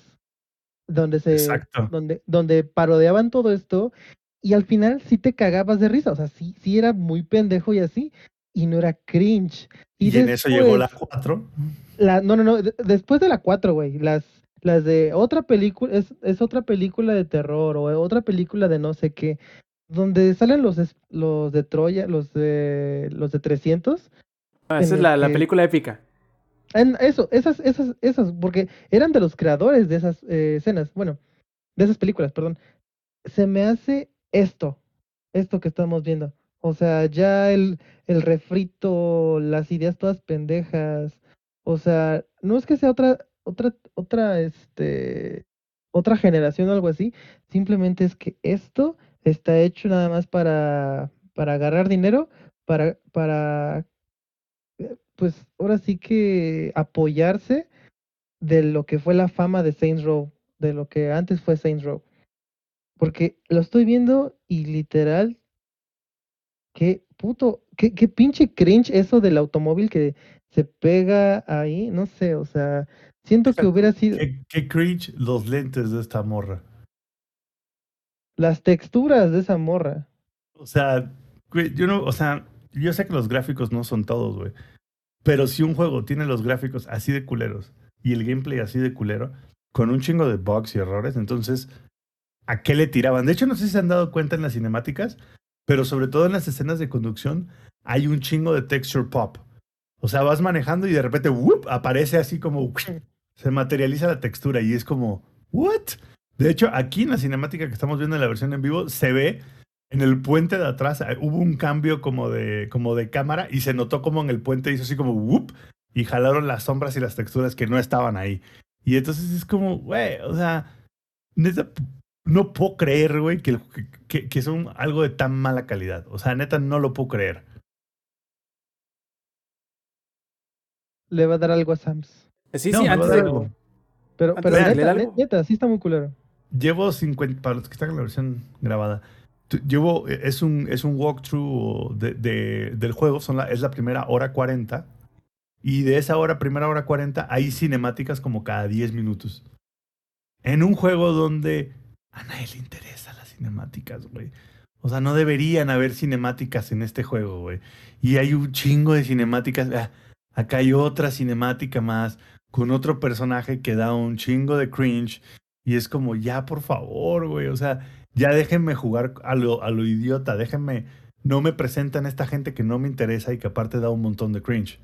donde se, Exacto. donde, donde parodeaban todo esto, y al final sí te cagabas de risa, o sea, sí, sí era muy pendejo y así, y no era cringe. Y, en eso llegó la después- 4. la, no, no, no, de- después de la 4, güey, las, las de otra película, es, es otra película de terror o otra película de no sé qué, donde salen los, los de Troya, los de, los de 300. Ah, esa es la, la película épica. En eso, esas, esas, esas, porque eran de los creadores de esas eh, escenas, bueno, de esas películas, perdón. Se me hace esto, esto que estamos viendo. O sea, ya el, el refrito, las ideas todas pendejas. O sea, no es que sea otra, otra, otra, este, otra generación o algo así. Simplemente es que esto está hecho nada más para, para agarrar dinero, para, para pues ahora sí que apoyarse de lo que fue la fama de Saints Row, de lo que antes fue Saints Row. Porque lo estoy viendo y literal, qué puto, qué, qué pinche cringe eso del automóvil que se pega ahí, no sé, o sea, siento que hubiera sido ¿Qué, qué cringe los lentes de esta morra. las texturas de esa morra. O sea, yo no, o sea, yo sé que los gráficos no son todos, güey. Pero si un juego tiene los gráficos así de culeros y el gameplay así de culero, con un chingo de bugs y errores, entonces, ¿a qué le tiraban? De hecho, no sé si se han dado cuenta en las cinemáticas, pero sobre todo en las escenas de conducción, hay un chingo de texture pop. O sea, vas manejando y de repente aparece así como se materializa la textura y es como ¿what? De hecho, aquí en la cinemática que estamos viendo en la versión en vivo se ve en el puente de atrás eh, hubo un cambio como de como de cámara y se notó como en el puente hizo así como ¡wup! y jalaron las sombras y las texturas que no estaban ahí. Y entonces es como, güey, o sea, neta, no puedo creer, güey, que, que, que son algo de tan mala calidad. O sea, neta, no lo puedo creer. Le va a dar algo a Sams. Sí, No, sí, a antes de... algo. Pero, pero neta, neta, sí está muy culero. Llevo 50, para los que están en la versión grabada, llevo, eh, es un, es un walkthrough de, de- del juego, son la, es la primera hora 40, y de esa hora, primera hora 40, hay cinemáticas como cada 10 minutos. En un juego donde a nadie le interesan las cinemáticas, güey. O sea, no deberían haber cinemáticas en este juego, güey. Y hay un chingo de cinemáticas. Ah, acá hay otra cinemática más con otro personaje que da un chingo de cringe. Y es como, ya, por favor, güey. O sea, ya déjenme jugar a lo, a lo idiota. Déjenme. No me presentan esta gente que no me interesa y que aparte da un montón de cringe.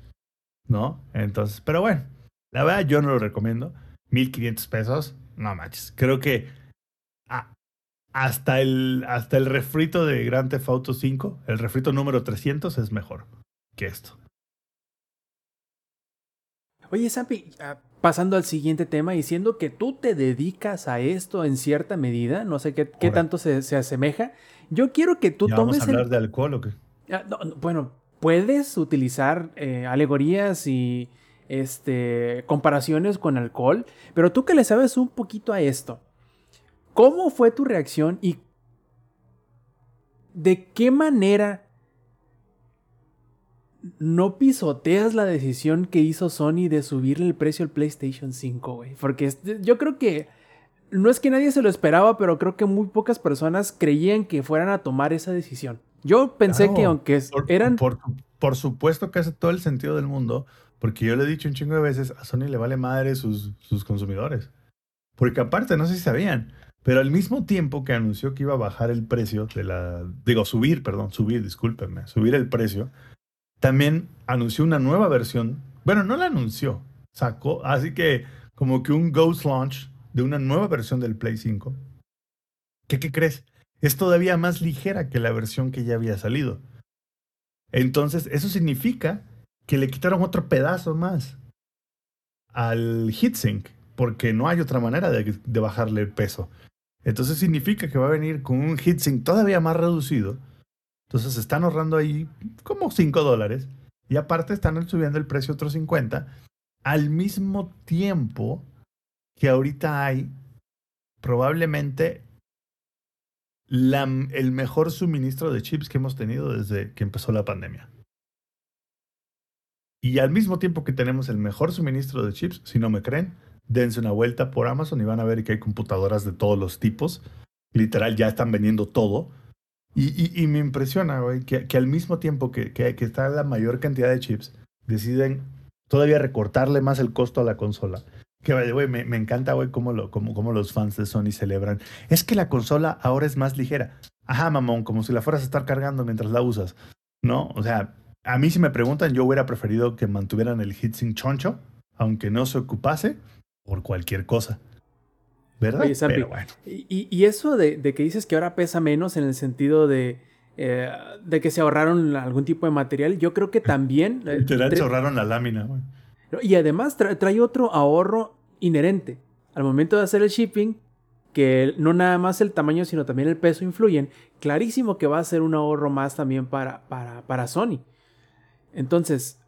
¿No? Entonces, pero bueno. La verdad, yo no lo recomiendo. 1500 pesos. No manches. Creo que. hasta el, hasta el refrito de Grand Theft Auto 5, el refrito número 300 es mejor que esto. Oye, Sampi, ah, pasando al siguiente tema, diciendo que tú te dedicas a esto en cierta medida, no sé qué, qué tanto se, se asemeja. Yo quiero que tú ¿Ya vamos tomes a hablar el- de alcohol o qué? Ah, no, no, bueno, puedes utilizar eh, alegorías y este, comparaciones con alcohol, pero tú que le sabes un poquito a esto, ¿cómo fue tu reacción y de qué manera no pisoteas la decisión que hizo Sony de subirle el precio al PlayStation 5, güey? Porque yo creo que no es que nadie se lo esperaba, pero creo que muy pocas personas creían que fueran a tomar esa decisión. Yo pensé Claro, que aunque Por, eran... por, por supuesto que hace todo el sentido del mundo, porque yo le he dicho un chingo de veces, a Sony le vale madre sus, sus consumidores. Porque aparte, no sé si sabían, pero al mismo tiempo que anunció que iba a bajar el precio de la... Digo, subir, perdón, subir, discúlpenme, subir el precio, también anunció una nueva versión. Bueno, no la anunció, sacó, así que como que un Ghost Launch de una nueva versión del Play 5. ¿Qué, qué crees? Es todavía más ligera que la versión que ya había salido. Entonces, eso significa que le quitaron otro pedazo más al heatsink, porque no hay otra manera de, de bajarle el peso. Entonces significa que va a venir con un heatsink todavía más reducido. Entonces están ahorrando ahí como 5 dólares. Y aparte están subiendo el precio otros 50. Al mismo tiempo que ahorita hay probablemente el mejor suministro de chips que hemos tenido desde que empezó la pandemia. Y al mismo tiempo que tenemos el mejor suministro de chips, si no me creen, dense una vuelta por Amazon y van a ver que hay computadoras de todos los tipos. Literal, ya están vendiendo todo. Y, me impresiona, güey, que, al mismo tiempo que, que, que está la mayor cantidad de chips, deciden todavía recortarle más el costo a la consola. Que, way, me, encanta, güey, cómo, cómo, los fans de Sony celebran. Es que la consola ahora es más ligera. Ajá, mamón, como si la fueras a estar cargando mientras la usas. ¿No? O sea, a mí si me preguntan, yo hubiera preferido que mantuvieran el heatsink choncho, aunque no se ocupase, por cualquier cosa. ¿Verdad? Oye, Pero bueno. Y, y- eso de, de que dices que ahora pesa menos en el sentido de, eh, de que se ahorraron algún tipo de material, yo creo que también... [laughs] eh, Literal, se ahorraron la lámina, güey. Y además tra- trae otro ahorro inherente. Al momento de hacer el shipping, que no nada más el tamaño, sino también el peso influyen, clarísimo que va a ser un ahorro más también para, para, para Sony. Entonces,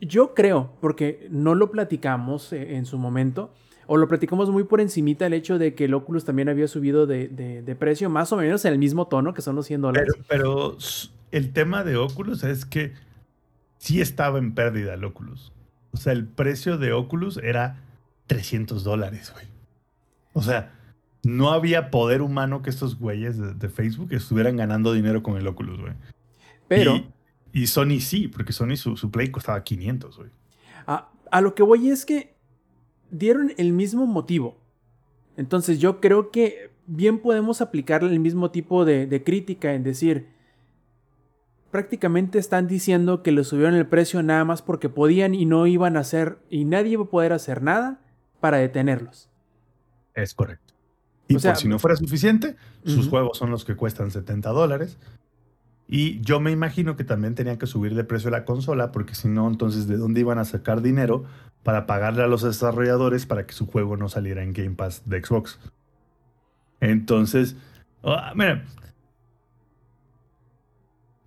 yo creo, porque no lo platicamos eh, en su momento, o lo platicamos muy por encimita el hecho de que el Oculus también había subido de, de- de precio, más o menos en el mismo tono, que son los 100 dólares. Pero, el tema de Oculus es que sí estaba en pérdida el Oculus. O sea, el precio de Oculus era 300 dólares, güey. O sea, no había poder humano que estos güeyes de, de Facebook estuvieran ganando dinero con el Oculus, güey. Pero... Y, y Sony sí, porque Sony su, su Play costaba 500, güey. A, a lo que voy es que dieron el mismo motivo. Entonces yo creo que bien podemos aplicarle el mismo tipo de, de crítica en decir, prácticamente están diciendo que le subieron el precio nada más porque podían y no iban a hacer y nadie iba a poder hacer nada para detenerlos. Es correcto. Y O sea, por si no fuera suficiente, sus juegos son los que cuestan 70 dólares. Y yo me imagino que también tenían que subir de precio la consola, porque si no, entonces, ¿de dónde iban a sacar dinero para pagarle a los desarrolladores para que su juego no saliera en Game Pass de Xbox? Entonces, ah, mira,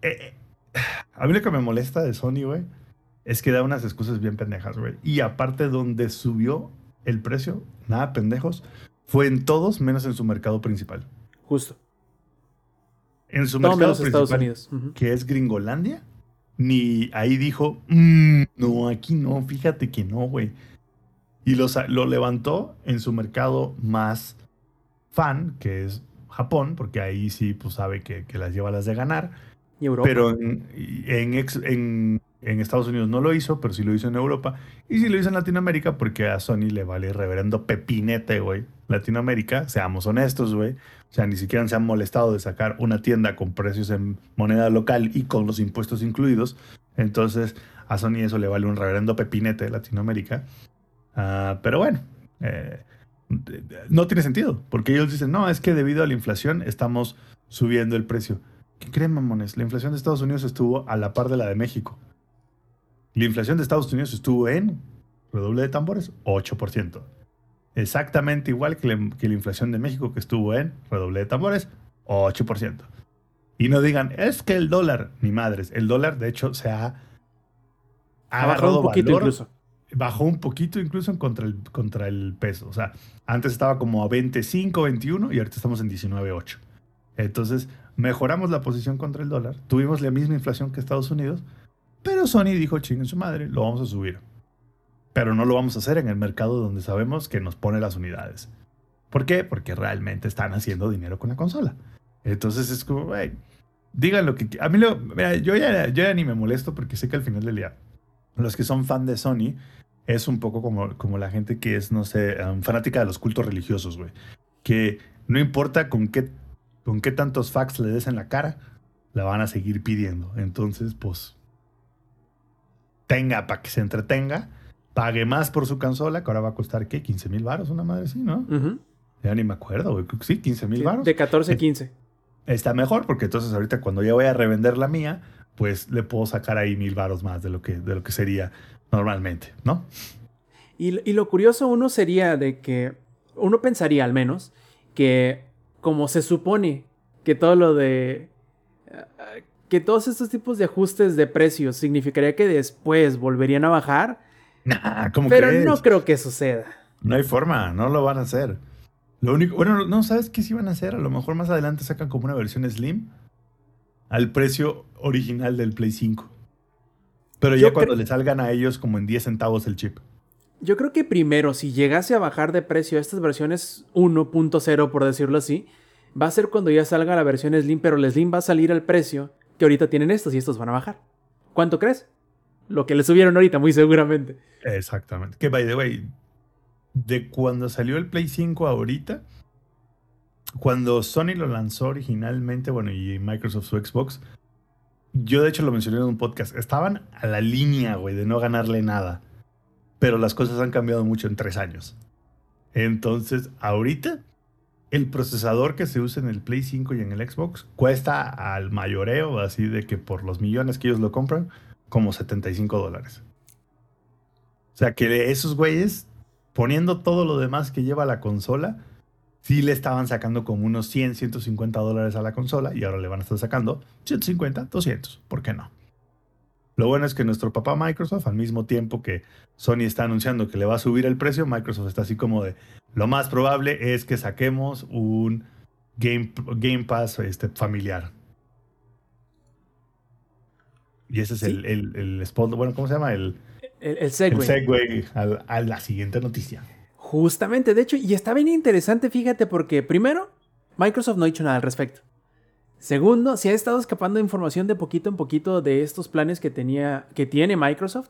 eh, eh, a mí lo que me molesta de Sony, güey, es que da unas excusas bien pendejas, güey. Y aparte, donde subió el precio, nada pendejos, fue en todos menos en su mercado principal. Justo. En su mercado menos Estados principal, Unidos. Ujú. que es Gringolandia, ni ahí dijo, "Mm, no, aquí no, fíjate que no, güey. Y lo, sa- lo levantó en su mercado más fan, que es Japón, porque ahí sí pues sabe que, que las lleva las de ganar. Y Europa. Pero en, en, ex- en- en Estados Unidos no lo hizo, pero sí lo hizo en Europa. Y sí lo hizo en Latinoamérica porque a Sony le vale reverendo pepinete, güey. Latinoamérica, seamos honestos, güey. O sea, ni siquiera se han molestado de sacar una tienda con precios en moneda local y con los impuestos incluidos. Entonces, a Sony eso le vale un reverendo pepinete de Latinoamérica. Ah, pero bueno, eh, no tiene sentido, porque ellos dicen, no, es que debido a la inflación estamos subiendo el precio. ¿Qué creen, mamones? La inflación de Estados Unidos estuvo a la par de la de México. La inflación de Estados Unidos estuvo en, redoble de tambores, 8%. Exactamente igual que la, que la inflación de México que estuvo en, redoble de tambores, 8%. Y no digan, es que el dólar, ni madres, el dólar de hecho se ha, ha bajado un poquito valor, incluso. bajó un poquito incluso contra el, contra el peso. O sea, antes estaba como a 25, 21 y ahorita estamos en 19,8. Entonces, mejoramos la posición contra el dólar. Tuvimos la misma inflación que Estados Unidos, pero Sony dijo, chinguen su madre, lo vamos a subir. Pero no lo vamos a hacer en el mercado donde sabemos que nos pone las unidades. ¿Por qué? Porque realmente están haciendo dinero con la consola. Entonces es como, güey, digan lo que... A mí. Mira, yo ya, yo ya ni me molesto porque sé que al final del día, los que son fan de Sony es un poco como, como la gente que es, no sé, um, fanática de los cultos religiosos, güey. Que no importa con qué, con qué tantos facts le des en la cara, la van a seguir pidiendo. Entonces, pues, tenga para que se entretenga, pague más por su consola, que ahora va a costar, ¿qué? 15 mil baros, una madre así, ¿no? Ya ni me acuerdo, güey. Sí, 15 mil baros. De 14 a 15. Está mejor porque entonces ahorita cuando ya voy a revender la mía, pues le puedo sacar ahí mil baros más de lo que, de lo que sería normalmente, ¿no? Y, y lo curioso uno sería de que uno pensaría al menos que como se supone que todo lo de eh, que todos estos tipos de ajustes de precios significaría que después volverían a bajar, Nah, ¿cómo pero crees? no creo que suceda. No hay forma, no lo van a hacer. Lo único, bueno, no sabes qué sí van a hacer. A lo mejor más adelante sacan como una versión Slim al precio original del Play 5. Pero ya Yo cuando le salgan a ellos como en 10 centavos el chip. Yo creo que primero, si llegase a bajar de precio estas versiones 1.0, por decirlo así, va a ser cuando ya salga la versión Slim, pero el Slim va a salir al precio que ahorita tienen estos y estos van a bajar. ¿Cuánto crees? Lo que le subieron ahorita, muy seguramente. Exactamente. Que by the way, de cuando salió el Play 5 a ahorita, cuando Sony lo lanzó originalmente, bueno, y Microsoft su Xbox, yo de hecho lo mencioné en un podcast, estaban a la línea, güey, de no ganarle nada. Pero las cosas han cambiado mucho en tres años. Entonces, ahorita, el procesador que se usa en el Play 5 y en el Xbox cuesta al mayoreo, así de que por los millones que ellos lo compran, como 75 dólares. O sea, que esos güeyes, poniendo todo lo demás que lleva la consola, sí le estaban sacando como unos 100, 150 dólares a la consola y ahora le van a estar sacando 150, 200. ¿Por qué no? Lo bueno es que nuestro papá Microsoft, al mismo tiempo que Sony está anunciando que le va a subir el precio, Microsoft está así como de, lo más probable es que saquemos un Game, Game Pass este, familiar. Y ese es Sí. el, el, el spot, bueno, ¿cómo se llama? El, El, el el segue. segue a la siguiente noticia. Justamente, de hecho, y está bien interesante, fíjate, porque primero, Microsoft no ha dicho nada al respecto. Segundo, se ha estado escapando información de poquito en poquito de estos planes que tenía, que tiene Microsoft.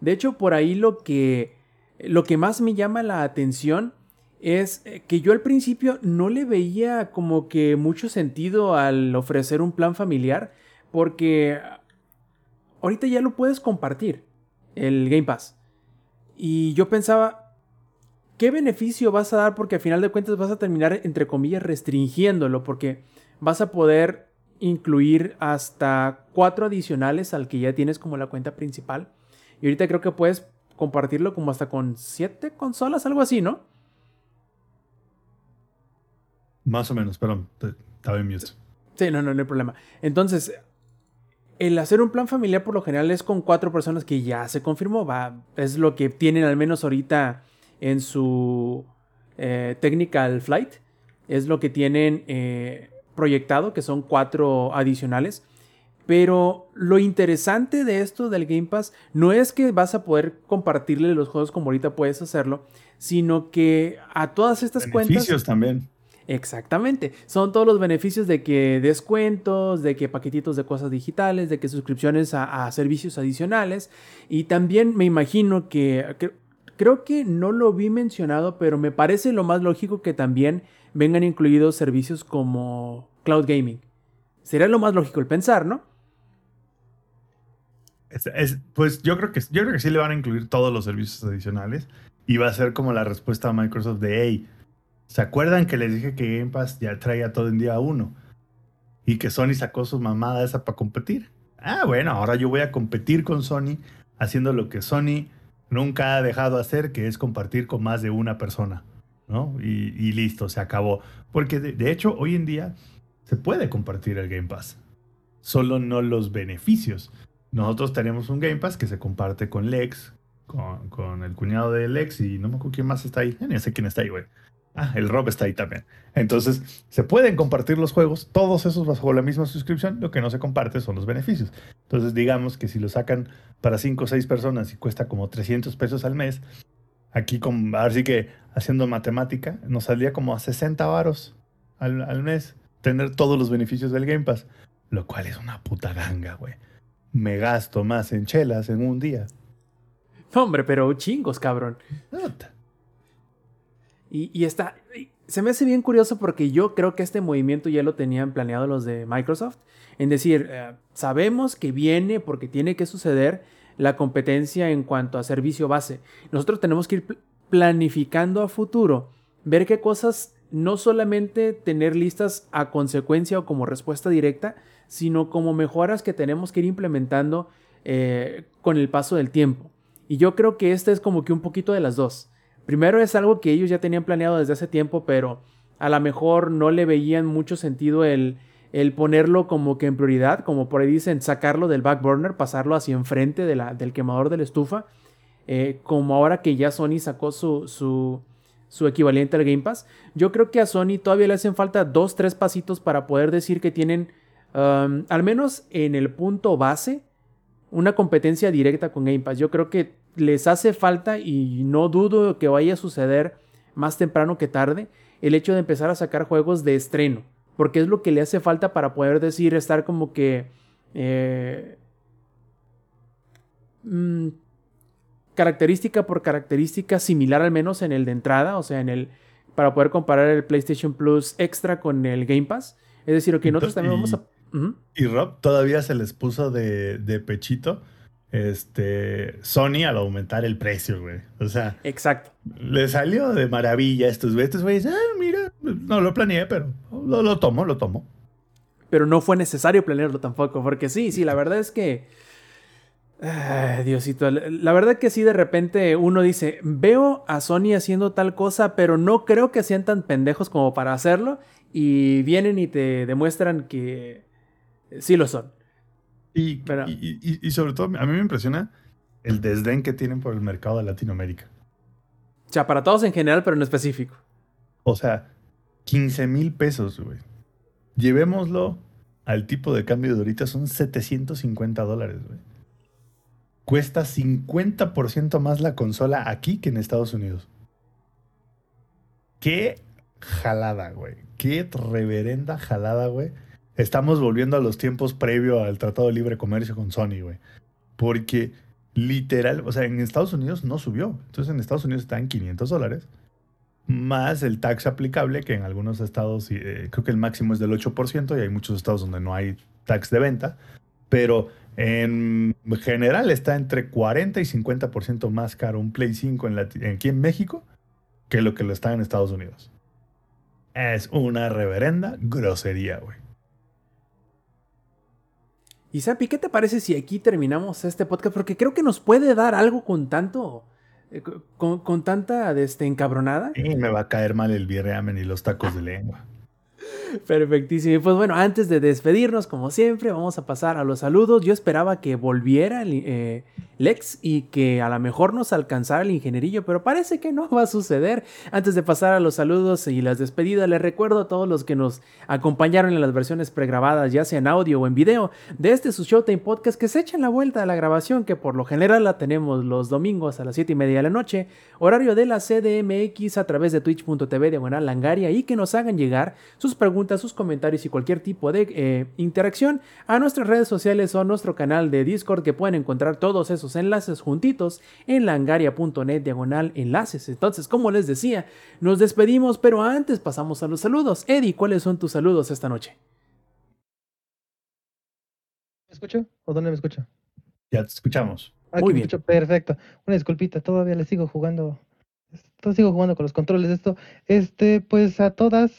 De hecho, por ahí lo que, lo que más me llama la atención es eh, que yo al principio no le veía como que mucho sentido al ofrecer un plan familiar, Porque ahorita ya lo puedes compartir, el Game Pass. Y yo pensaba, ¿qué beneficio vas a dar? Porque al final de cuentas vas a terminar, entre comillas, restringiéndolo, porque vas a poder incluir hasta cuatro adicionales al que ya tienes como la cuenta principal. Y ahorita creo que puedes compartirlo como hasta con siete consolas, algo así, ¿no? Más o menos, perdón, estaba en mute. Sí, no, no, no hay problema. Entonces, el hacer un plan familiar por lo general es con cuatro personas que ya se confirmó. Va, es lo que tienen al menos ahorita en su eh, Technical Flight. Es lo que tienen eh, proyectado, que son cuatro adicionales. Pero lo interesante de esto del Game Pass no es que vas a poder compartirle los juegos como ahorita puedes hacerlo, sino que a todas estas cuentas... Beneficios también. Exactamente. Son todos los beneficios de que descuentos, de que paquetitos de cosas digitales, de que suscripciones a, servicios adicionales. Y también me imagino que, creo que no lo vi mencionado, pero me parece lo más lógico que también vengan incluidos servicios como cloud gaming. Sería lo más lógico el pensar, ¿no? Es- es- pues yo creo que yo creo que sí le van a incluir todos los servicios adicionales y va a ser como la respuesta a Microsoft de hey, ¿se acuerdan que les dije que Game Pass ya traía todo en día uno? Y que Sony sacó su mamada esa para competir. Ah, bueno, ahora yo voy a competir con Sony haciendo lo que Sony nunca ha dejado hacer, que es compartir con más de una persona, ¿no? Y, listo, se acabó. Porque de, de hecho, hoy en día se puede compartir el Game Pass, solo no los beneficios. Nosotros tenemos un Game Pass que se comparte con Lex, con, con el cuñado de Lex y no me acuerdo quién más está ahí. Ya ni sé quién está ahí, güey. Ah, el Rob está ahí también. Entonces, se pueden compartir los juegos, todos esos bajo la misma suscripción. Lo que no se comparte son los beneficios. Entonces, digamos que si lo sacan para 5 o 6 personas y cuesta como 300 pesos al mes, aquí, con, ahora sí que haciendo matemática, nos saldría como a 60 varos al, al mes tener todos los beneficios del Game Pass. Lo cual es una puta ganga, güey. Me gasto más en chelas en un día. No, hombre, pero chingos, cabrón. Y, está. Se me hace bien curioso porque yo creo que este movimiento ya lo tenían planeado los de Microsoft. En decir, eh, sabemos que viene porque tiene que suceder la competencia en cuanto a servicio base. Nosotros tenemos que ir pl- planificando a futuro, ver qué cosas no solamente tener listas a consecuencia o como respuesta directa, sino como mejoras que tenemos que ir implementando eh, con el paso del tiempo. Y yo creo que este es como que un poquito de las dos. Primero es algo que ellos ya tenían planeado desde hace tiempo, pero a lo mejor no le veían mucho sentido el, el ponerlo como que en prioridad, como por ahí dicen, sacarlo del back burner, pasarlo hacia enfrente del quemador de la estufa, eh, como ahora que ya Sony sacó su, su, su equivalente al Game Pass. Yo creo que a Sony todavía le hacen falta dos, tres pasitos para poder decir que tienen, um, al menos en el punto base, una competencia directa con Game Pass. Yo creo que les hace falta y no dudo que vaya a suceder más temprano que tarde el hecho de empezar a sacar juegos de estreno. Porque es lo que le hace falta para poder decir, estar como que... eh, mm, característica por característica similar al menos en el de entrada, o sea, en el para poder comparar el PlayStation Plus Extra con el Game Pass. Es decir, ok, nosotros también vamos a... Y Rob todavía se les puso de, de pechito este, Sony al aumentar el precio, güey. O sea, Exacto. le salió de maravilla a estos güeyes. Estos güeyes, ah, mira, no lo planeé, pero lo, lo tomo, lo tomo. pero no fue necesario planearlo tampoco, porque sí, sí, la verdad es que... Ay, Diosito, la la verdad que sí, de repente uno dice, veo a Sony haciendo tal cosa, pero no creo que sean tan pendejos como para hacerlo, y vienen y te demuestran que sí lo son. Y, Pero- y, y- y sobre todo, a mí me impresiona el desdén que tienen por el mercado de Latinoamérica. O sea, para todos en general, pero en específico. O sea, 15 mil pesos, güey. Llevémoslo al tipo de cambio de ahorita, son 750 dólares, güey. Cuesta 50% más la consola aquí que en Estados Unidos. Qué jalada, güey. Qué reverenda jalada, güey. Estamos volviendo a los tiempos previo al Tratado de Libre Comercio con Sony, güey. Porque literal, o sea, en Estados Unidos no subió. Entonces en Estados Unidos está en 500 dólares más el tax aplicable, que en algunos estados eh, creo que el máximo es del 8% y hay muchos estados donde no hay tax de venta. pero en general está entre 40 y 50% más caro un Play 5 en Lati- aquí en México que lo que lo está en Estados Unidos. Es una reverenda grosería, güey. Y Sapi, ¿qué te parece si aquí terminamos este podcast? Porque creo que nos puede dar algo con tanto. eh, con, con tanta este, encabronada. Y me va a caer mal el birramen y los tacos de lengua. Perfectísimo. Y pues bueno, antes de despedirnos, como siempre, vamos a pasar a los saludos. Yo esperaba que volviera el, eh, Lex y que a lo mejor nos alcanzara el ingenierillo, pero parece que no va a suceder. Antes de pasar a los saludos y las despedidas, les recuerdo a todos los que nos acompañaron en las versiones pregrabadas, ya sea en audio o en video, de este su Showtime Podcast, que se echen la vuelta a la grabación, que por lo general la tenemos los domingos a las 7 y media de la noche, horario de la CDMX a través de twitch.tv diagonal langaria y que nos hagan llegar sus preguntas, sus comentarios y cualquier tipo de eh, interacción a nuestras redes sociales o a nuestro canal de Discord que pueden encontrar todos esos enlaces juntitos en langaria.net diagonal enlaces. Entonces, como les decía, nos despedimos, pero antes pasamos a los saludos. Eddie, ¿cuáles son tus saludos esta noche? ¿Me escucho? ¿O dónde me escucho? Ya te escuchamos. Aquí Muy me bien. escucho perfecto. Una disculpita, todavía le sigo jugando. Todavía sigo jugando con los controles de esto. Este, pues a todas,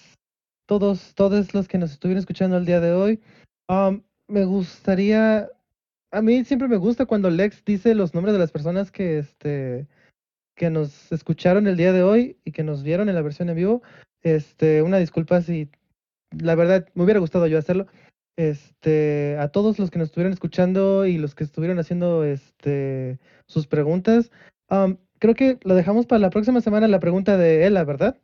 todos, todos los que nos estuvieron escuchando el día de hoy, um, me gustaría. A mí siempre me gusta cuando Lex dice los nombres de las personas que este que nos escucharon el día de hoy y que nos vieron en la versión en vivo. Este, una disculpa si la verdad me hubiera gustado yo hacerlo. Este, a todos los que nos estuvieron escuchando y los que estuvieron haciendo este sus preguntas. am, creo que lo dejamos para la próxima semana la pregunta de Ella, ¿verdad?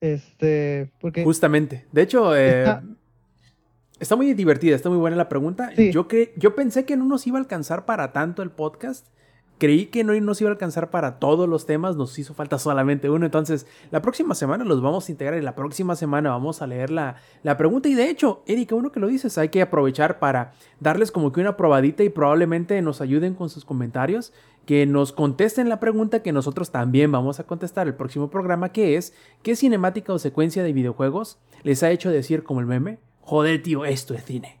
Este, porque Justamente. De hecho, eh, Está- está muy divertida, está muy buena la pregunta. Sí. Yo, cre- yo pensé que no nos iba a alcanzar para tanto el podcast. Creí que no nos iba a alcanzar para todos los temas, nos hizo falta solamente uno. Entonces, la próxima semana los vamos a integrar y la próxima semana vamos a leer la, la pregunta. Y de hecho, Erika, uno que lo dices, hay que aprovechar para darles como que una probadita y probablemente nos ayuden con sus comentarios, que nos contesten la pregunta que nosotros también vamos a contestar el próximo programa, que es, ¿qué cinemática o secuencia de videojuegos les ha hecho decir como el meme? Joder, tío, esto es cine.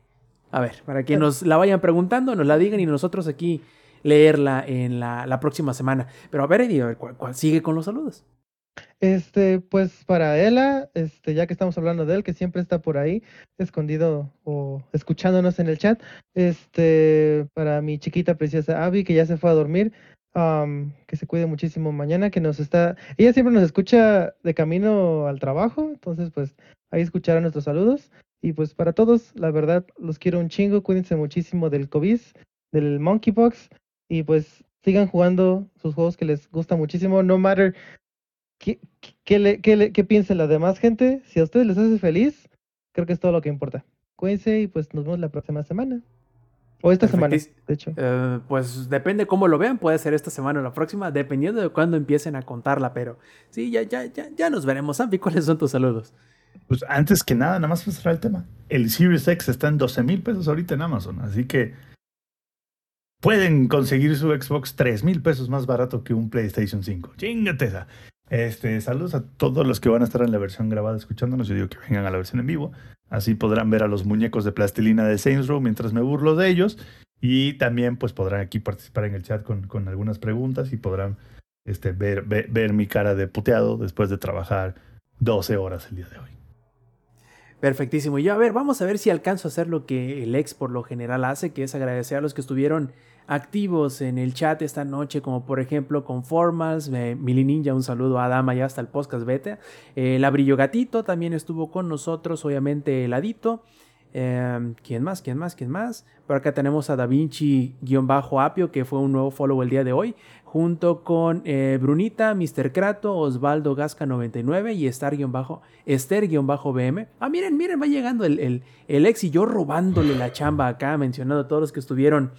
A ver, para que nos la vayan preguntando, nos la digan y nosotros aquí leerla en la, la próxima semana. Pero a ver, Eddie, a ver, ¿cuál, cuál sigue con los saludos? Este, pues para Ella, este, ya que estamos hablando de él, que siempre está por ahí, escondido o escuchándonos en el chat, este, para mi chiquita preciosa Abby, que ya se fue a dormir, am, que se cuide muchísimo mañana, que nos está, ella siempre nos escucha de camino al trabajo, entonces pues ahí escuchará nuestros saludos. Y pues para todos, la verdad, los quiero un chingo, cuídense muchísimo del COVID, del monkeypox, y pues sigan jugando sus juegos que les gusta muchísimo, no matter ¿Qué, qué, le- qué le- qué piensa la demás gente? Si a ustedes les hace feliz, creo que es todo lo que importa. Cuídense y pues nos vemos la próxima semana. O esta semana, de hecho. Eh, pues depende cómo lo vean, puede ser esta semana o la próxima, dependiendo de cuándo empiecen a contarla, pero sí, ya, ya, ya, ya nos veremos. Sampi, ¿cuáles son tus saludos? Pues antes que nada, nada más para cerrar el tema. El Series X está en 12 mil pesos ahorita en Amazon, así que pueden conseguir su Xbox 3 mil pesos más barato que un PlayStation 5. Chingate esa. Este, saludos a todos los que van a estar en la versión grabada escuchándonos. Yo digo que vengan a la versión en vivo. Así podrán ver a los muñecos de plastilina de Saints Row mientras me burlo de ellos. Y también pues podrán aquí participar en el chat con, con algunas preguntas y podrán este, ver, ver, ver mi cara de puteado después de trabajar 12 horas el día de hoy. Perfectísimo. Y yo, a ver, vamos a ver si alcanzo a hacer lo que el ex por lo general hace, que es agradecer a los que estuvieron activos en el chat esta noche, como por ejemplo con Formals, eh, Mili Ninja, un saludo a Dama ya hasta el podcast beta. Eh, la Brillo Gatito también estuvo con nosotros, obviamente Heladito. Eh, ¿Quién más? ¿Quién más? ¿Quién más? Por acá tenemos a Da Vinci-Apio, que fue un nuevo follow el día de hoy, junto con eh, Brunita, Mr. Krato, Osvaldo Gasca99 y Star-Bajo, Esther-BM. Ah, miren, miren, va llegando el, el, el ex y yo robándole la chamba acá, mencionando a todos los que estuvieron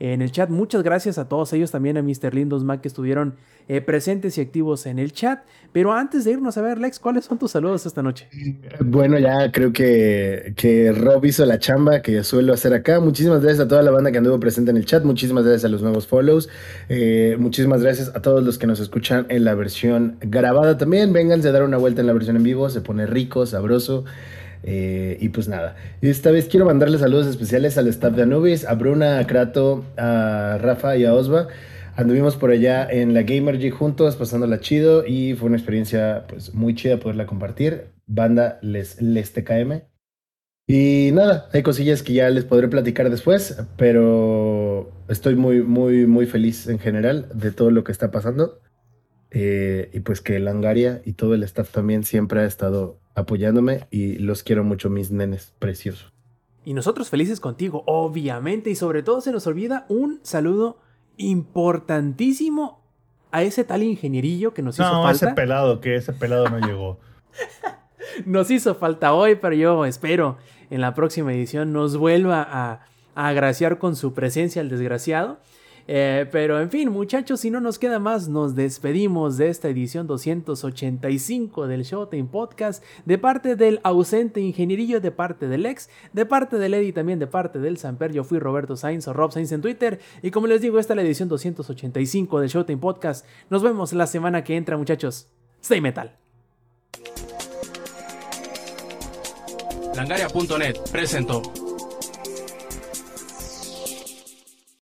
en el chat. Muchas gracias a todos ellos, también a Mr. Lindos Mac que estuvieron eh, presentes y activos en el chat. Pero antes de irnos a ver, Lex, ¿cuáles son tus saludos esta noche? Bueno, ya creo que, que Rob hizo la chamba que suelo hacer acá. Muchísimas gracias a toda la banda que anduvo presente en el chat. Muchísimas gracias a los nuevos follows. Eh, muchísimas gracias a todos los que nos escuchan en la versión grabada también. Vénganse a dar una vuelta en la versión en vivo. Se pone rico, sabroso. Eh, y pues nada, esta vez quiero mandarle saludos especiales al staff de Anubis, a Bruna, a Krato, a Rafa y a Osva. Anduvimos por allá en la Gamergy juntos, pasándola chido y fue una experiencia pues muy chida poderla compartir. Banda Les, les TKM. Y nada, hay cosillas que ya les podré platicar después, pero estoy muy, muy, muy feliz en general de todo lo que está pasando. Eh, y pues que Langaria y todo el staff también siempre ha estado apoyándome y los quiero mucho, mis nenes preciosos. Y nosotros felices contigo, obviamente, y sobre todo se nos olvida un saludo importantísimo a ese tal ingenierillo que nos hizo No, falta. ese pelado, que ese pelado no llegó. [laughs] Nos hizo falta hoy, pero yo espero en la próxima edición nos vuelva a, a agraciar con su presencia el desgraciado. Eh, pero en fin, muchachos, si no nos queda más, nos despedimos de esta edición 285 del Showtime Podcast, de parte del ausente ingenierillo, de parte del ex, de parte del Eddie, también de parte del Samper. Yo fui Roberto Sainz o Rob Sainz en Twitter. Y como les digo, esta es la edición 285 del Showtime Podcast. Nos vemos la semana que entra, muchachos. Stay metal. Langaria.net presentó